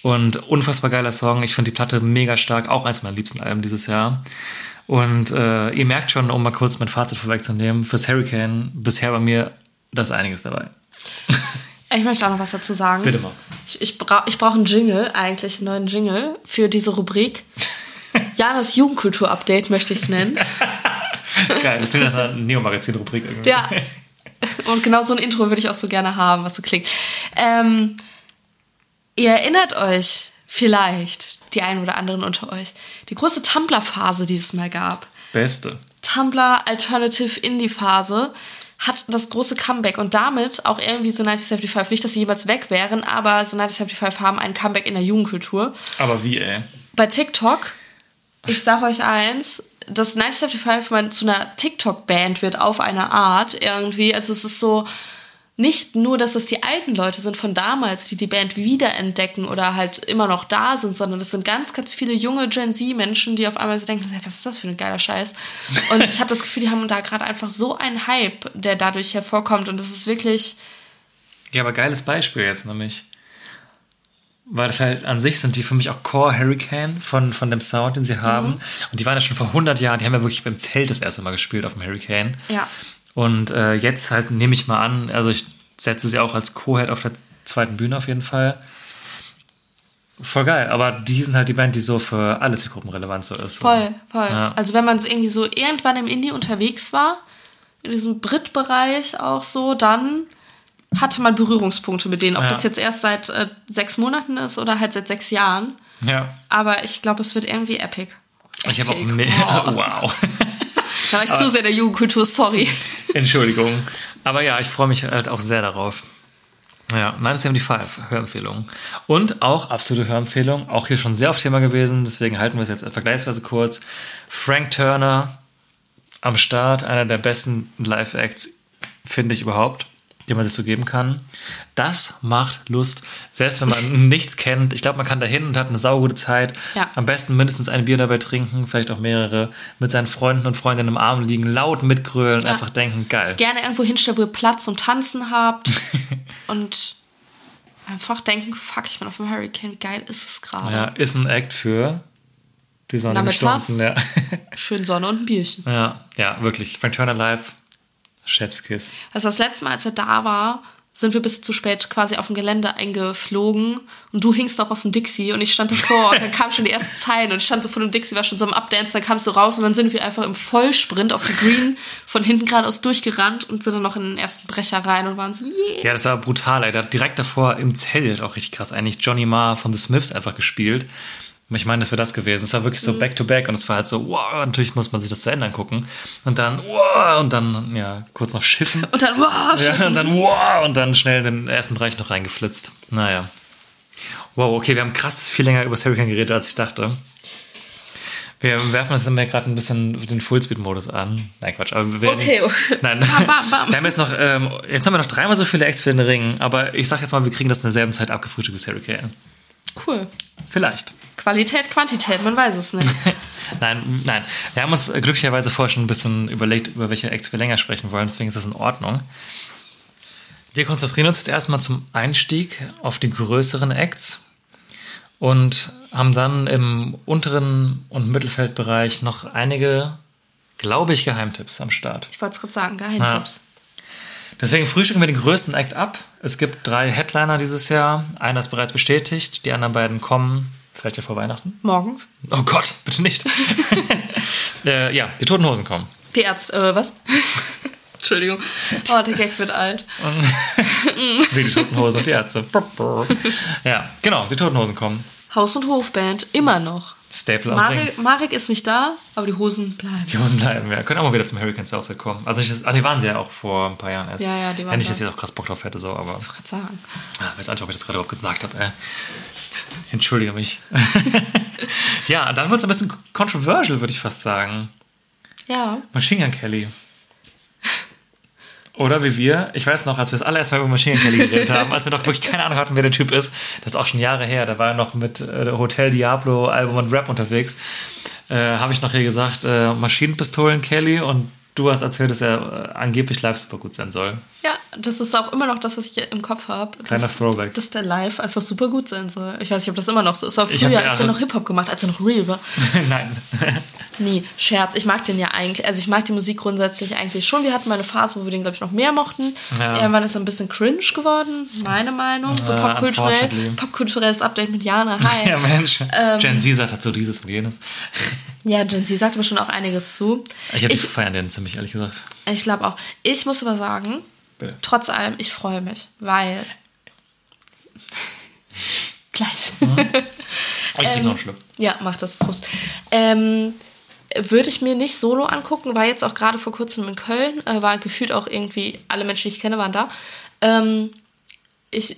Und unfassbar geiler Song. Ich finde die Platte mega stark, auch eins meiner liebsten Alben dieses Jahr. Und äh, ihr merkt schon, um mal kurz mein Fazit vorwegzunehmen, fürs Hurricane bisher bei mir, da ist einiges dabei. Ich möchte auch noch was dazu sagen. Bitte mal. Ich, ich, bra ich brauche einen Jingle, eigentlich einen neuen Jingle für diese Rubrik. Janas Jugendkultur-Update möchte ich es nennen. Geil, das klingt nach einer Neo-Magazin-Rubrik irgendwie. Ja. Und genau so ein Intro würde ich auch so gerne haben, was so klingt. Ähm, ihr erinnert euch vielleicht, die einen oder anderen unter euch, die große Tumblr-Phase, die es mal gab. Beste. Tumblr Alternative Indie Phase hat das große Comeback und damit auch irgendwie so 1975, nicht, dass sie jemals weg wären, aber so 1975 haben ein Comeback in der Jugendkultur. Aber wie, ey? Bei TikTok, ich sag euch eins, dass 1975 man zu einer TikTok-Band wird auf eine Art irgendwie. Also es ist so, nicht nur, dass es die alten Leute sind von damals, die die Band wiederentdecken oder halt immer noch da sind, sondern es sind ganz, ganz viele junge Gen Z-Menschen, die auf einmal denken, was ist das für ein geiler Scheiß? Und ich habe das Gefühl, die haben da gerade einfach so einen Hype, der dadurch hervorkommt und das ist wirklich, Ja, aber geiles Beispiel jetzt nämlich. Weil das halt an sich sind die für mich auch Core Hurricane von, von dem Sound, den sie haben. Und die waren ja schon vor 100 Jahren, die haben ja wirklich beim Zelt das erste Mal gespielt auf dem Hurricane. ja, Und äh, jetzt halt nehme ich mal an, also ich setze sie auch als Co-Head auf der zweiten Bühne auf jeden Fall. Voll geil, aber die sind halt die Band, die so für alle Zielgruppen relevant so ist. voll, voll. Ja. Also wenn man so irgendwie so irgendwann im Indie unterwegs war, in diesem Brit-Bereich auch so, dann hatte man Berührungspunkte mit denen, ob Ja. das jetzt erst seit äh, sechs Monaten ist oder halt seit sechs Jahren. Ja. Aber ich glaube, es wird irgendwie epic. Ich habe auch Epic. mehr. Wow. Wow. Da war ich zu sehr der Jugendkultur, sorry. Entschuldigung. Aber ja, ich freue mich halt auch sehr darauf. Ja, meine 75 Hörempfehlung. Und auch absolute Hörempfehlung, auch hier schon sehr auf Thema gewesen, deswegen halten wir es jetzt vergleichsweise kurz. Frank Turner am Start, einer der besten Live-Acts, finde ich überhaupt, den man sich so geben kann. Das macht Lust, selbst wenn man nichts kennt. Ich glaube, man kann da hin und hat eine saugute Zeit. Ja. Am besten mindestens ein Bier dabei trinken, vielleicht auch mehrere, mit seinen Freunden und Freundinnen im Arm liegen, laut mitgrölen, Ja. einfach denken, geil. Gerne irgendwo hinstellen, wo ihr Platz zum Tanzen habt. und einfach denken, fuck, ich bin auf dem Hurricane, wie geil ist es gerade. Ja, ist ein Act für die sonnigen Nachmittags. Stunden. Ja. Schön Sonne und ein Bierchen. ja, ja, wirklich. Frank Turner live, Chefskiss. Also das letzte Mal, als er da war, sind wir bis zu spät quasi auf dem Gelände eingeflogen und du hingst noch auf dem Dixie und ich stand davor und dann kamen schon die ersten Zeilen und ich stand so vor dem Dixie, war schon so am Updance, dann kamst du raus und dann sind wir einfach im Vollsprint auf die Green von hinten geradeaus durchgerannt und sind dann noch in den ersten Brecher rein und waren so, yeah. Ja, das war brutal, ey. Der hat direkt davor im Zelt auch richtig krass eigentlich Johnny Marr von The Smiths einfach gespielt. Ich meine, das wäre das gewesen. Es war wirklich so Mhm. back-to-back und es war halt so, wow, natürlich muss man sich das zu Ende angucken. Und dann, wow, und dann, ja, kurz noch schiffen. Und dann, wow, Ja, und dann, wow, und dann schnell in den ersten Bereich noch reingeflitzt. Naja. Wow, okay, wir haben krass viel länger über das Hurricane geredet, als ich dachte. Wir werfen uns immer gerade ein bisschen den Fullspeed-Modus an. Nein, Quatsch. Aber wir Okay. Nein. Bam, bam, bam. Wir haben jetzt noch, ähm, jetzt haben wir noch dreimal so viele Acts für den Ring, aber ich sag jetzt mal, wir kriegen das in derselben Zeit abgefrühstückt wie Hurricane. Cool. Vielleicht. Qualität, Quantität, man weiß es nicht. Nein, nein. Wir haben uns äh, glücklicherweise vorher schon ein bisschen überlegt, über welche Acts wir länger sprechen wollen, deswegen ist das in Ordnung. Wir konzentrieren uns jetzt erstmal zum Einstieg auf die größeren Acts und haben dann im unteren und Mittelfeldbereich noch einige, glaube ich, Geheimtipps am Start. Ich wollte es gerade sagen, Geheimtipps. Deswegen frühstücken wir den größten Act ab. Es gibt drei Headliner dieses Jahr. Einer ist bereits bestätigt, die anderen beiden kommen vielleicht ja vor Weihnachten. Morgen. Oh Gott, bitte nicht. äh, ja, die Toten Hosen kommen. Die Ärzte, äh, was? Entschuldigung. Oh, der Gag wird alt. Wie die Toten Hosen und die Ärzte. ja, genau, die Toten Hosen kommen. Haus- und Hofband, immer noch. Staple am Ring. Marek, Marek ist nicht da, aber die Hosen bleiben. Die Hosen bleiben, ja. Können auch mal wieder zum Hurricane Southside kommen. Also nicht, das, ah, die waren sie ja auch vor ein paar Jahren erst. Ja, ja, die waren ja, nicht, da. dass ich auch krass Bock drauf hätte, so, aber. Ich kann sagen. Ah, weiß nicht, ob ich das gerade überhaupt gesagt habe. Äh. Ich entschuldige mich. ja, dann wird es ein bisschen controversial, würde ich fast sagen. Ja. Machine Gun Kelly. Oder wie wir, ich weiß noch, als wir das allererste Mal über Machine Gun Kelly geredet haben, als wir noch wirklich keine Ahnung hatten, wer der Typ ist, das ist auch schon Jahre her, da war er noch mit äh, Hotel Diablo Album und Rap unterwegs, äh, habe ich noch hier gesagt, äh, Maschinenpistolen Kelly und du hast erzählt, dass er äh, angeblich live super gut sein soll. Ja, das ist auch immer noch das, was ich im Kopf habe. Kleiner Throwback. Dass der live einfach super gut sein soll. Ich weiß nicht, ob das immer noch so ist. Aber früher, als er also- noch Hip-Hop gemacht als er noch real war. Nein. Nee, Scherz. Ich mag den ja eigentlich. Also ich mag die Musik grundsätzlich eigentlich schon. Wir hatten mal eine Phase, wo wir den, glaube ich, noch mehr mochten. Ja. Irgendwann ist er ein bisschen cringe geworden, meine Meinung. So popkulturell. Popkulturelles Update mit Jana. Hi. Ja, Mensch. Ähm. Gen Z sagt dazu dieses und jenes. Ja, Gen Z sagt aber schon auch einiges zu. Ich habe die feiern den ziemlich, ehrlich gesagt. ich glaube auch. Ich muss aber sagen, Bitte. trotz allem, ich freue mich, weil. Gleich. Oh, ich trinke noch einen Schluck. Ja, mach das. Prost. Ähm, würde ich mir nicht solo angucken, war jetzt auch gerade vor kurzem in Köln, äh, war gefühlt auch irgendwie, alle Menschen, die ich kenne, waren da. Ähm, ich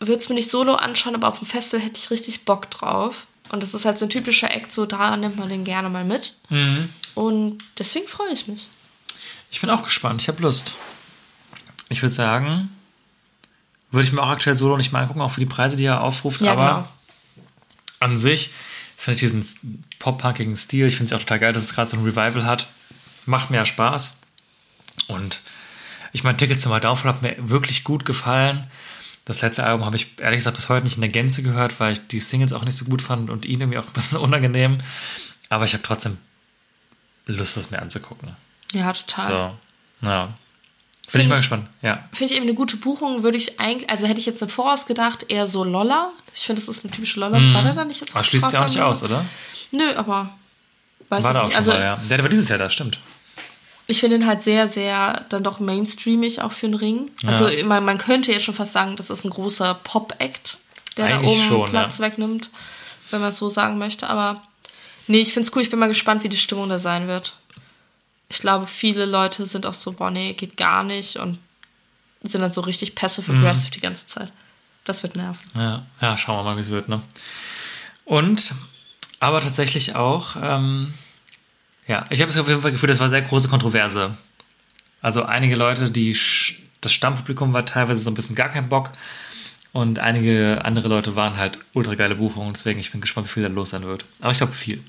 würde es mir nicht solo anschauen, aber auf dem Festival hätte ich richtig Bock drauf. Und das ist halt so ein typischer Act, so da nimmt man den gerne mal mit. Und deswegen freue ich mich. Ich bin auch gespannt. Ich habe Lust. ich würde sagen, würde ich mir auch aktuell solo nicht mal angucken, auch für die Preise, die er aufruft. Ja, aber genau. an sich finde ich diesen pop-punkigen Stil, ich finde es auch total geil, dass es gerade so ein Revival hat. Macht mir ja Spaß. Und ich meine, Ticket zum My Downfall hat mir wirklich gut gefallen. Das letzte Album habe ich ehrlich gesagt bis heute nicht in der Gänze gehört, weil ich die Singles auch nicht so gut fand und ihn irgendwie auch ein bisschen unangenehm. Aber ich habe trotzdem Lust, das mir anzugucken. Ja, total. So, ja. Bin ich mal gespannt. Ja. Finde ich eben eine gute Buchung, würde ich eigentlich, also hätte ich jetzt im Voraus gedacht, eher so Lolla. Ich finde, das ist eine typische Lolla. War der da nicht jetzt? Aber schließt ja auch nicht aus, oder? Nö, aber. Weiß War ich da auch nicht. schon also, mal, ja. Der war dieses Jahr da, stimmt. Ich finde ihn halt sehr, sehr dann doch mainstreamig auch für einen Ring. Also Ja. man, man könnte jetzt schon fast sagen, das ist ein großer Pop-Act, der da Eigentlich oben schon, Platz ja. wegnimmt, wenn man es so sagen möchte. Aber nee, ich finde es cool. Ich bin mal gespannt, wie die Stimmung da sein wird. Ich glaube, viele Leute sind auch so, boah, nee, geht gar nicht und sind dann so richtig passive-aggressive die ganze Zeit. Das wird nerven. Ja, ja schauen wir mal, wie es wird. Ne? Und, aber tatsächlich auch, ähm, ja, ich habe es auf jeden Fall gefühlt, das war sehr große Kontroverse. Also einige Leute, die das Stammpublikum war teilweise so ein bisschen gar kein Bock und einige andere Leute waren halt ultra geile Buchungen. Deswegen, ich bin gespannt, wie viel da los sein wird. Aber ich glaube viel.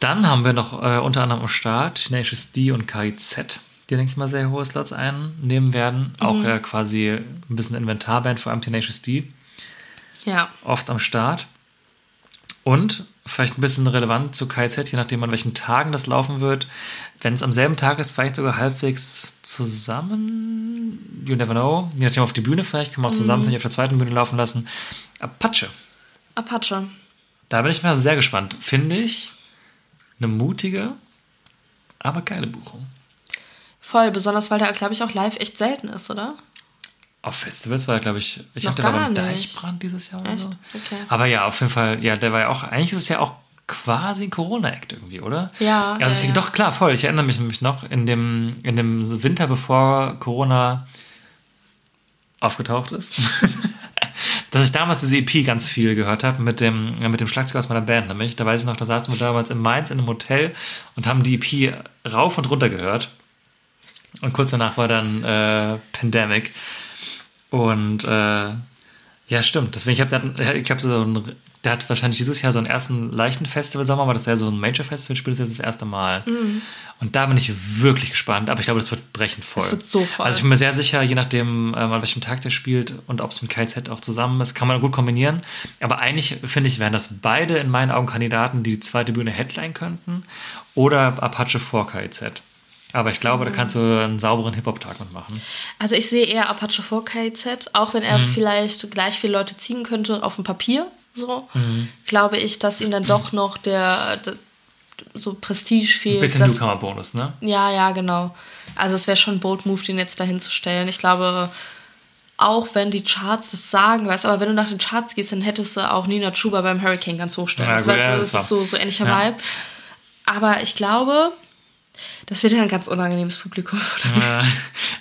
Dann haben wir noch äh, unter anderem am Start Tenacious D und KIZ, die, denke ich mal, sehr hohe Slots einnehmen werden. Auch äh, quasi ein bisschen Inventarband, vor allem Tenacious D Ja. oft am Start. Und vielleicht ein bisschen relevant zu KZ, je nachdem an welchen Tagen das laufen wird. Wenn es am selben Tag ist, vielleicht sogar halbwegs zusammen. You never know. Je nachdem auf die Bühne vielleicht, kann man auch zusammen vielleicht auf der zweiten Bühne laufen lassen. Apache. Apache. Da bin ich mal sehr gespannt. Finde ich eine mutige, aber geile Buchung. Voll, besonders weil der, glaube ich, auch live echt selten ist, oder? Auf Festivals war er, glaube ich, ich war gar beim. Deichbrand dieses Jahr oder Echt? so. Okay. Aber ja, auf jeden Fall, ja, der war ja auch, eigentlich ist es ja auch quasi ein Corona-Act irgendwie, oder? Ja, Also ja, ich, ja. doch, klar, voll. Ich erinnere mich nämlich noch, in dem, in dem Winter, bevor Corona aufgetaucht ist, dass ich damals diese EP ganz viel gehört habe mit dem, mit dem Schlagzeug aus meiner Band, nämlich. Da weiß ich noch, da saßen wir damals in Mainz in einem Hotel und haben die EP rauf und runter gehört. Und kurz danach war dann äh, Pandemic. Und äh, ja, stimmt. Deswegen, ich habe ich hab so ein, der hat wahrscheinlich dieses Jahr so einen ersten leichten Festival-Sommer, aber das ist ja so ein Major-Festival, spielt das jetzt das erste Mal. Und da bin ich wirklich gespannt, aber ich glaube, das wird brechend voll. Das wird so voll. Also ich bin mir sehr sicher, je nachdem, ähm, an welchem Tag der spielt und ob es mit KZ auch zusammen ist, kann man gut kombinieren. Aber eigentlich, finde ich, wären das beide in meinen Augen Kandidaten, die die zweite Bühne headline könnten oder Apache vor KZ. Aber ich glaube, da kannst du einen sauberen Hip-Hop-Tag mitmachen. Also ich sehe eher Apache vor KIZ, auch wenn Mhm. er vielleicht gleich viele Leute ziehen könnte auf dem Papier, so, Mhm. glaube ich, dass ihm dann doch noch der, der so Prestige fehlt. Ein bisschen Newcomer-Bonus, ne? Ja, ja, genau. Also es wäre schon ein bold Move, den jetzt dahin zu stellen. Ich glaube, auch wenn die Charts das sagen, weißt aber wenn du nach den Charts gehst, dann hättest du auch Nina Chuba beim Hurricane ganz hochstellen. Ja, das, gut, weißt ja, das das ist so, so ähnlicher ja. Vibe. Aber ich glaube, das wird ja ein ganz unangenehmes Publikum. Äh,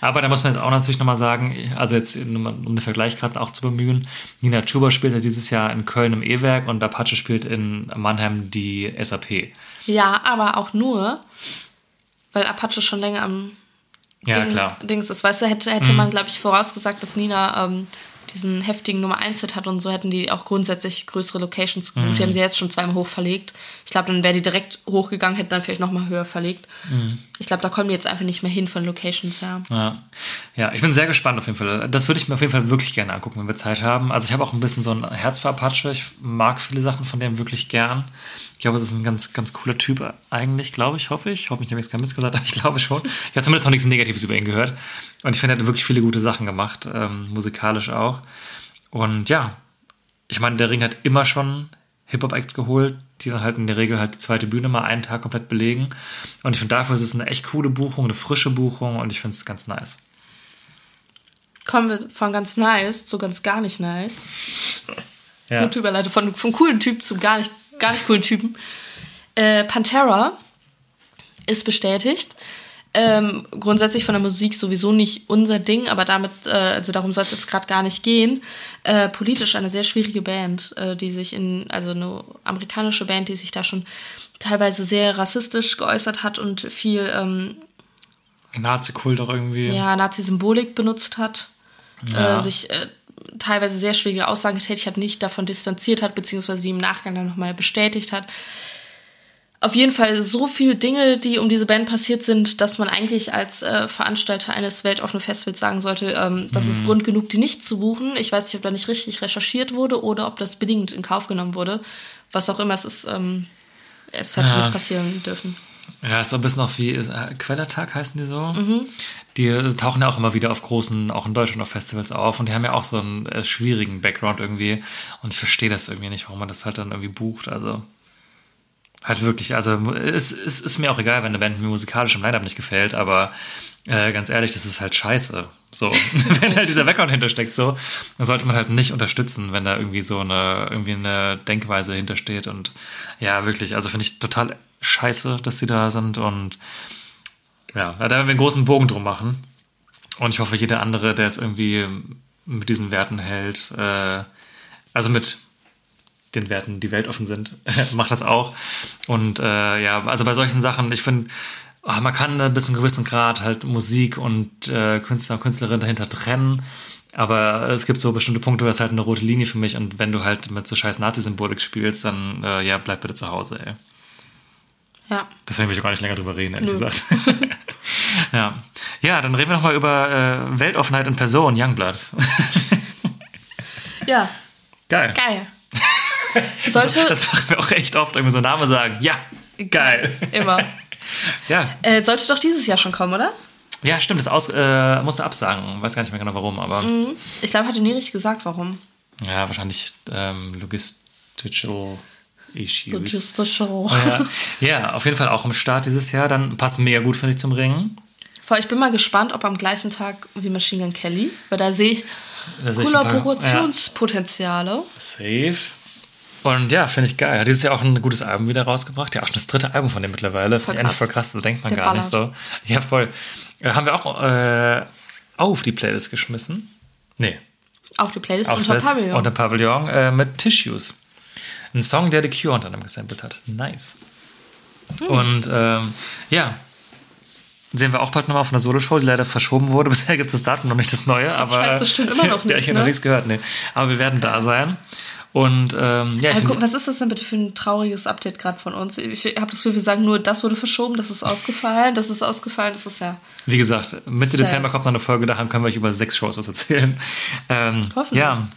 aber da muss man jetzt auch natürlich nochmal sagen, also jetzt, um den Vergleich gerade auch zu bemühen, Nina Chuba spielt ja dieses Jahr in Köln im E-Werk und Apache spielt in Mannheim die SAP. Ja, aber auch nur, weil Apache schon länger am Ja, Ding, klar. Mhm. Dings ist. Weißt du, hätte, hätte man, glaube ich, vorausgesagt, dass Nina ähm, diesen heftigen Nummer 1 Hit hat und so hätten die auch grundsätzlich größere Locations gebucht. Mhm. Die haben sie jetzt schon zweimal hoch verlegt. Ich glaube, dann wäre die direkt hochgegangen, hätte dann vielleicht nochmal höher verlegt. Mhm. Ich glaube, da kommen die jetzt einfach nicht mehr hin von Locations her. Ja. ja, ich bin sehr gespannt auf jeden Fall. Das würde ich mir auf jeden Fall wirklich gerne angucken, wenn wir Zeit haben. Also ich habe auch ein bisschen so ein Herz für Apache. Ich mag viele Sachen von dem wirklich gern. Ich glaube, es ist ein ganz, ganz cooler Typ eigentlich, glaube ich, hoffe ich. Ich hoffe nicht, dass ich keinen Mist gesagt habe, ich glaube schon. Ich habe zumindest noch nichts Negatives über ihn gehört. Und ich finde, er hat wirklich viele gute Sachen gemacht, ähm, musikalisch auch. Und ja, ich meine, der Ring hat immer schon Hip-Hop-Acts geholt, die dann halt in der Regel halt die zweite Bühne mal einen Tag komplett belegen. Und ich finde, dafür ist es eine echt coole Buchung, eine frische Buchung und ich finde es ganz nice. Kommen wir von ganz nice zu ganz gar nicht nice. Ja. Gute Überleitung von, von coolen Typ zu gar nicht, gar nicht coolen Typen. Äh, Pantera ist bestätigt. Ähm, grundsätzlich von der Musik sowieso nicht unser Ding, aber damit, äh, also darum soll es jetzt gerade gar nicht gehen. Äh, politisch eine sehr schwierige Band, äh, die sich in, also eine amerikanische Band, die sich da schon teilweise sehr rassistisch geäußert hat und viel ähm, Nazi-Kult auch irgendwie. ja, Nazi-Symbolik benutzt hat, Ja. äh, sich äh, teilweise sehr schwierige Aussagen getätigt hat, nicht davon distanziert hat, beziehungsweise die im Nachgang dann nochmal bestätigt hat. Auf jeden Fall so viele Dinge, die um diese Band passiert sind, dass man eigentlich als äh, Veranstalter eines weltoffenen Festivals sagen sollte, ähm, das Mhm. ist Grund genug, die nicht zu buchen. Ich weiß nicht, ob da nicht richtig recherchiert wurde oder ob das bedingt in Kauf genommen wurde. Was auch immer es ist, ähm, es hätte Ja. nicht passieren dürfen. Ja, ist so ein bisschen auch wie ist, äh, Quellertag heißen die so. Mhm. Die tauchen ja auch immer wieder auf großen, auch in Deutschland auf Festivals auf und die haben ja auch so einen äh, schwierigen Background irgendwie. Und ich verstehe das irgendwie nicht, warum man das halt dann irgendwie bucht. Also halt wirklich, also es, es ist mir auch egal, wenn eine Band mir musikalisch im Line-Up nicht gefällt, aber äh, ganz ehrlich, das ist halt scheiße. So, wenn halt dieser Background hintersteckt, so, dann sollte man halt nicht unterstützen, wenn da irgendwie so eine, irgendwie eine Denkweise hintersteht. Und ja, wirklich, also finde ich total scheiße, dass die da sind und ja, da werden wir einen großen Bogen drum machen. Und ich hoffe, jeder andere, der es irgendwie mit diesen Werten hält, äh, also mit den Werten, die weltoffen sind, macht das auch. Und äh, ja, also bei solchen Sachen, ich finde, ah, man kann bis zu einem gewissen Grad halt Musik und äh, Künstler und Künstlerin dahinter trennen. Aber es gibt so bestimmte Punkte, das ist halt eine rote Linie für mich. Und wenn du halt mit so scheiß Nazi-Symbolik spielst, dann äh, ja, bleib bitte zu Hause, ey. Ja. Deswegen will ich auch gar nicht länger drüber reden, ehrlich Nö. gesagt. ja. ja, dann reden wir nochmal über äh, Weltoffenheit in Person, Youngblood. Ja, Geil. geil. Sollte Das machen wir auch echt oft, irgendwie so Name sagen. Ja, geil. immer. Ja, Äh, sollte doch dieses Jahr schon kommen, oder? ja stimmt, das aus, äh, musste absagen. Weiß gar nicht mehr genau warum, aber Ich glaube, hatte nie richtig gesagt, warum. ja, wahrscheinlich ähm, logistical issues. Logistische. Ja. ja, auf jeden Fall auch im Start dieses Jahr. Dann passt mega gut, finde ich, zum Ringen. Vor, ich bin mal gespannt, ob am gleichen Tag wie Machine Gun Kelly, weil da sehe ich Da Kollaborationspotenziale. Ja, safe. Und ja, finde ich geil. Hat dieses Jahr auch ein gutes Album wieder rausgebracht. Ja, auch schon das dritte Album von dem mittlerweile. Voll Finde ich eigentlich krass. voll krass. So denkt man Der gar nicht so. Ja, voll. Äh, haben wir auch äh, auf die Playlist geschmissen. Nee, Auf die Playlist auf unter das, Pavillon. Unter Pavillon äh, mit Tissues. Ein Song, der The Cure unter anderem gesampelt hat. Nice. Hm. Und ähm, ja, sehen wir auch bald nochmal auf einer Soloshow, die leider verschoben wurde. Bisher gibt es das Datum noch nicht, das neue. Aber, Scheiße, das stimmt immer noch ja, nicht, ich habe noch ne? nichts gehört. Nee. Aber wir werden da sein. Und ähm, ja, guck, was ist das denn bitte für ein trauriges Update gerade von uns? Ich habe das Gefühl, wir sagen nur, das wurde verschoben, das ist ausgefallen, das ist ausgefallen, das ist ja. Wie gesagt, Mitte Sad. Dezember kommt noch eine Folge, da können wir euch über sechs Shows was erzählen. Ähm, Hoffentlich. Ja.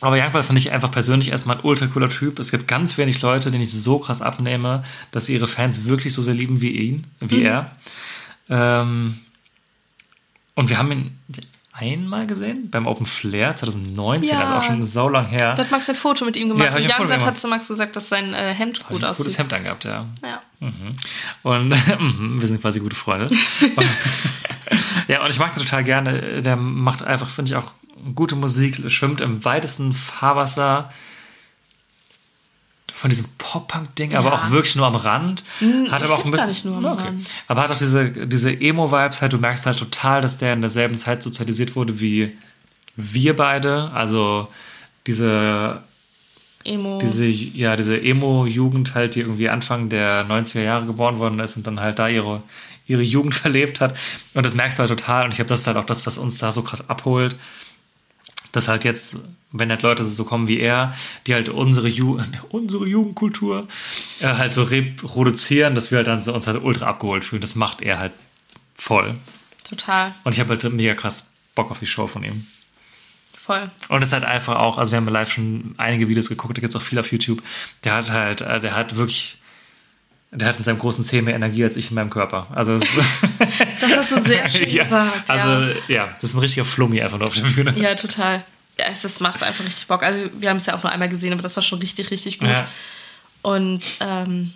Aber Youngblood finde ich einfach persönlich erstmal ein ultra cooler Typ. Es gibt ganz wenig Leute, denen ich so krass abnehme, dass sie ihre Fans wirklich so sehr lieben wie ihn, wie Mhm. er. Ähm, und wir haben ihn einmal gesehen beim Open Flair 2019, Ja. also auch schon so lang her. Da hat Max ein Foto mit ihm gemacht. Ja, und Youngblood hat zu Max gesagt, dass sein äh, Hemd gut aussieht. gutes Hemd angehabt, ja. Ja. Und mhm, wir sind quasi gute Freunde. Und, ja, und ich mag den total gerne. Der macht einfach, finde ich, auch gute Musik, schwimmt im weitesten Fahrwasser von diesem Pop-Punk-Ding, aber Ja. auch wirklich nur am Rand. hat ich aber auch ein bisschen. nicht nur am Rand. Aber hat auch diese, diese Emo-Vibes halt, du merkst halt total, dass der in derselben Zeit sozialisiert wurde wie wir beide. Also diese Emo. diese, ja, diese Emo-Jugend halt, die irgendwie Anfang der 90er Jahre geboren worden ist und dann halt da ihre, ihre Jugend verlebt hat. Und das merkst du halt total. Und ich glaube, das ist halt auch das, was uns da so krass abholt. Dass halt jetzt, wenn halt Leute so kommen wie er, die halt unsere, Ju unsere Jugendkultur äh, halt so reproduzieren, dass wir halt dann so uns halt ultra abgeholt fühlen. Das macht er halt voll. Total. Und ich habe halt mega krass Bock auf die Show von ihm. Voll. Und es ist halt einfach auch, also wir haben live schon einige Videos geguckt, da gibt es auch viel auf YouTube. Der hat halt, äh, der hat wirklich, der hat in seinem großen Zeh mehr Energie als ich in meinem Körper. Also, Das hast du sehr schön ja, gesagt. also ja. ja, das ist ein richtiger Flummi einfach nur auf der Bühne. Ja, total. Ja, es das macht einfach richtig Bock. Also wir haben es ja auch nur einmal gesehen, aber das war schon richtig, richtig gut. Ja. Und ähm,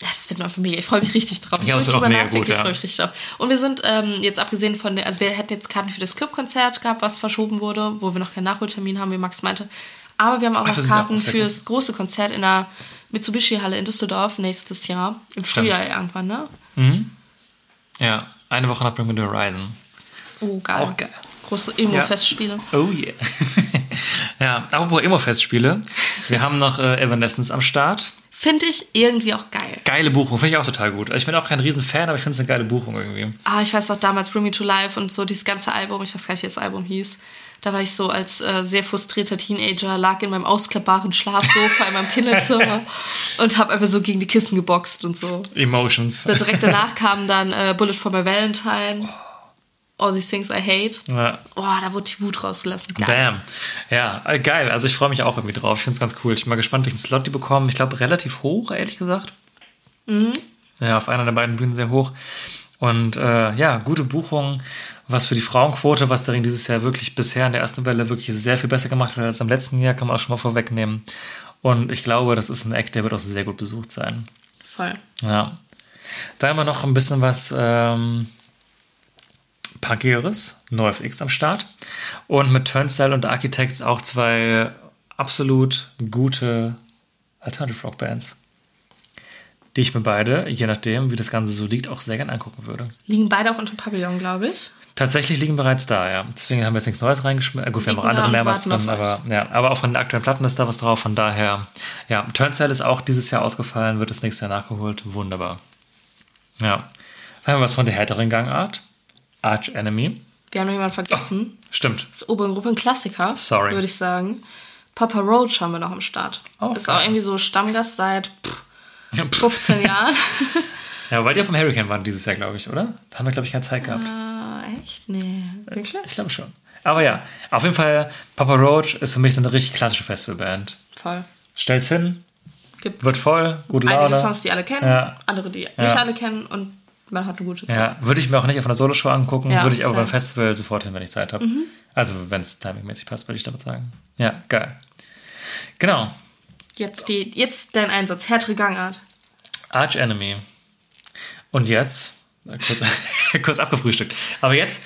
das wird einfach mega. Ich freue mich richtig drauf. Ja, es ich wird auch mega gut, ich ja. freue mich richtig drauf. Und wir sind ähm, jetzt abgesehen von der, also wir hätten jetzt Karten für das Clubkonzert gehabt, was verschoben wurde, wo wir noch keinen Nachholtermin haben, wie Max meinte. Aber wir haben auch Ach, noch Karten fürs große Konzert in der Mitsubishi-Halle in Düsseldorf nächstes Jahr. Im Stimmt. Frühjahr irgendwann, ne? Ja, eine Woche nach Bring Me The Horizon. Oh, geil. Auch geil. Große Emo-Festspiele. Oh yeah. ja, apropos Emo-Festspiele. Wir haben noch äh, Evanescence am Start. finde ich irgendwie auch geil. Geile Buchung, finde ich auch total gut. Ich bin auch kein Riesenfan, aber ich finde es eine geile Buchung irgendwie. Ah, ich weiß noch damals Bring Me to Life und so dieses ganze Album, ich weiß gar nicht, wie das Album hieß. Da war ich so als äh, sehr frustrierter Teenager, lag in meinem ausklappbaren Schlafsofa in meinem Kinderzimmer und habe einfach so gegen die Kissen geboxt und so. Emotions. Da direkt danach kam dann äh, Bullet for my Valentine, All These Things I Hate. Ja. Oh, da wurde die Wut rausgelassen. Geil. Bam. Ja, äh, geil. Also ich freue mich auch irgendwie drauf. Ich finde es ganz cool. Ich bin mal gespannt, welchen Slot die bekommen. Ich glaube, relativ hoch, ehrlich gesagt. Ja, auf einer der beiden Bühnen sehr hoch. Und äh, ja, gute Buchung. Was für die Frauenquote, was der Ring dieses Jahr wirklich bisher in der ersten Welle wirklich sehr viel besser gemacht hat als im letzten Jahr, kann man auch schon mal vorwegnehmen. Und ich glaube, das ist ein Act, der wird auch sehr gut besucht sein. Voll. Ja. Da haben wir noch ein bisschen was ähm, Punkigeres, NoFX am Start. Und mit Turnstile und Architects auch zwei absolut gute Alternative Rock Bands, die ich mir beide, je nachdem, wie das Ganze so liegt, auch sehr gern angucken würde. Liegen beide auch unter Pavillon, glaube ich. Tatsächlich liegen bereits da, ja. Deswegen haben wir jetzt nichts Neues reingeschmissen. Gut, wir haben auch andere mehrmals drin, aber ja, aber auch von den aktuellen Platten ist da was drauf. Von daher, ja, Turnstile ist auch dieses Jahr ausgefallen, wird das nächste Jahr nachgeholt. Wunderbar. Ja. Dann haben wir was von der härteren Gangart. Arch Enemy. Wir haben noch jemanden vergessen. Stimmt. Das ist Obergruppe ein Klassiker, Sorry. würde ich sagen. Papa Roach haben wir noch am Start. Auch ist geil. auch irgendwie so Stammgast seit pff, 15 Jahren. Ja, weil die auf dem Hurricane waren dieses Jahr, glaube ich, oder? Da haben wir, glaube ich, keine Zeit gehabt. ah, echt? Nee. Wirklich? Ich glaube schon. Aber ja, auf jeden Fall, Papa Roach ist für mich so eine richtig klassische Festivalband. Voll. Stellt's hin, Gibt wird voll, gute einige Laune. Songs, die alle kennen, Ja. andere, die Ja. nicht alle kennen und man hat eine gute Zeit. Ja, würde ich mir auch nicht auf einer Soloshow angucken, Ja, würde ich aber beim Festival sofort hin, wenn ich Zeit habe. Also, wenn es timingmäßig passt, würde ich damit sagen. Ja, geil. Genau. Jetzt, die, jetzt dein Einsatz. Härtere Gangart. Arch Enemy. Und jetzt, äh, kurz, kurz abgefrühstückt, aber jetzt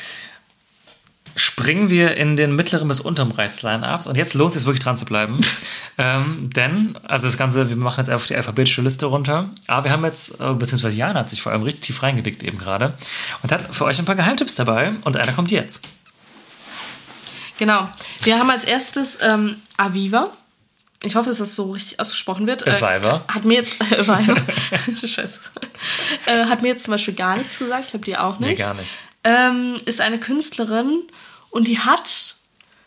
springen wir in den mittleren bis unteren Bereichs-Line-Ups und jetzt lohnt es sich wirklich dran zu bleiben. ähm, denn, also das Ganze, wir machen jetzt einfach die alphabetische Liste runter, aber wir haben jetzt, äh, beziehungsweise Jan hat sich vor allem richtig tief reingedickt eben gerade und hat für euch ein paar Geheimtipps dabei und einer kommt jetzt. Genau. Wir haben als erstes ähm, Aviva. Ich hoffe, dass das so richtig ausgesprochen wird. Äh, Aviva. hat mir jetzt. Aviva. Scheiße. Äh, hat mir jetzt zum Beispiel gar nichts gesagt. Ich glaube, die auch nicht. Nee, gar nicht. Ähm, ist eine Künstlerin und die hat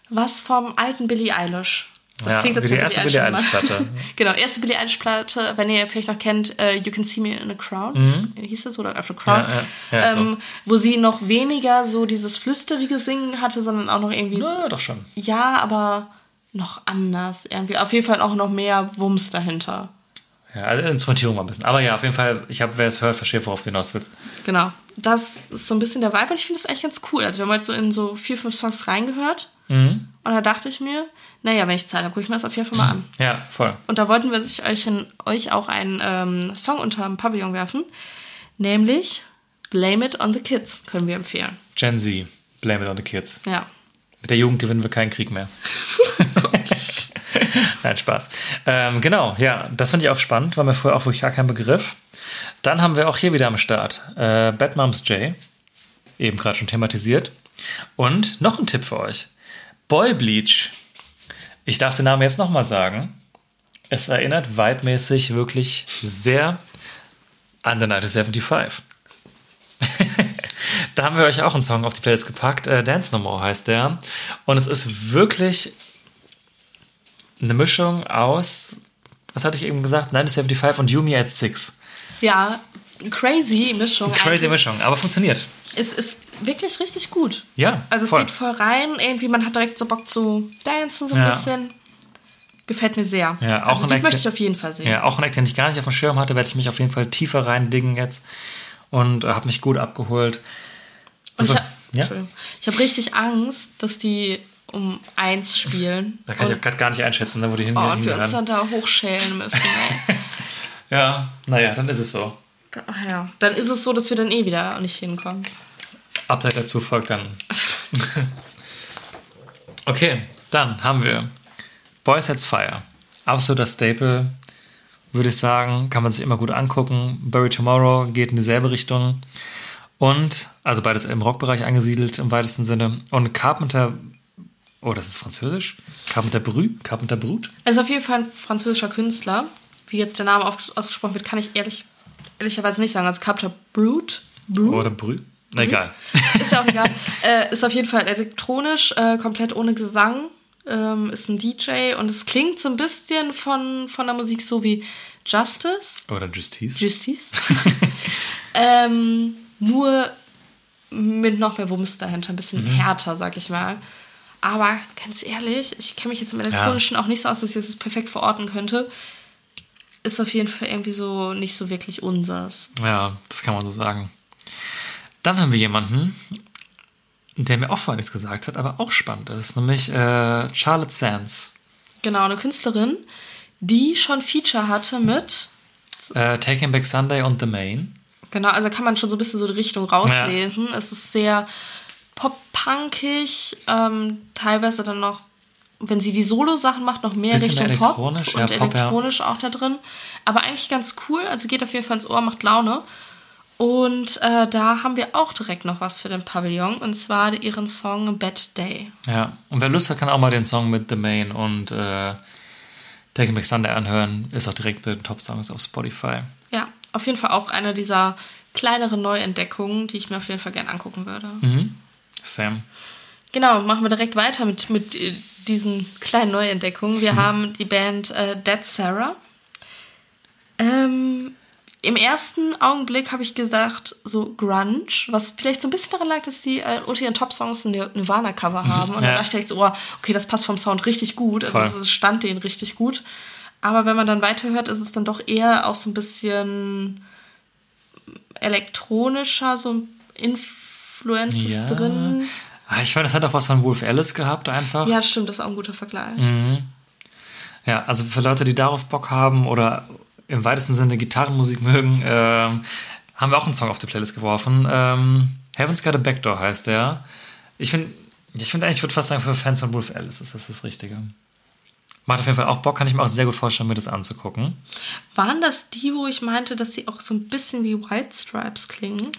was vom alten Billie Eilish. Das Ja, klingt jetzt wie die wie erste Billie. Eilish-Platte. genau, erste Billie Eilish-Platte, wenn ihr vielleicht noch kennt, äh, You Can See Me in a Crowd, hieß das, oder Auf a Crowd, Mhm. Ja, ja, ähm, wo sie noch weniger so dieses flüsterige Singen hatte, sondern auch noch irgendwie, so, Ja, doch schon. ja, aber noch anders irgendwie. Auf jeden Fall auch noch mehr Wumms dahinter. Ja, also Instrumentierung mal ein bisschen. Aber ja, auf jeden Fall, ich habe, wer es hört, versteht, worauf du hinaus willst. Genau. Das ist so ein bisschen der Vibe und ich finde das eigentlich ganz cool. Also wir haben halt so in so vier, fünf Songs reingehört Mhm. und da dachte ich mir, naja, wenn ich Zeit habe, gucke ich mir das auf jeden Fall mal an. Ja, voll. Und da wollten wir euch, in, euch auch einen ähm, Song unter dem Pavillon werfen, nämlich Blame It on the Kids können wir empfehlen. Gen Z, blame it on the kids. Ja. Mit der Jugend gewinnen wir keinen Krieg mehr. Nein, Spaß. Ähm, genau, ja, das finde ich auch spannend, war mir vorher auch wirklich gar kein Begriff. Dann haben wir auch hier wieder am Start äh, Bad Moms J, eben gerade schon thematisiert. Und noch ein Tipp für euch: Boy Bleach. Ich darf den Namen jetzt nochmal sagen. Es erinnert vibemäßig wirklich sehr an The 1975. Da haben wir euch auch einen Song auf die Playlist gepackt. Äh, Dance No More heißt der. Und es ist wirklich eine Mischung aus, was hatte ich eben gesagt? 1975 und Yumi at Six. Ja, crazy Mischung. Crazy. Mischung, aber funktioniert. Es ist wirklich richtig gut. Ja, Also es voll. geht voll rein, irgendwie man hat direkt so Bock zu dancen so ein Ja. bisschen. Gefällt mir sehr. Ja, auch also ein die Act- möchte ich auf jeden Fall sehen. Ja, auch ein Act, den ich gar nicht auf dem Schirm hatte, werde ich mich auf jeden Fall tiefer reindingen jetzt. Und äh, habe mich gut abgeholt. Und ich Also, habe ja? ich hab richtig Angst, dass die um eins spielen. Da kann ich und, auch gerade gar nicht einschätzen, ne, wo die hin, oh, und wir uns dann da hochschälen müssen. Ja, naja, dann ist es so. Ach ja. Dann ist es so, dass wir dann eh wieder nicht hinkommen. Update dazu folgt dann. okay, dann haben wir Boys Heads Fire. Absoluter Staple, würde ich sagen. Kann man sich immer gut angucken. Bury Tomorrow geht in dieselbe Richtung. Und, also beides im Rockbereich angesiedelt im weitesten Sinne. Und Carpenter, oh, das ist französisch? Carpenter Brü? Carpenter Brut? Er ist auf jeden Fall ein französischer Künstler. wie jetzt der Name ausgesprochen wird, kann ich ehrlich, ehrlicherweise nicht sagen. Also Capta Brute. Brute? Oder Brü. Na, egal. Ist ja auch egal. äh, ist auf jeden Fall elektronisch, äh, komplett ohne Gesang. Ähm, ist ein DJ und es klingt so ein bisschen von, von der Musik so wie Justice. Oder Justice. Justice. ähm, nur mit noch mehr Wumms dahinter, ein bisschen härter, sag ich mal. Aber ganz ehrlich, ich kenne mich jetzt im Elektronischen auch nicht so aus, dass ich das perfekt verorten könnte. Ist auf jeden Fall irgendwie so nicht so wirklich unsers. Ja, das kann man so sagen. Dann haben wir jemanden, der mir auch vorher nichts gesagt hat, aber auch spannend ist, nämlich äh, Charlotte Sands. Genau, eine Künstlerin, die schon Feature hatte mit, Äh, Taking Back Sunday und The Main. Genau, also kann man schon so ein bisschen so die Richtung rauslesen. Es ist sehr pop-punkig, ähm, teilweise dann noch, wenn sie die Solo-Sachen macht, noch mehr Richtung Pop elektronisch, und ja, Pop, ja. elektronisch auch da drin. Aber eigentlich ganz cool, also geht auf jeden Fall ins Ohr, macht Laune. Und äh, da haben wir auch direkt noch was für den Pavillon, und zwar ihren Song Bad Day. Ja, und wer Lust hat, kann auch mal den Song mit The Main und äh, Taking Back Sunday anhören. Ist auch direkt in den Top-Songs auf Spotify. Auf jeden Fall auch eine dieser kleineren Neuentdeckungen, die ich mir auf jeden Fall gerne angucken würde. Sam. Genau, machen wir direkt weiter mit, mit äh, diesen kleinen Neuentdeckungen. Wir haben die Band äh, Dead Sarah. Ähm, Im ersten Augenblick habe ich gesagt, so Grunge, was vielleicht so ein bisschen daran lag, dass die äh, unter ihren Top-Songs ein Nirvana-Cover haben. Und Ja. dann dachte ich so, oh, okay, das passt vom Sound richtig gut. Voll. Also es stand denen richtig gut. Aber wenn man dann weiterhört, ist es dann doch eher auch so ein bisschen elektronischer, so Influences Ja. drin. Ah, ich finde, das hat auch was von Wolf Alice gehabt, einfach. Ja, stimmt, das ist auch ein guter Vergleich. Ja, also für Leute, die darauf Bock haben oder im weitesten Sinne Gitarrenmusik mögen, ähm, haben wir auch einen Song auf die Playlist geworfen. Ähm, Heaven's Got a Backdoor heißt der. Ich finde, ich finde eigentlich, ich würde fast sagen, für Fans von Wolf Alice ist das das Richtige. Macht auf jeden Fall auch Bock, kann ich mir auch sehr gut vorstellen, mir das anzugucken. Waren das die, wo ich meinte, dass sie auch so ein bisschen wie White Stripes klingen?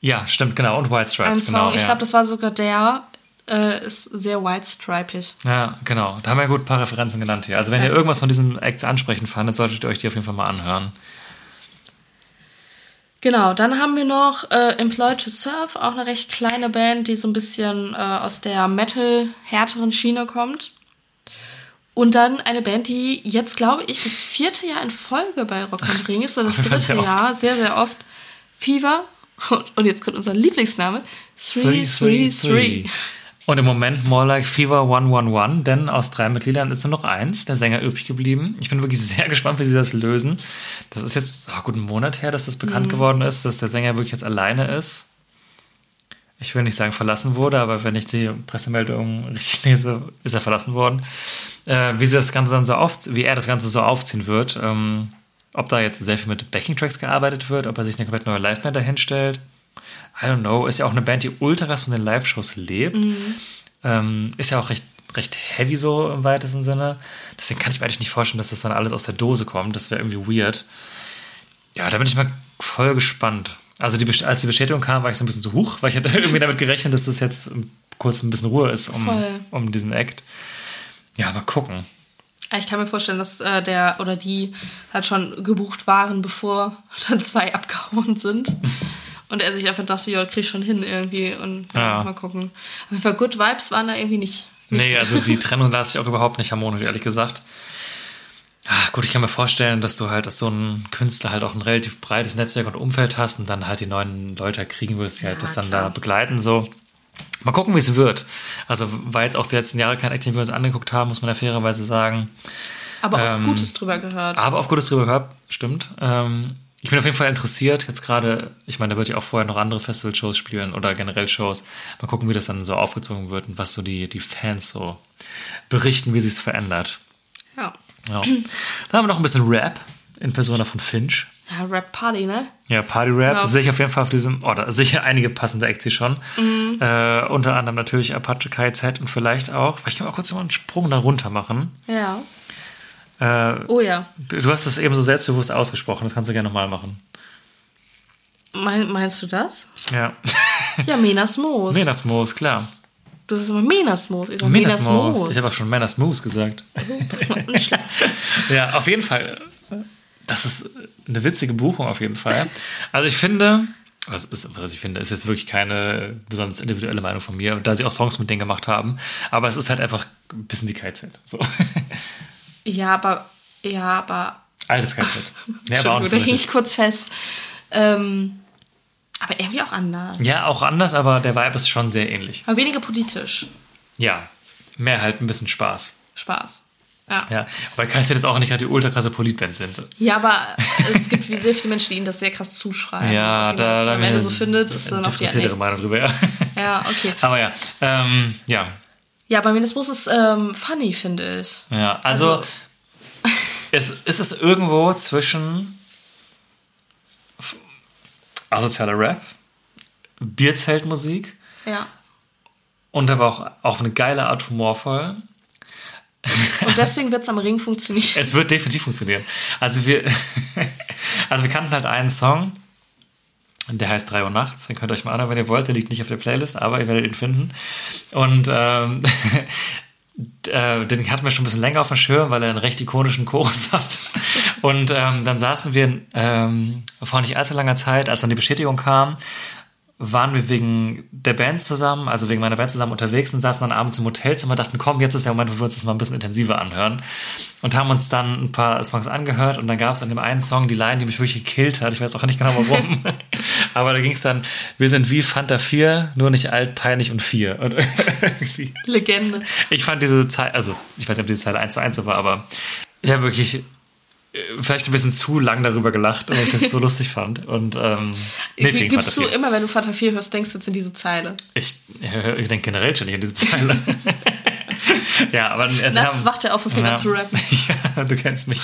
Ja, stimmt, genau. Und White Ein Stripes, Song, genau. ich ja. glaube, das war sogar der, äh, ist sehr white stripig. ja, genau. Da haben wir gut ein paar Referenzen genannt hier. Also wenn ihr Ja. irgendwas von diesen Acts ansprechend fandet, solltet ihr euch die auf jeden Fall mal anhören. Genau, dann haben wir noch äh, Employed to Serve, auch eine recht kleine Band, die so ein bisschen äh, aus der Metal-härteren Schiene kommt. Und dann eine Band, die jetzt, glaube ich, das vierte Jahr in Folge bei Rock am Ring ist, oder das dritte sehr oft. Jahr, sehr, sehr oft. Fever. Und, jetzt kommt unser Lieblingsname. 333. Und im Moment more like Fever 111, denn aus drei Mitgliedern ist nur noch eins, der Sänger, übrig geblieben. Ich bin wirklich sehr gespannt, wie sie das lösen. Das ist jetzt oh, gut einen Monat her, dass das bekannt geworden ist, dass der Sänger wirklich jetzt alleine ist. Ich will nicht sagen verlassen wurde, aber wenn ich die Pressemeldung richtig lese, ist er verlassen worden. Äh, wie sie das Ganze dann so auf, wie er das Ganze so aufziehen wird, ähm, ob da jetzt sehr viel mit Backing-Tracks gearbeitet wird, ob er sich eine komplett neue Liveband dahinstellt. I don't know. Ist ja auch eine Band, die ultras von den Live-Shows lebt. Ähm, ist ja auch recht, recht heavy so im weitesten Sinne. Deswegen kann ich mir eigentlich nicht vorstellen, dass das dann alles aus der Dose kommt. Das wäre irgendwie weird. Ja, da bin ich mal voll gespannt. Also die, als die Bestätigung kam, war ich so ein bisschen so hoch, weil ich hatte irgendwie damit gerechnet, dass das jetzt kurz ein bisschen Ruhe ist um, Voll. um diesen Act. Ja, mal gucken. Ich kann mir vorstellen, dass äh, der oder die halt schon gebucht waren, bevor dann zwei abgehauen sind. Und er sich einfach dachte, ja, krieg ich schon hin irgendwie und ja, Ja. mal gucken. Auf jeden Fall Good Vibes waren da irgendwie nicht. Nee, also die Trennung las ich auch überhaupt nicht harmonisch, ehrlich gesagt. Ah, gut, ich kann mir vorstellen, dass du halt als so ein Künstler halt auch ein relativ breites Netzwerk und Umfeld hast und dann halt die neuen Leute kriegen wirst, die halt das dann da klar. begleiten, so. Mal gucken, wie es wird. Also, war jetzt auch die letzten Jahre kein Act, den wir uns angeguckt haben, muss man ja fairerweise sagen. Aber auch Ähm, Gutes drüber gehört. Aber auf Gutes drüber gehört, stimmt. Ähm, ich bin auf jeden Fall interessiert, jetzt gerade, ich meine, da wird ja auch vorher noch andere Festival-Shows spielen oder generell Shows. Mal gucken, wie das dann so aufgezogen wird und was so die, die Fans so berichten, wie sich es verändert. Ja. Dann haben wir noch ein bisschen Rap in Persona von Finch. ja, Rap Party, ne? Ja, Party Rap Ja. sehe ich auf jeden Fall auf diesem, oder sicher einige passende Acts hier schon. Äh, unter anderem natürlich Apache KZ und vielleicht auch, vielleicht können wir auch kurz mal einen Sprung da runter machen. Ja. Äh, Oh ja. du, du hast das eben so selbstbewusst ausgesprochen, das kannst du gerne nochmal machen. Mein, meinst du das? Ja. Ja, Menas Moos. Menasmoos, klar. Du sagst immer Menas Moos. Ich sag Menas Menasmoos. Moos. Ich habe auch schon Menasmoos gesagt. Ja, auf jeden Fall. das ist eine witzige Buchung auf jeden Fall. Also ich finde, was, ist, was ich finde, ist jetzt wirklich keine besonders individuelle Meinung von mir, da sie auch Songs mit denen gemacht haben. Aber es ist halt einfach ein bisschen wie KZ. So. Ja, aber, ja, aber. Altes KZ. Ja, aber auch nicht da so hing ich kurz fest. Ähm, aber irgendwie auch anders. ja, auch anders, aber der Vibe ist schon sehr ähnlich. Aber weniger politisch. Ja, mehr halt ein bisschen Spaß. Spaß. Ja. Ja, weil KZ jetzt auch nicht gerade die ultra krasse Politband sind. Ja, aber es gibt wie sehr viele Menschen, die ihnen das sehr krass zuschreiben. Ja, Wie da, das da am Ende so findet, ist dann auf die nächste. Meinung drüber, ja. Ja, okay. Aber ja, ähm, ja, Ja, bei Minismus ist ähm, funny, finde ich. ja. Also, Also- es ist es irgendwo zwischen asozialer Rap, Bierzeltmusik Ja. und aber auch auf eine geile Art humorvoll. Und deswegen wird es am Ring funktionieren. Es wird definitiv funktionieren. Also wir, also wir kannten halt einen Song, der heißt 3 Uhr nachts. Den könnt ihr euch mal anhören, wenn ihr wollt. Der liegt nicht auf der Playlist, aber ihr werdet ihn finden. Und ähm, äh, den hatten wir schon ein bisschen länger auf dem Schirm, weil er einen recht ikonischen Chorus hat. Und ähm, dann saßen wir ähm, vor nicht allzu langer Zeit, als dann die Bestätigung kam, waren wir wegen der Band zusammen, also wegen meiner Band zusammen unterwegs und saßen dann abends im Hotelzimmer, dachten, komm, jetzt ist der Moment, wo wir uns das mal ein bisschen intensiver anhören. Und haben uns dann ein paar Songs angehört und dann gab es an dem einen Song die Line, die mich wirklich gekillt hat. Ich weiß auch nicht genau warum. Aber da ging es dann, wir sind wie Fanta 4, nur nicht alt, peinlich und 4. Und irgendwie. Legende. Ich fand diese Zeile, also ich weiß nicht, ob diese Zeile 1 zu 1 so war, aber ich habe wirklich vielleicht ein bisschen zu lang darüber gelacht, weil ich das so lustig fand. Und ähm, nichts gegen Gibst du 4. immer, wenn du Vater 4 hörst, denkst du jetzt in diese Zeile. Ich, ich denke generell schon nicht an diese Zeile. ja, aber also, Nachts wacht er auf und fängt ja, zu rappen. Ja, du kennst mich.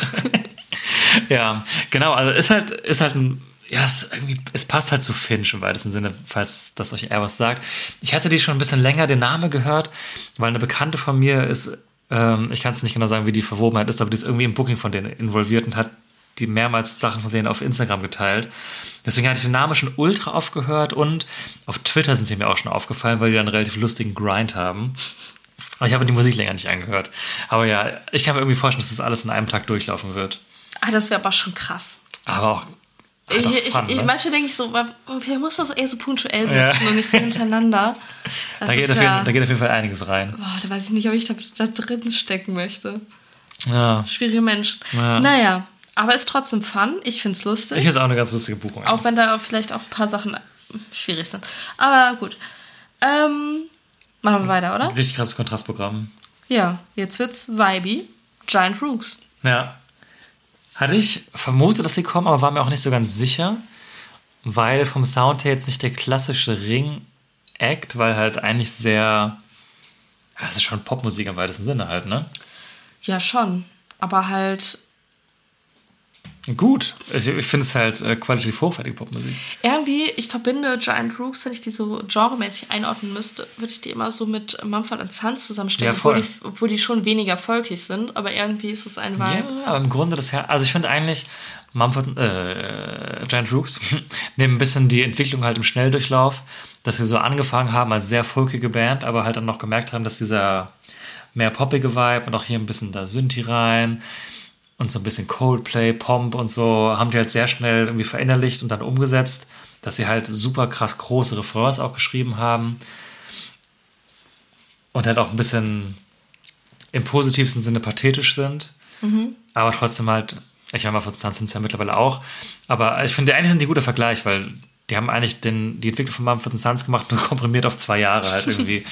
ja, genau. Also ist halt, ist halt ein, ja, es, es passt halt zu Finch im weitesten Sinne, falls das euch eher was sagt. Ich hatte die schon ein bisschen länger den Namen gehört, weil eine Bekannte von mir ist, ähm, ich kann es nicht genau sagen, wie die Verwobenheit ist, aber die ist irgendwie im Booking von denen involviert und hat die mehrmals Sachen von denen auf Instagram geteilt. Deswegen hatte ich den Namen schon ultra aufgehört und auf Twitter sind die mir auch schon aufgefallen, weil die dann einen relativ lustigen Grind haben. Aber ich habe die Musik länger nicht angehört. Aber ja, ich kann mir irgendwie vorstellen, dass das alles in einem Tag durchlaufen wird. Ah, das wäre aber schon krass. Aber auch. Halt Ich, ich, Fun, ich, ne? manchmal denke ich so, wer muss das eher so punktuell Ja. setzen und nicht so hintereinander? Da, geht ist auf jeden, ja, da geht auf jeden Fall einiges rein. boah, da weiß ich nicht, ob ich da, da drin stecken möchte. Ja. Schwierige Menschen. Ja. Naja, aber ist trotzdem fun. Ich finde es lustig. Ich finde es auch eine ganz lustige Buchung. auch wenn da vielleicht auch ein paar Sachen schwierig sind. Aber gut. Ähm, machen wir weiter, oder? Richtig krasses Kontrastprogramm. Ja, jetzt wird's Vibe. Giant Rooks. Ja. Hatte ich vermutet, dass sie kommen, aber war mir auch nicht so ganz sicher, weil vom Sound her jetzt nicht der klassische Ring-Act, weil halt eigentlich sehr. Ja, es ist schon Popmusik im weitesten Sinne halt, ne? Ja, schon. Aber halt Gut. Also ich finde es halt äh, qualitativ hochwertige Popmusik. irgendwie, ich verbinde Giant Rooks, wenn ich die so genremäßig einordnen müsste, würde ich die immer so mit Mumford Sons zusammenstecken, Ja, obwohl, die, obwohl die schon weniger folkig sind, aber irgendwie ist es ein Vibe. Ja, im Grunde das Her Also ich finde eigentlich Mumford, äh, Giant Rooks nehmen ein bisschen die Entwicklung halt im Schnelldurchlauf, dass sie so angefangen haben als sehr folkige Band, aber halt dann noch gemerkt haben, dass dieser mehr poppige Vibe und auch hier ein bisschen da Synthi rein und so ein bisschen Coldplay, Pomp und so, haben die halt sehr schnell irgendwie verinnerlicht und dann umgesetzt, dass sie halt super krass große Refrains auch geschrieben haben und halt auch ein bisschen im positivsten Sinne pathetisch sind, aber trotzdem halt, ich meine, mal von Sun sind es ja mittlerweile auch, aber ich finde, eigentlich sind die guter Vergleich, weil die haben eigentlich den, die Entwicklung von Mumford Sons gemacht, nur komprimiert auf zwei Jahre halt irgendwie.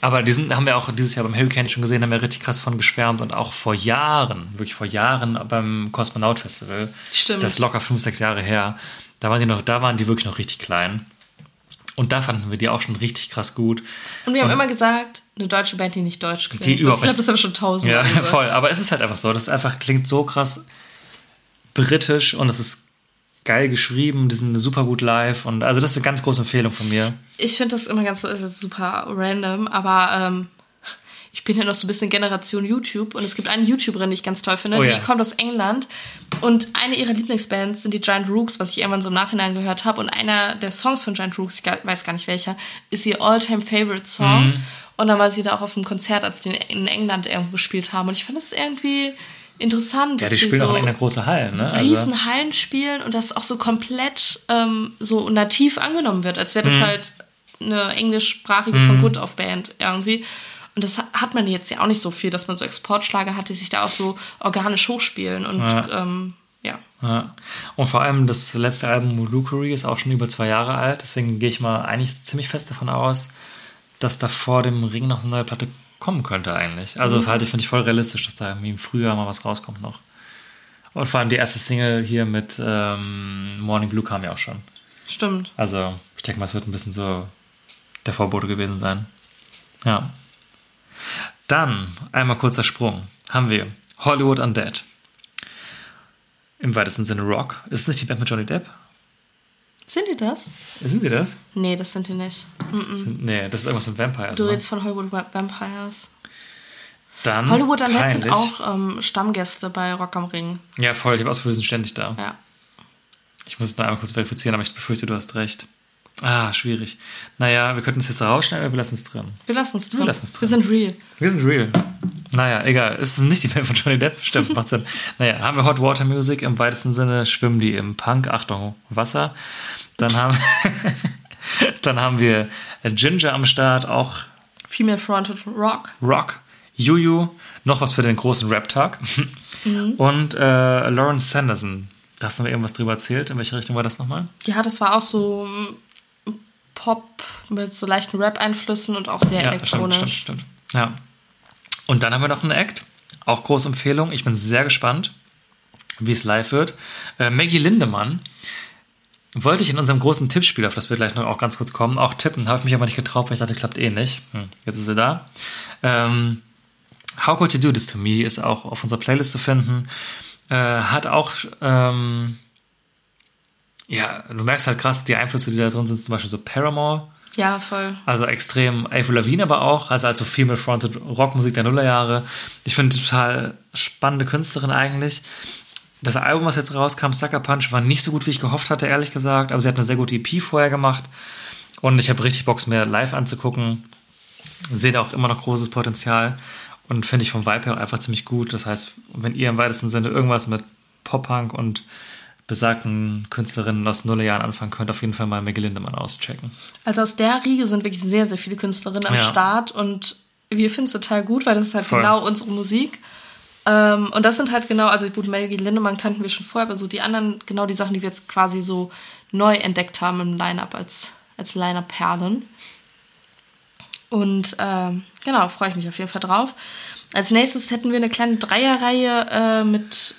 aber die sind, haben wir auch dieses Jahr beim Hurricane schon gesehen, haben wir richtig krass von geschwärmt und auch vor Jahren, wirklich vor Jahren beim Cosmonaut Festival. Stimmt. Das ist locker fünf, sechs Jahre her. Da waren die noch, da waren die wirklich noch richtig klein. Und da fanden wir die auch schon richtig krass gut. Und wir haben immer gesagt, eine deutsche Band, die nicht deutsch klingt. Die Und überhaupt ich glaube, das haben wir schon tausendmal Ja, voll. Aber es ist halt einfach so. Das einfach klingt so krass britisch und es ist geil geschrieben. Die sind super gut live. Und also das ist eine ganz große Empfehlung von mir. Ich finde das immer ganz jetzt super random, aber ähm, ich bin ja noch so ein bisschen Generation YouTube und es gibt eine YouTuberin, die ich ganz toll finde, Oh die ja. kommt aus England und eine ihrer Lieblingsbands sind die Giant Rooks, was ich irgendwann so im Nachhinein gehört habe und einer der Songs von Giant Rooks, ich weiß gar nicht welcher, ist ihr All-Time Favorite Song Mhm. und dann war sie da auch auf einem Konzert, als die in England irgendwo gespielt haben und ich fand das irgendwie interessant. Ja, dass die sie spielen so auch in einer großen Hallen, ne? riesen Hallen spielen und das auch so komplett ähm, so nativ angenommen wird, als wäre das Mhm. halt eine englischsprachige von Good auf Band irgendwie. Und das hat man jetzt ja auch nicht so viel, dass man so Exportschlager hat, die sich da auch so organisch hochspielen. Und Ja. ähm, ja. Ja. Und vor allem das letzte Album Mulukery ist auch schon über zwei Jahre alt, deswegen gehe ich mal eigentlich ziemlich fest davon aus, dass da vor dem Ring noch eine neue Platte kommen könnte eigentlich. Also Mhm. halte ich, finde ich voll realistisch, dass da irgendwie im Frühjahr mal was rauskommt noch. Und vor allem die erste Single hier mit ähm, Morning Blue kam ja auch schon. Stimmt. Also ich denke mal, es wird ein bisschen so der Vorbote gewesen sein. Ja. Dann, einmal kurzer Sprung, haben wir Hollywood Undead. Im weitesten Sinne Rock. Ist es nicht die Band mit Johnny Depp? Sind die das? Sind sie das? Nee, das sind die nicht. Sind, nee, das ist irgendwas mit Vampires. Du Ne? redest von Hollywood Vampires. Dann Hollywood Undead sind auch ähm, Stammgäste bei Rock am Ring. Ja, voll. Ich habe sind ständig da. Ja. Ich muss es noch einmal kurz verifizieren, aber ich befürchte, du hast recht. Ah, schwierig. Naja, wir könnten es jetzt rausschneiden oder wir lassen es drin. Wir lassen es drin. Wir lassen's Wir drin. sind real. Wir sind real. Naja, egal. Es ist nicht die Band von Johnny Depp. Stimmt, macht Sinn. Naja, haben wir Hot Water Music. Im weitesten Sinne schwimmen die im Punk. Achtung, Wasser. Dann haben, dann haben wir Ginger am Start. Auch Female Fronted Rock. Rock. Juju. Noch was für den großen Rap-Tag. Und äh, Lawrence Sanderson. Da hast du mir irgendwas drüber erzählt. In welche Richtung war das nochmal? Ja, das war auch so Pop mit so leichten Rap-Einflüssen und auch sehr Ja, elektronisch. stimmt, stimmt, stimmt. Ja. Und dann haben wir noch einen Act. Auch große Empfehlung. Ich bin sehr gespannt, wie es live wird. Äh, Maggie Lindemann wollte ich in unserem großen Tippspiel, auf das wir gleich noch auch ganz kurz kommen, auch tippen. Habe ich mich aber nicht getraut, weil ich dachte, klappt eh nicht. Hm, jetzt ist sie da. Ähm, How Could You Do This To Me ist auch auf unserer Playlist zu finden. Äh, hat auch, ähm, ja, du merkst halt krass, die Einflüsse, die da drin sind, zum Beispiel so Paramore. Ja, voll. Also extrem Avril Lavigne aber auch, also also female-fronted Rockmusik der Nullerjahre. Ich finde total spannende Künstlerin eigentlich. Das Album, was jetzt rauskam, Sucker Punch, war nicht so gut, wie ich gehofft hatte, ehrlich gesagt. Aber sie hat eine sehr gute EP vorher gemacht. Und ich habe richtig Bock, mir live anzugucken. Sehe da auch immer noch großes Potenzial. Und finde ich vom Vibe her auch einfach ziemlich gut. Das heißt, wenn ihr im weitesten Sinne irgendwas mit Pop-Punk und besagten Künstlerinnen aus Nullerjahren anfangen könnt, auf jeden Fall mal Maggie Lindemann auschecken. Also aus der Riege sind wirklich sehr, sehr viele Künstlerinnen am Ja. Start und wir finden es total gut, weil das ist halt Voll. genau unsere Musik. Ähm, und das sind halt genau, also gut, Maggie Lindemann kannten wir schon vorher, aber so die anderen, genau die Sachen, die wir jetzt quasi so neu entdeckt haben im Line-Up als, als Line-Up-Perlen. Und ähm, genau, freue ich mich auf jeden Fall drauf. Als nächstes hätten wir eine kleine Dreierreihe äh, mit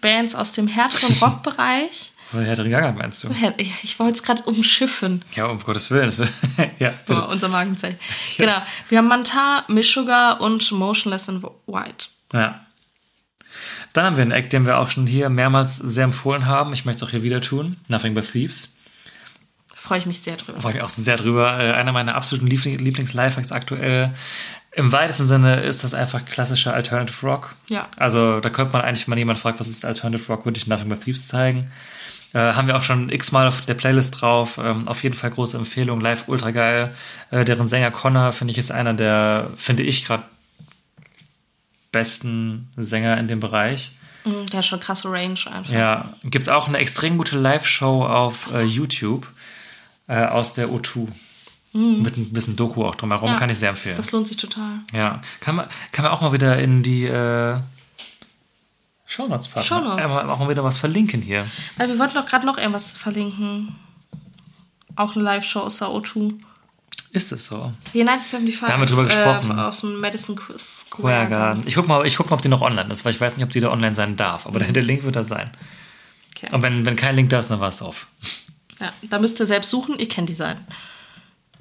Bands aus dem härteren Rockbereich. Oder Härteren Gang meinst du? Ich, ich wollte es gerade umschiffen. Ja, um Gottes Willen. Ja, Oh, bitte. unser Markenzeichen. Genau. Wir haben Manta, Mishuga und Motionless in White. Ja. Dann haben wir einen Act, den wir auch schon hier mehrmals sehr empfohlen haben. Ich möchte es auch hier wieder tun. Nothing but Thieves. Freue ich mich sehr drüber. Freue mich auch sehr drüber. Äh, einer meiner absoluten Liebling Lieblings-Lifehacks aktuell. Im weitesten Sinne ist das einfach klassischer Alternative Rock. Ja. Also da könnte man eigentlich, wenn man jemand fragt, was ist Alternative Rock, würde ich Nothing but Thieves zeigen. Äh, haben wir auch schon x-mal auf der Playlist drauf. Ähm, auf jeden Fall große Empfehlung. Live ultra geil. Äh, deren Sänger Connor, finde ich, ist einer der, finde ich, gerade besten Sänger in dem Bereich. Mhm, Der hat schon krasse Range einfach. Ja, gibt es auch eine extrem gute Live-Show auf äh, YouTube äh, aus der O2. Mit ein bisschen Doku auch drumherum, Mhm. Ja, kann ich sehr empfehlen. Das lohnt sich total. Ja, kann man, kann man auch mal wieder in die äh, Shownotes packen. Shownotes. Ja, mal- auch mal wieder was verlinken hier. Weil wir wollten doch gerade noch irgendwas verlinken. Auch eine Live-Show aus der O2. Ist es so? United 75. Da haben wir drüber gesprochen. Äh, aus dem Madison Square Garden. Ich guck, mal, ich guck mal, ob die noch online ist, weil ich weiß nicht, ob die da online sein darf. Aber der Link wird da sein. Okay. Und wenn, wenn kein Link da ist, dann war es auf. Ja, da müsst ihr selbst suchen. Ihr kennt die Seiten.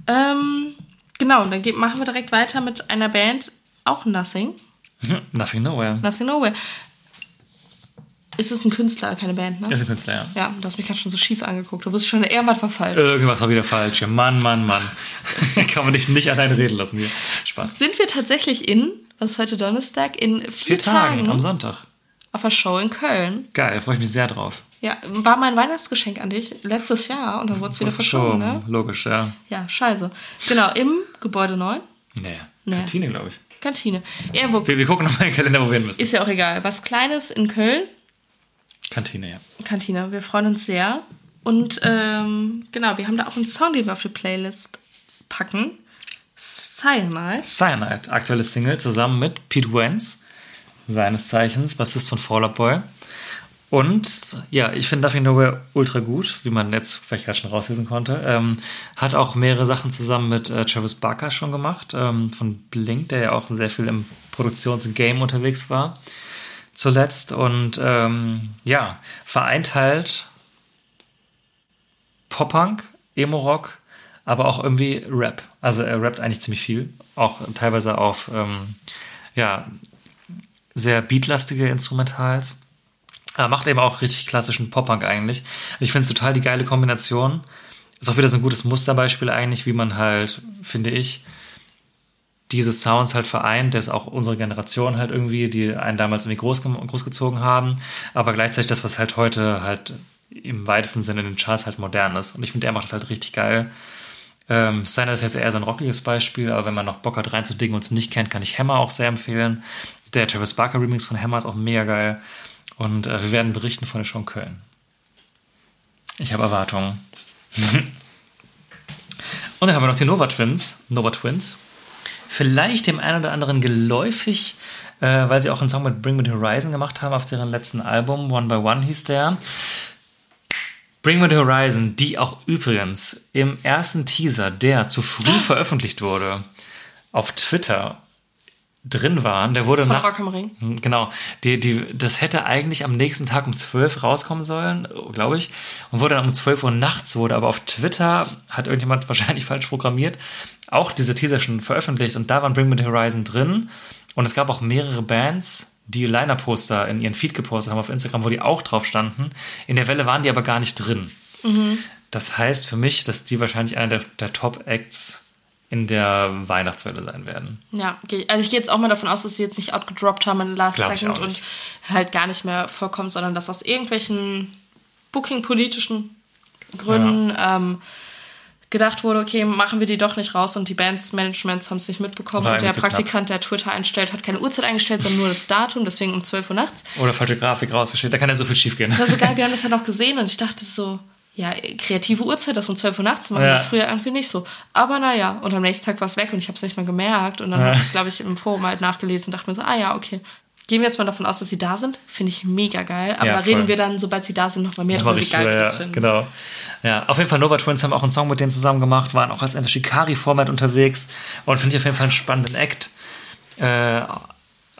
Ähm, genau, und dann geht, machen wir direkt weiter mit einer Band. Auch Nothing. Nothing Nowhere. Nothing Nowhere. Ist es ein Künstler, keine Band, ne? Ist ein Künstler, ja. Ja, du hast mich gerade schon so schief angeguckt. Du bist schon irgendwas verfallen. Irgendwas war wieder falsch. hier. Mann, Mann, Mann. Kann man dich nicht alleine reden lassen hier. Spaß. Sind wir tatsächlich in, was ist heute Donnerstag, in vier, Vier Tagen Tagen am Sonntag. auf einer Show in Köln. Geil, freue ich mich sehr drauf. Ja, war mein Weihnachtsgeschenk an dich letztes Jahr und dann wurde es wieder verschoben, ne? Logisch, ja. Ja, scheiße. Genau, im Gebäude 9. Nee, Nee. Kantine, glaube ich. Kantine. Irgendwo. Wir, wir gucken nochmal in den Kalender, wo wir hin müssen. Ist ja auch egal. Was Kleines in Köln. Kantine, ja. Kantine. Wir freuen uns sehr. Und ähm, genau, wir haben da auch einen Song, den wir auf die Playlist packen. Cyanide. Cyanide, aktuelle Single, zusammen mit Pete Wentz, seines Zeichens, Bassist von Fall Out Boy. Und ja, ich finde Duffy Nowhere ultra gut, wie man jetzt vielleicht gerade schon rauslesen konnte. Ähm, hat auch mehrere Sachen zusammen mit äh, Travis Barker schon gemacht, ähm, von Blink, der ja auch sehr viel im Produktionsgame unterwegs war zuletzt. Und ähm, ja, vereint halt Pop-Punk, Emo-Rock, aber auch irgendwie Rap. Also er rappt eigentlich ziemlich viel, auch teilweise auf ähm, ja, sehr beatlastige Instrumentals. Er macht eben auch richtig klassischen Pop-Punk eigentlich. Ich finde es total die geile Kombination. Ist auch wieder so ein gutes Musterbeispiel eigentlich, wie man halt, finde ich, diese Sounds halt vereint, das auch unsere Generation halt irgendwie, die einen damals irgendwie groß, großgezogen haben, aber gleichzeitig das, was halt heute halt im weitesten Sinne in den Charts halt modern ist. Und ich finde, er macht das halt richtig geil. Ähm, Steiner ist jetzt eher so ein rockiges Beispiel, aber wenn man noch Bock hat reinzudingen und es nicht kennt, kann ich Hammer auch sehr empfehlen. Der Travis Barker Remix von Hammer ist auch mega geil. Und äh, wir werden berichten von der Show in Köln. Ich habe Erwartungen. und dann haben wir noch die Nova Twins. Nova Twins. Vielleicht dem einen oder anderen geläufig, äh, weil sie auch einen Song mit Bring Me the Horizon gemacht haben auf deren letzten Album. One by One hieß der. Bring Me the Horizon, die auch übrigens im ersten Teaser, der zu früh veröffentlicht wurde, auf Twitter drin waren, der wurde Von nach, Rock am Ring. Hm, Genau, die, die, das hätte eigentlich am nächsten Tag um 12 rauskommen sollen, glaube ich, und wurde dann um 12 Uhr nachts, wurde aber auf Twitter, hat irgendjemand wahrscheinlich falsch programmiert, auch diese Teaser schon veröffentlicht und da waren Bring Me the Horizon drin und es gab auch mehrere Bands, die Liner-Poster in ihren Feed gepostet haben auf Instagram, wo die auch drauf standen. In der Welle waren die aber gar nicht drin. Das heißt für mich, dass die wahrscheinlich einer der, der Top-Acts in der Weihnachtswelle sein werden. Ja, okay. also ich gehe jetzt auch mal davon aus, dass sie jetzt nicht outgedroppt haben in Last Glaub Second und halt gar nicht mehr vorkommen, sondern dass aus irgendwelchen Booking-politischen Gründen ähm, gedacht wurde, okay, machen wir die doch nicht raus und die Bands-Managements haben es nicht mitbekommen War und der zu knapp. Praktikant, der Twitter einstellt, hat keine Uhrzeit eingestellt, sondern nur das Datum, deswegen um 12 Uhr nachts. Oder falsche Grafik rausgeschickt, da kann ja so viel schief gehen. Das war so geil, wir haben das dann auch gesehen und ich dachte so, ja, kreative Uhrzeit, das um 12 Uhr nachts zu machen, Ja. war früher irgendwie nicht so. Aber naja, und am nächsten Tag war es weg und ich habe es nicht mehr gemerkt. Und dann Ja. habe ich es, glaube ich, im Forum halt nachgelesen und dachte mir so, ah ja, okay. Gehen wir jetzt mal davon aus, dass sie da sind. Finde ich mega geil. Aber Ja, da voll. reden wir dann, sobald sie da sind, noch mal mehr Nochmal drüber, wie geil das finden. genau. Ja, auf jeden Fall Nova Twins haben auch einen Song mit denen zusammen gemacht, waren auch als Enter Shikari-Format unterwegs und finde ich auf jeden Fall einen spannenden Act. Äh,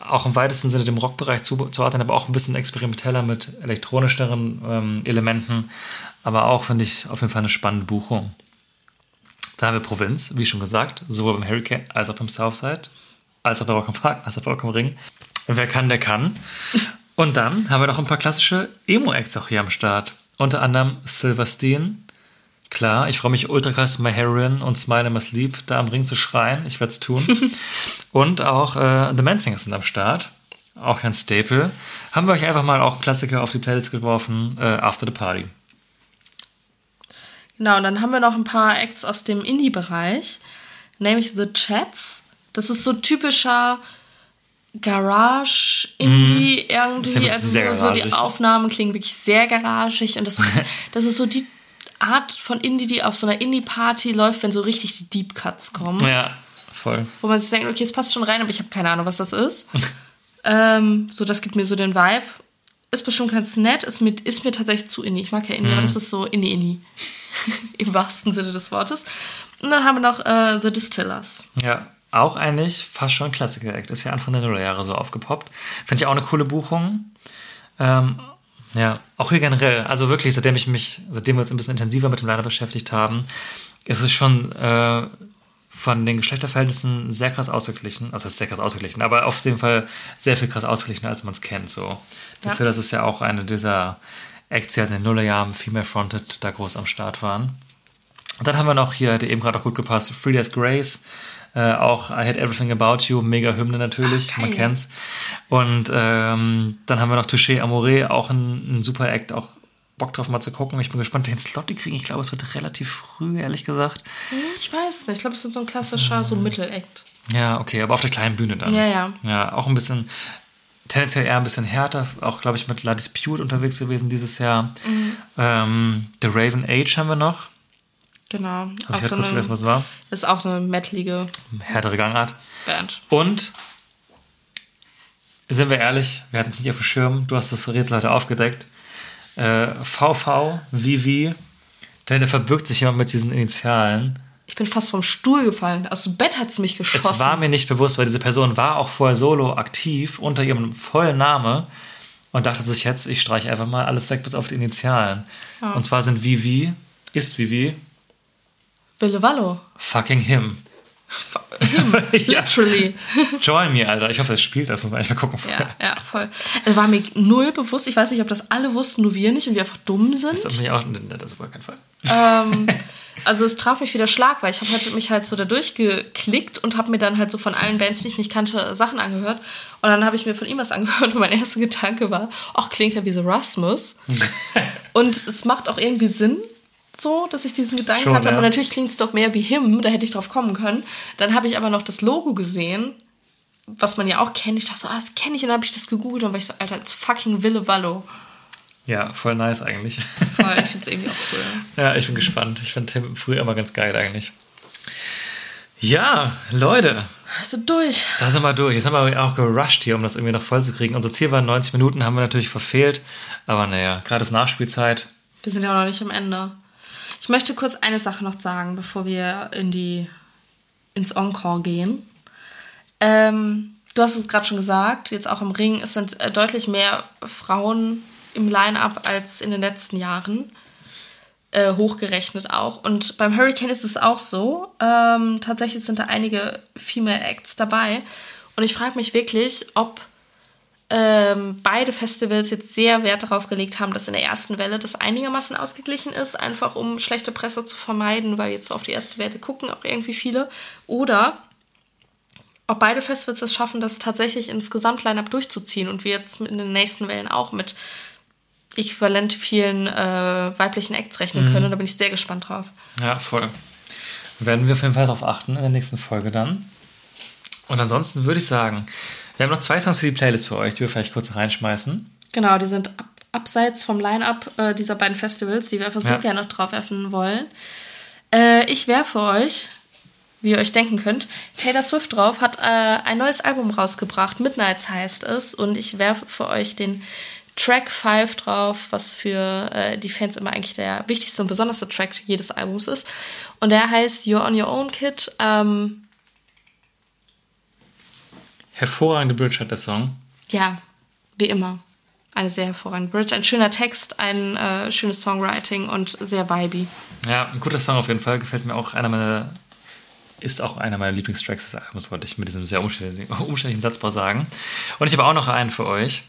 auch im weitesten Sinne dem Rockbereich zu, zuordnen, aber auch ein bisschen experimenteller mit elektronischeren ähm, Elementen. Aber auch finde ich auf jeden Fall eine spannende Buchung. Dann haben wir Provinz, wie schon gesagt, sowohl beim Hurricane als auch beim Southside, als auch bei Rock am Park, als auch bei Rock Ring. Wer kann, der kann. Und dann haben wir noch ein paar klassische Emo-Acts auch hier am Start. Unter anderem Silverstein. Klar, ich freue mich ultra krass, My Heroin und Smile in My Sleep da am Ring zu schreien. Ich werde es tun. und auch äh, The Mansingers sind am Start. Auch ein Staple. Haben wir euch einfach mal auch Klassiker auf die Playlist geworfen, äh, After the Party. Genau, und dann haben wir noch ein paar Acts aus dem Indie-Bereich, nämlich The Chats. Das ist so typischer Garage-Indie Ist irgendwie. ja wirklich Also sehr so, so die. Aufnahmen klingen wirklich sehr garagig. Und das ist, das ist so die Art von Indie, die auf so einer Indie-Party läuft, wenn so richtig die Deep Cuts kommen. Ja, voll. Wo man sich denkt, okay, es passt schon rein, aber ich habe keine Ahnung, was das ist. ähm, so, das gibt mir so den Vibe. Ist bestimmt ganz nett, ist mir, ist mir tatsächlich zu Indie. Ich mag ja Indie, aber das ist so Indie-Indie. Im wahrsten Sinne des Wortes. Und dann haben wir noch äh, The Distillers. Ja, auch eigentlich fast schon ein Klassiker-Act. Ist ja Anfang der Nullerjahre so aufgepoppt. Finde ich auch eine coole Buchung. Ähm, ja, auch hier generell. Also wirklich, seitdem ich mich, seitdem wir uns ein bisschen intensiver mit dem Liner beschäftigt haben, ist es schon äh, von den Geschlechterverhältnissen sehr krass ausgeglichen. Also, sehr krass ausgeglichen, aber auf jeden Fall sehr viel krass ausgeglichener, als man es kennt. So. Das, Ja. das ist ja auch eine dieser Acts, die halt in den Nullerjahren Female Fronted da groß am Start waren. Und dann haben wir noch hier, der eben gerade auch gut gepasst, Free Days Grace. Äh, auch I Had Everything About You, mega Hymne natürlich, geil. man kennt's. Und ähm, dann haben wir noch Touché Amore, auch ein, ein super Act, auch Bock drauf mal zu gucken. Ich bin gespannt, welchen Slot die kriegen. Ich glaube, es wird relativ früh, ehrlich gesagt. Hm, Ich weiß nicht, ich glaube, es ist so ein klassischer, so Mittel-Act. Ja, okay, aber auf der kleinen Bühne dann. Ja, ja. Ja, auch ein bisschen, tendenziell eher ein bisschen härter, auch, glaube ich, mit La Dispute unterwegs gewesen dieses Jahr. Mhm. Ähm, The Raven Age haben wir noch. Genau. Habe ich so kurz vergessen, was war. ist auch eine metalige Härtere Gangart. Band. Und, sind wir ehrlich, wir hatten es nicht auf dem Schirm, du hast das Rätsel heute aufgedeckt. Äh, VV, VV, dahinter verbirgt sich jemand mit diesen Initialen. Ich bin fast vom Stuhl gefallen. Aus dem Bett hat es mich geschossen. Es war mir nicht bewusst, weil diese Person war auch vorher solo aktiv unter ihrem vollen Name und dachte sich jetzt, ich streiche einfach mal alles weg bis auf die Initialen. Und zwar sind Vivi, ist Vivi, Wille Wallo. fucking him. Him, Ja. literally. Join me, Alter. Ich hoffe, es spielt das, muss man eigentlich mal gucken. Ja, ja, voll. Also war mir null bewusst. Ich weiß nicht, ob das alle wussten, nur wir nicht und wir einfach dumm sind. Das ist mich auch, das ist auf keinen Fall. ähm, also es traf mich wieder Schlag, weil ich habe halt mich halt so da durchgeklickt und habe mir dann halt so von allen Bands, die ich nicht kannte, Sachen angehört. Und dann habe ich mir von ihm was angehört und mein erster Gedanke war, ach, klingt ja wie so Rasmus. und es macht auch irgendwie Sinn, so, dass ich diesen Gedanken Schon, hatte. ja. Aber natürlich klingt es doch mehr wie Him, da hätte ich drauf kommen können. Dann habe ich aber noch das Logo gesehen, was man ja auch kennt. Ich dachte so, ah, das kenne ich. Und dann habe ich das gegoogelt und war ich so, Alter, it's fucking Wille Wallo. Ja, voll nice eigentlich. Voll, ich finde es irgendwie auch cool. Ja, ich bin gespannt. Ich fand Tim früher immer ganz geil eigentlich. Ja, Leute, Also durch. da sind wir durch. Jetzt haben wir auch gerusht hier, um das irgendwie noch voll zu kriegen. Unser Ziel waren 90 Minuten, haben wir natürlich verfehlt. Aber naja, gerade ist Nachspielzeit. Wir sind ja auch noch nicht am Ende. Ich möchte kurz eine Sache noch sagen, bevor wir in die, ins Encore gehen. Ähm, du hast es gerade schon gesagt, jetzt auch im Ring, es sind äh, deutlich mehr Frauen im Line-Up als in den letzten Jahren. Äh, hochgerechnet auch. Und beim Hurricane ist es auch so. Ähm, tatsächlich sind da einige Female Acts dabei. Und ich frage mich wirklich, ob ähm, beide Festivals jetzt sehr Wert darauf gelegt haben, dass in der ersten Welle das einigermaßen ausgeglichen ist, einfach um schlechte Presse zu vermeiden, weil jetzt auf die erste Welle gucken auch irgendwie viele. Oder ob beide Festivals es schaffen, das tatsächlich ins Gesamtline-Up durchzuziehen und wir jetzt in den nächsten Wellen auch mit äquivalent vielen äh, weiblichen Acts rechnen können. Und da bin ich sehr gespannt drauf. Ja, voll. Werden wir auf jeden Fall darauf achten in der nächsten Folge dann. Und ansonsten würde ich sagen, wir haben noch zwei Songs für die Playlist für euch, die wir vielleicht kurz reinschmeißen. Genau, die sind ab, abseits vom Line-Up äh, dieser beiden Festivals, die wir einfach so Ja. gerne noch drauf werfen wollen. Äh, ich werfe euch, wie ihr euch denken könnt, Taylor Swift drauf, hat äh, ein neues Album rausgebracht, Midnights heißt es, und ich werfe für euch den Track 5 drauf, was für äh, die Fans immer eigentlich der wichtigste und besonderste Track jedes Albums ist. Und der heißt You're on Your Own Kid. Ähm, Hervorragende Bridge hat der Song. ja, wie immer. Eine sehr hervorragende Bridge. Ein schöner Text, ein äh, schönes Songwriting und sehr vibey. Ja, ein guter Song auf jeden Fall. Gefällt mir auch. Einer meiner, ist auch einer meiner Lieblingstracks des Albums, wollte ich mit diesem sehr umständlichen, umständlichen Satzbau sagen. Und ich habe auch noch einen für euch.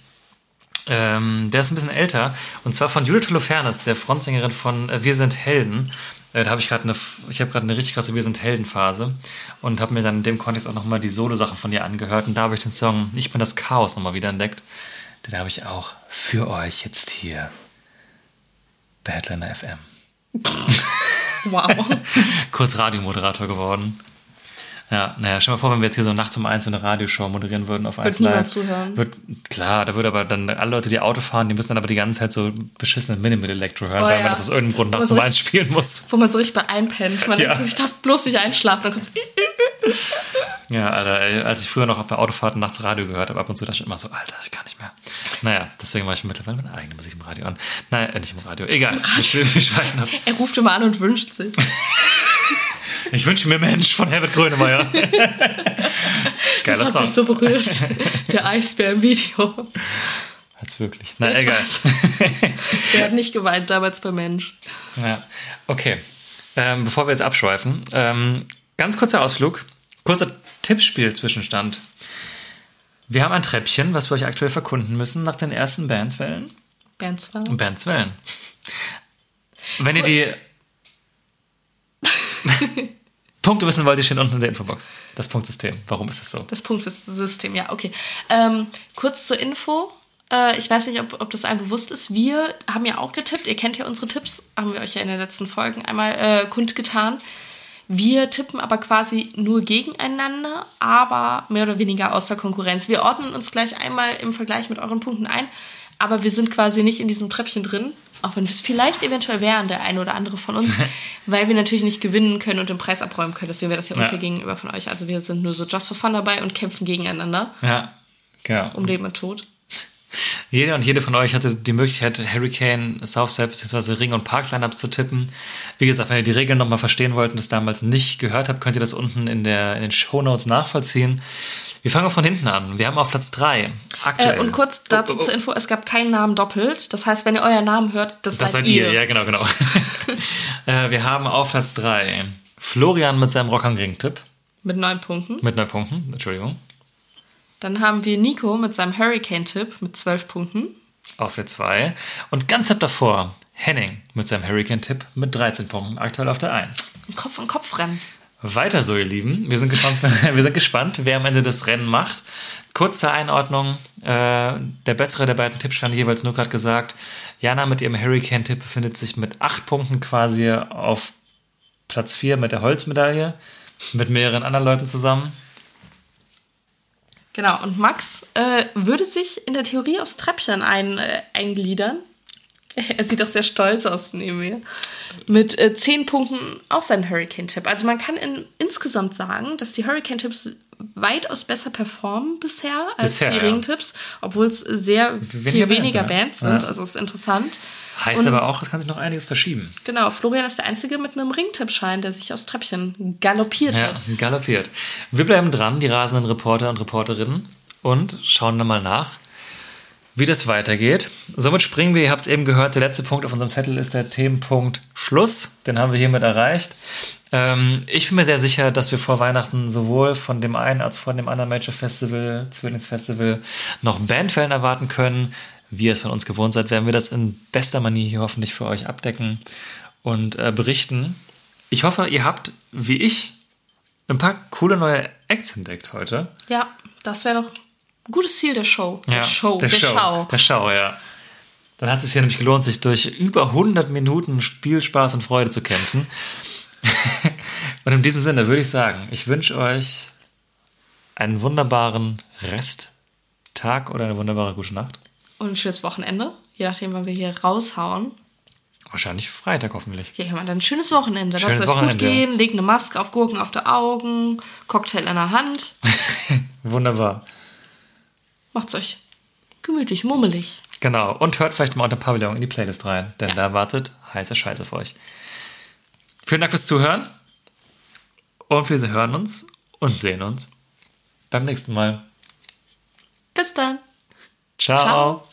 Ähm, der ist ein bisschen älter. Und zwar von Judith Holofernes, der Frontsängerin von äh, Wir sind Helden. Äh, da habe ich gerade eine, ich habe gerade eine richtig krasse Wir sind Helden-Phase. Und habe mir dann in dem Kontext auch nochmal die Solo-Sachen von ihr angehört. Und da habe ich den Song Ich bin das Chaos nochmal wieder entdeckt. Den habe ich auch für euch jetzt hier bei Headliner FM. Wow. kurz Radiomoderator geworden. Ja, naja, stell mal vor, wenn wir jetzt hier so nachts um eins eine Radioshow moderieren würden auf 1 niemand Live. zuhören. Wird, klar, da würde aber dann alle Leute, die Auto fahren, die müssen dann aber die ganze Zeit so beschissene Minimal Electro hören, Oh weil ja. man das aus irgendeinem Grund nachts um eins spielen muss. Wo man so richtig bei einpennt. Man Ja. denkt, ich darf bloß nicht einschlafen. Dann kommt Ja, Alter, ey, als ich früher noch bei Autofahrten nachts Radio gehört habe, ab und zu dachte ich immer so, Alter, ich kann nicht mehr. Naja, deswegen mache ich mittlerweile meine eigene Musik im Radio an. Nein, äh, nicht im Radio. Egal, ich will mich schweifen ab. er ruft immer an und wünscht sich. Ich wünsche mir Mensch von Herbert Grönemeyer. Geiler Das hat Song. mich so berührt. Der Eisbär im Video. Hat's wirklich. Na, Ich egal. Der hat nicht geweint damals bei Mensch. Ja, okay. Ähm, bevor wir jetzt abschweifen, ähm, ganz kurzer Ausflug, kurzer Tippspiel-Zwischenstand. Wir haben ein Treppchen, was wir euch aktuell verkunden müssen nach den ersten Bandswellen. Bands war. Bandswellen. Wenn ihr die Punkte wissen wollt, die stehen unten in der Infobox. Das Punktsystem. Warum ist das so? Das Punktsystem, ja, okay. Ähm, kurz zur Info. Äh, ich weiß nicht, ob, ob das einem bewusst ist. Wir haben ja auch getippt. Ihr kennt ja unsere Tipps. Haben wir euch ja in den letzten Folgen einmal äh, kundgetan. Wir tippen aber quasi nur gegeneinander, aber mehr oder weniger außer Konkurrenz. Wir ordnen uns gleich einmal im Vergleich mit euren Punkten ein, aber wir sind quasi nicht in diesem Treppchen drin, auch wenn wir es vielleicht eventuell wären, der eine oder andere von uns, weil wir natürlich nicht gewinnen können und den Preis abräumen können. Deswegen wäre das ja Ja. unfair gegenüber von euch. Also wir sind nur so just for fun dabei und kämpfen gegeneinander Ja, genau. um Leben und Tod. Jeder und jede von euch hatte die Möglichkeit, Hurricane, Southside bzw. Ring- und Park-Lineups zu tippen. Wie gesagt, wenn ihr die Regeln nochmal verstehen wollt und das damals nicht gehört habt, könnt ihr das unten in, der, in den Shownotes nachvollziehen. Wir fangen von hinten an. Wir haben auf Platz 3 aktuell. Äh, und kurz dazu Oh, oh, oh. zur Info, es gab keinen Namen doppelt. Das heißt, wenn ihr euren Namen hört, das, Das seid seid ihr, ja, genau, genau. äh, wir haben auf Platz 3 Florian mit seinem Rock am Ring-Tipp. Mit neun Punkten. Mit neun Punkten, Entschuldigung. Dann haben wir Nico mit seinem Hurricane-Tipp mit zwölf Punkten. Auf der 2. Und ganz ab davor Henning mit seinem Hurricane-Tipp mit 13 Punkten, aktuell auf der 1. Kopf an Kopf rennen. Weiter so, ihr Lieben. Wir sind gespannt, wir sind gespannt wer am Ende das Rennen macht. Kurze Einordnung. Äh, der bessere der beiden Tipps stand jeweils nur gerade gesagt. Jana mit ihrem Hurricane-Tipp befindet sich mit 8 Punkten quasi auf Platz 4 mit der Holzmedaille. Mit mehreren anderen Leuten zusammen. Genau, und Max äh, würde sich in der Theorie aufs Treppchen ein, äh, eingliedern. Er sieht auch sehr stolz aus neben mir. Mit äh, 10 Punkten auch seinen Hurricane-Tipp. Also man kann in, insgesamt sagen, dass die Hurricane-Tipps weitaus besser performen bisher als Bisher, die ja. Ring-Tipps, obwohl es sehr Weniger viel Bands, weniger ja. Bands sind. Ja. Also es ist interessant. Heißt Und- aber auch, es kann sich noch einiges verschieben. Genau, Florian ist der Einzige mit einem Ringtippschein, der sich aufs Treppchen galoppiert Ja, hat. galoppiert. Wir bleiben dran, die rasenden Reporter und Reporterinnen, und schauen dann mal nach, wie das weitergeht. Somit springen wir, ihr habt es eben gehört, der letzte Punkt auf unserem Zettel ist der Themenpunkt Schluss. Den haben wir hiermit erreicht. Ähm, ich bin mir sehr sicher, dass wir vor Weihnachten sowohl von dem einen als auch von dem anderen Major Festival, Zwillingsfestival, noch Bandwellen erwarten können. Wie ihr es von uns gewohnt seid, werden wir das in bester Manier hier hoffentlich für euch abdecken und äh, berichten. Ich hoffe, ihr habt, wie ich, ein paar coole neue Acts entdeckt heute. Ja, das wäre doch gutes Ziel der Show. Der Show, der, der Show. Schau. Der Schau, ja. Dann hat es sich ja nämlich gelohnt, sich durch über 100 Minuten Spielspaß und Freude zu kämpfen. und in diesem Sinne würde ich sagen, ich wünsche euch einen wunderbaren Resttag oder eine wunderbare gute Nacht. Und ein schönes Wochenende, je nachdem, wann wir hier raushauen. Wahrscheinlich Freitag hoffentlich. Ja, ja, dann ein schönes Wochenende. Schönes Lasst euch gut gehen, legt eine Maske auf Gurken auf die Augen, Cocktail in der Hand. Wunderbar. Macht's euch gemütlich, mummelig. Genau. Und hört vielleicht mal unter Pavillon in die Playlist rein, denn Ja. da wartet heiße Scheiße für euch. Vielen Dank fürs Zuhören. Und wir hören uns und sehen uns beim nächsten Mal. Bis dann. Ciao. Ciao.